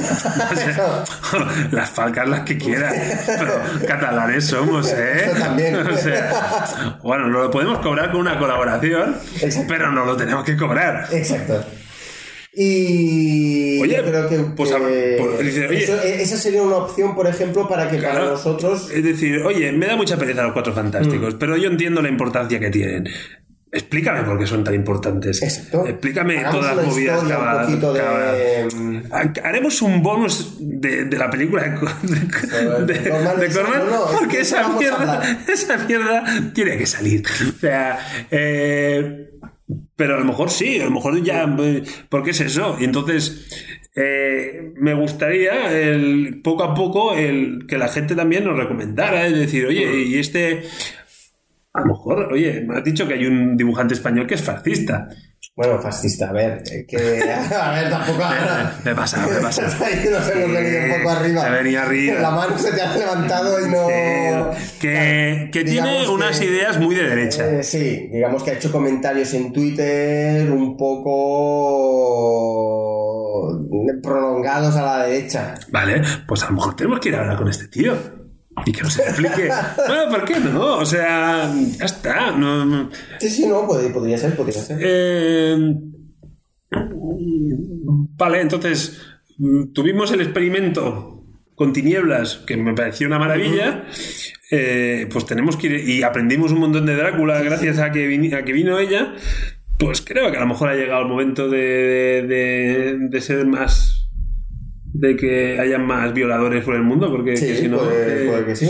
o sea, las falcas las que quieras. Pero catalanes somos, ¿eh? Eso también. O sea, bueno, no lo podemos cobrar con una colaboración, Exacto. pero no lo tenemos que cobrar. Exacto. Y Oye, yo creo que, pues, a- que pues, dice, oye. eso- esa sería una opción, por ejemplo, para que para nosotros Es decir, oye, me da mucha pereza los cuatro Mm. fantásticos, pero yo entiendo la importancia que tienen. Explícame por qué son tan importantes. Exacto. Explícame Hagamos todas las movidas un cada- de- cada- Haremos un bonus de, de la película de, de, Corman, no, no, porque que esa mierda, esa mierda tiene que salir. O sea, eh, pero a lo mejor sí, a lo mejor ya. eh, Porque es eso. Y entonces. eh, me gustaría el, poco a poco el, que la gente también nos recomendara, es decir, oye, y este, a lo mejor, oye, me has dicho que hay un dibujante español que es fascista. Bueno, fascista, a ver, que. A ver, tampoco. Me he pasado, me he pasado. Nos hemos venido un poco arriba. Se venía arriba. La mano se te ha levantado y no. Que, que tiene unas que- ideas muy de derecha. Eh, sí, digamos que ha hecho comentarios en Twitter un poco prolongados a la derecha. Vale, pues a lo mejor tenemos que ir a hablar con este tío. Y que nos explique. bueno, ¿por qué no? O sea, ya está. No, no- Sí, sí, no, pod- podría ser, podría ser. Eh, vale, entonces mm, tuvimos el experimento con tinieblas, que me pareció una maravilla. Eh, pues tenemos que ir y aprendimos un montón de Drácula gracias a que, vini- a que vino ella. Pues creo que a lo mejor ha llegado el momento de- de ser más. De que haya más violadores por el mundo, porque que si no. puede, eh, puede que sí.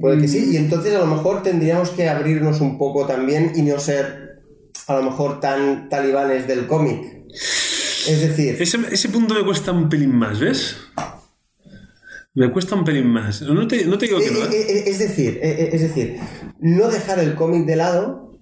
Puede que sí, y entonces a lo mejor tendríamos que abrirnos un poco también y no ser a lo mejor tan talibanes del cómic. Es decir, Ese, ese punto me cuesta un pelín más, ¿ves? Me cuesta un pelín más. No te, no te digo que no. Eh, ¿eh? eh, eh, Es decir, es decir, no dejar el cómic de lado,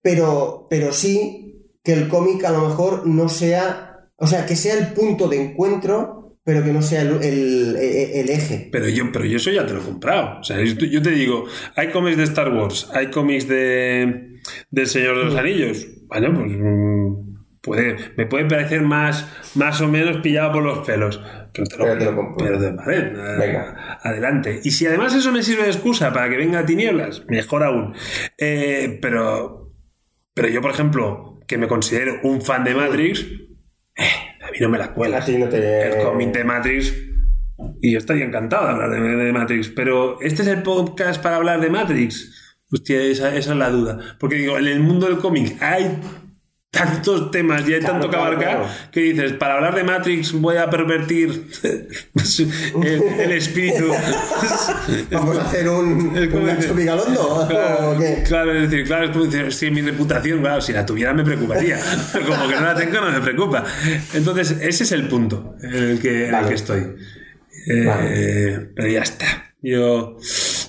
pero, pero sí que el cómic a lo mejor no sea, o sea, que sea el punto de encuentro, pero que no sea el, el- eh, el eje. Pero yo, pero yo eso ya te lo he comprado. O sea, yo te digo, hay cómics de Star Wars, hay cómics de del Señor de los Anillos. Bueno, pues mm, puede, me puede parecer más, más o menos pillado por los pelos. Pero te lo, Pero te lo compro. pero te- vale, Venga. adelante. Y si además eso me sirve de excusa para que venga tinieblas, mejor aún. Eh, pero, pero yo, por ejemplo, que me considero un fan de Matrix, eh, a mí no me la cuela A ti no te- el cómic de Matrix. Y yo estaría encantado de hablar de, de Matrix. Pero ¿este es el podcast para hablar de Matrix? Hostia, esa, esa es la duda. Porque digo, en el mundo del cómic hay tantos temas y hay Claro, tanto que abarcar claro. que dices, para hablar de Matrix voy a pervertir el, el espíritu. Vamos a hacer un, Es como un. Claro, es decir, claro, es como decir, sí, mi reputación, claro, si la tuviera me preocuparía. Como que no la tengo, no me preocupa. Entonces, ese es el punto en el que, en el que estoy. Eh. Pero ya está. Yo,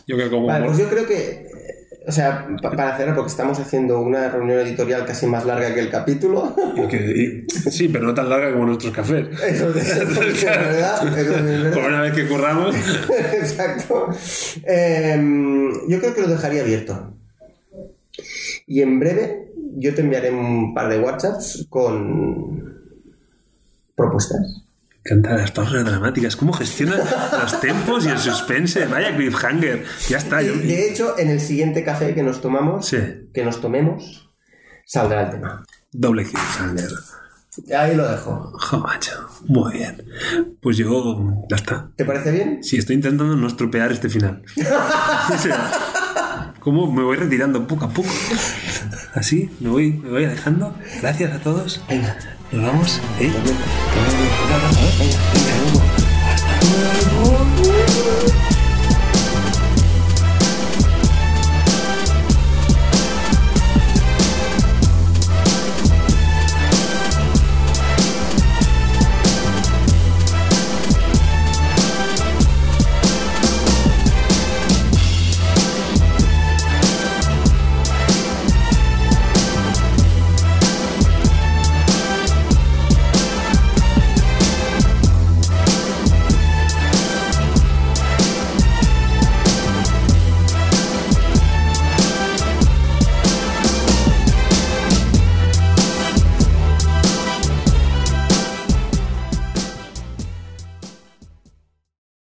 yo creo que como. Vale, pues yo creo que, o sea, pa- para cerrar, porque estamos haciendo una reunión editorial casi más larga que el capítulo. sí, pero no tan larga como nuestros cafés. Eso es, eso es verdad. eso es verdad. Por una vez que curramos. Exacto. Em, yo creo que lo dejaría abierto. Y en breve yo te enviaré un par de WhatsApps con propuestas. Canta las pausas dramáticas. ¿Cómo gestiona los tempos y el suspense? Vaya cliffhanger. Ya está. Y yo- de hecho, en el siguiente café que nos tomamos, Sí. que nos tomemos, saldrá el tema. Doble cliffhanger. Ahí lo dejo. Jo, macho. Muy bien. Pues yo. Ya está. ¿Te parece bien? Sí, estoy intentando no estropear este final. O sea, ¿Cómo me voy retirando poco a poco? Así, me voy, me voy alejando. Gracias a todos. Venga. Nos vamos. ¿eh?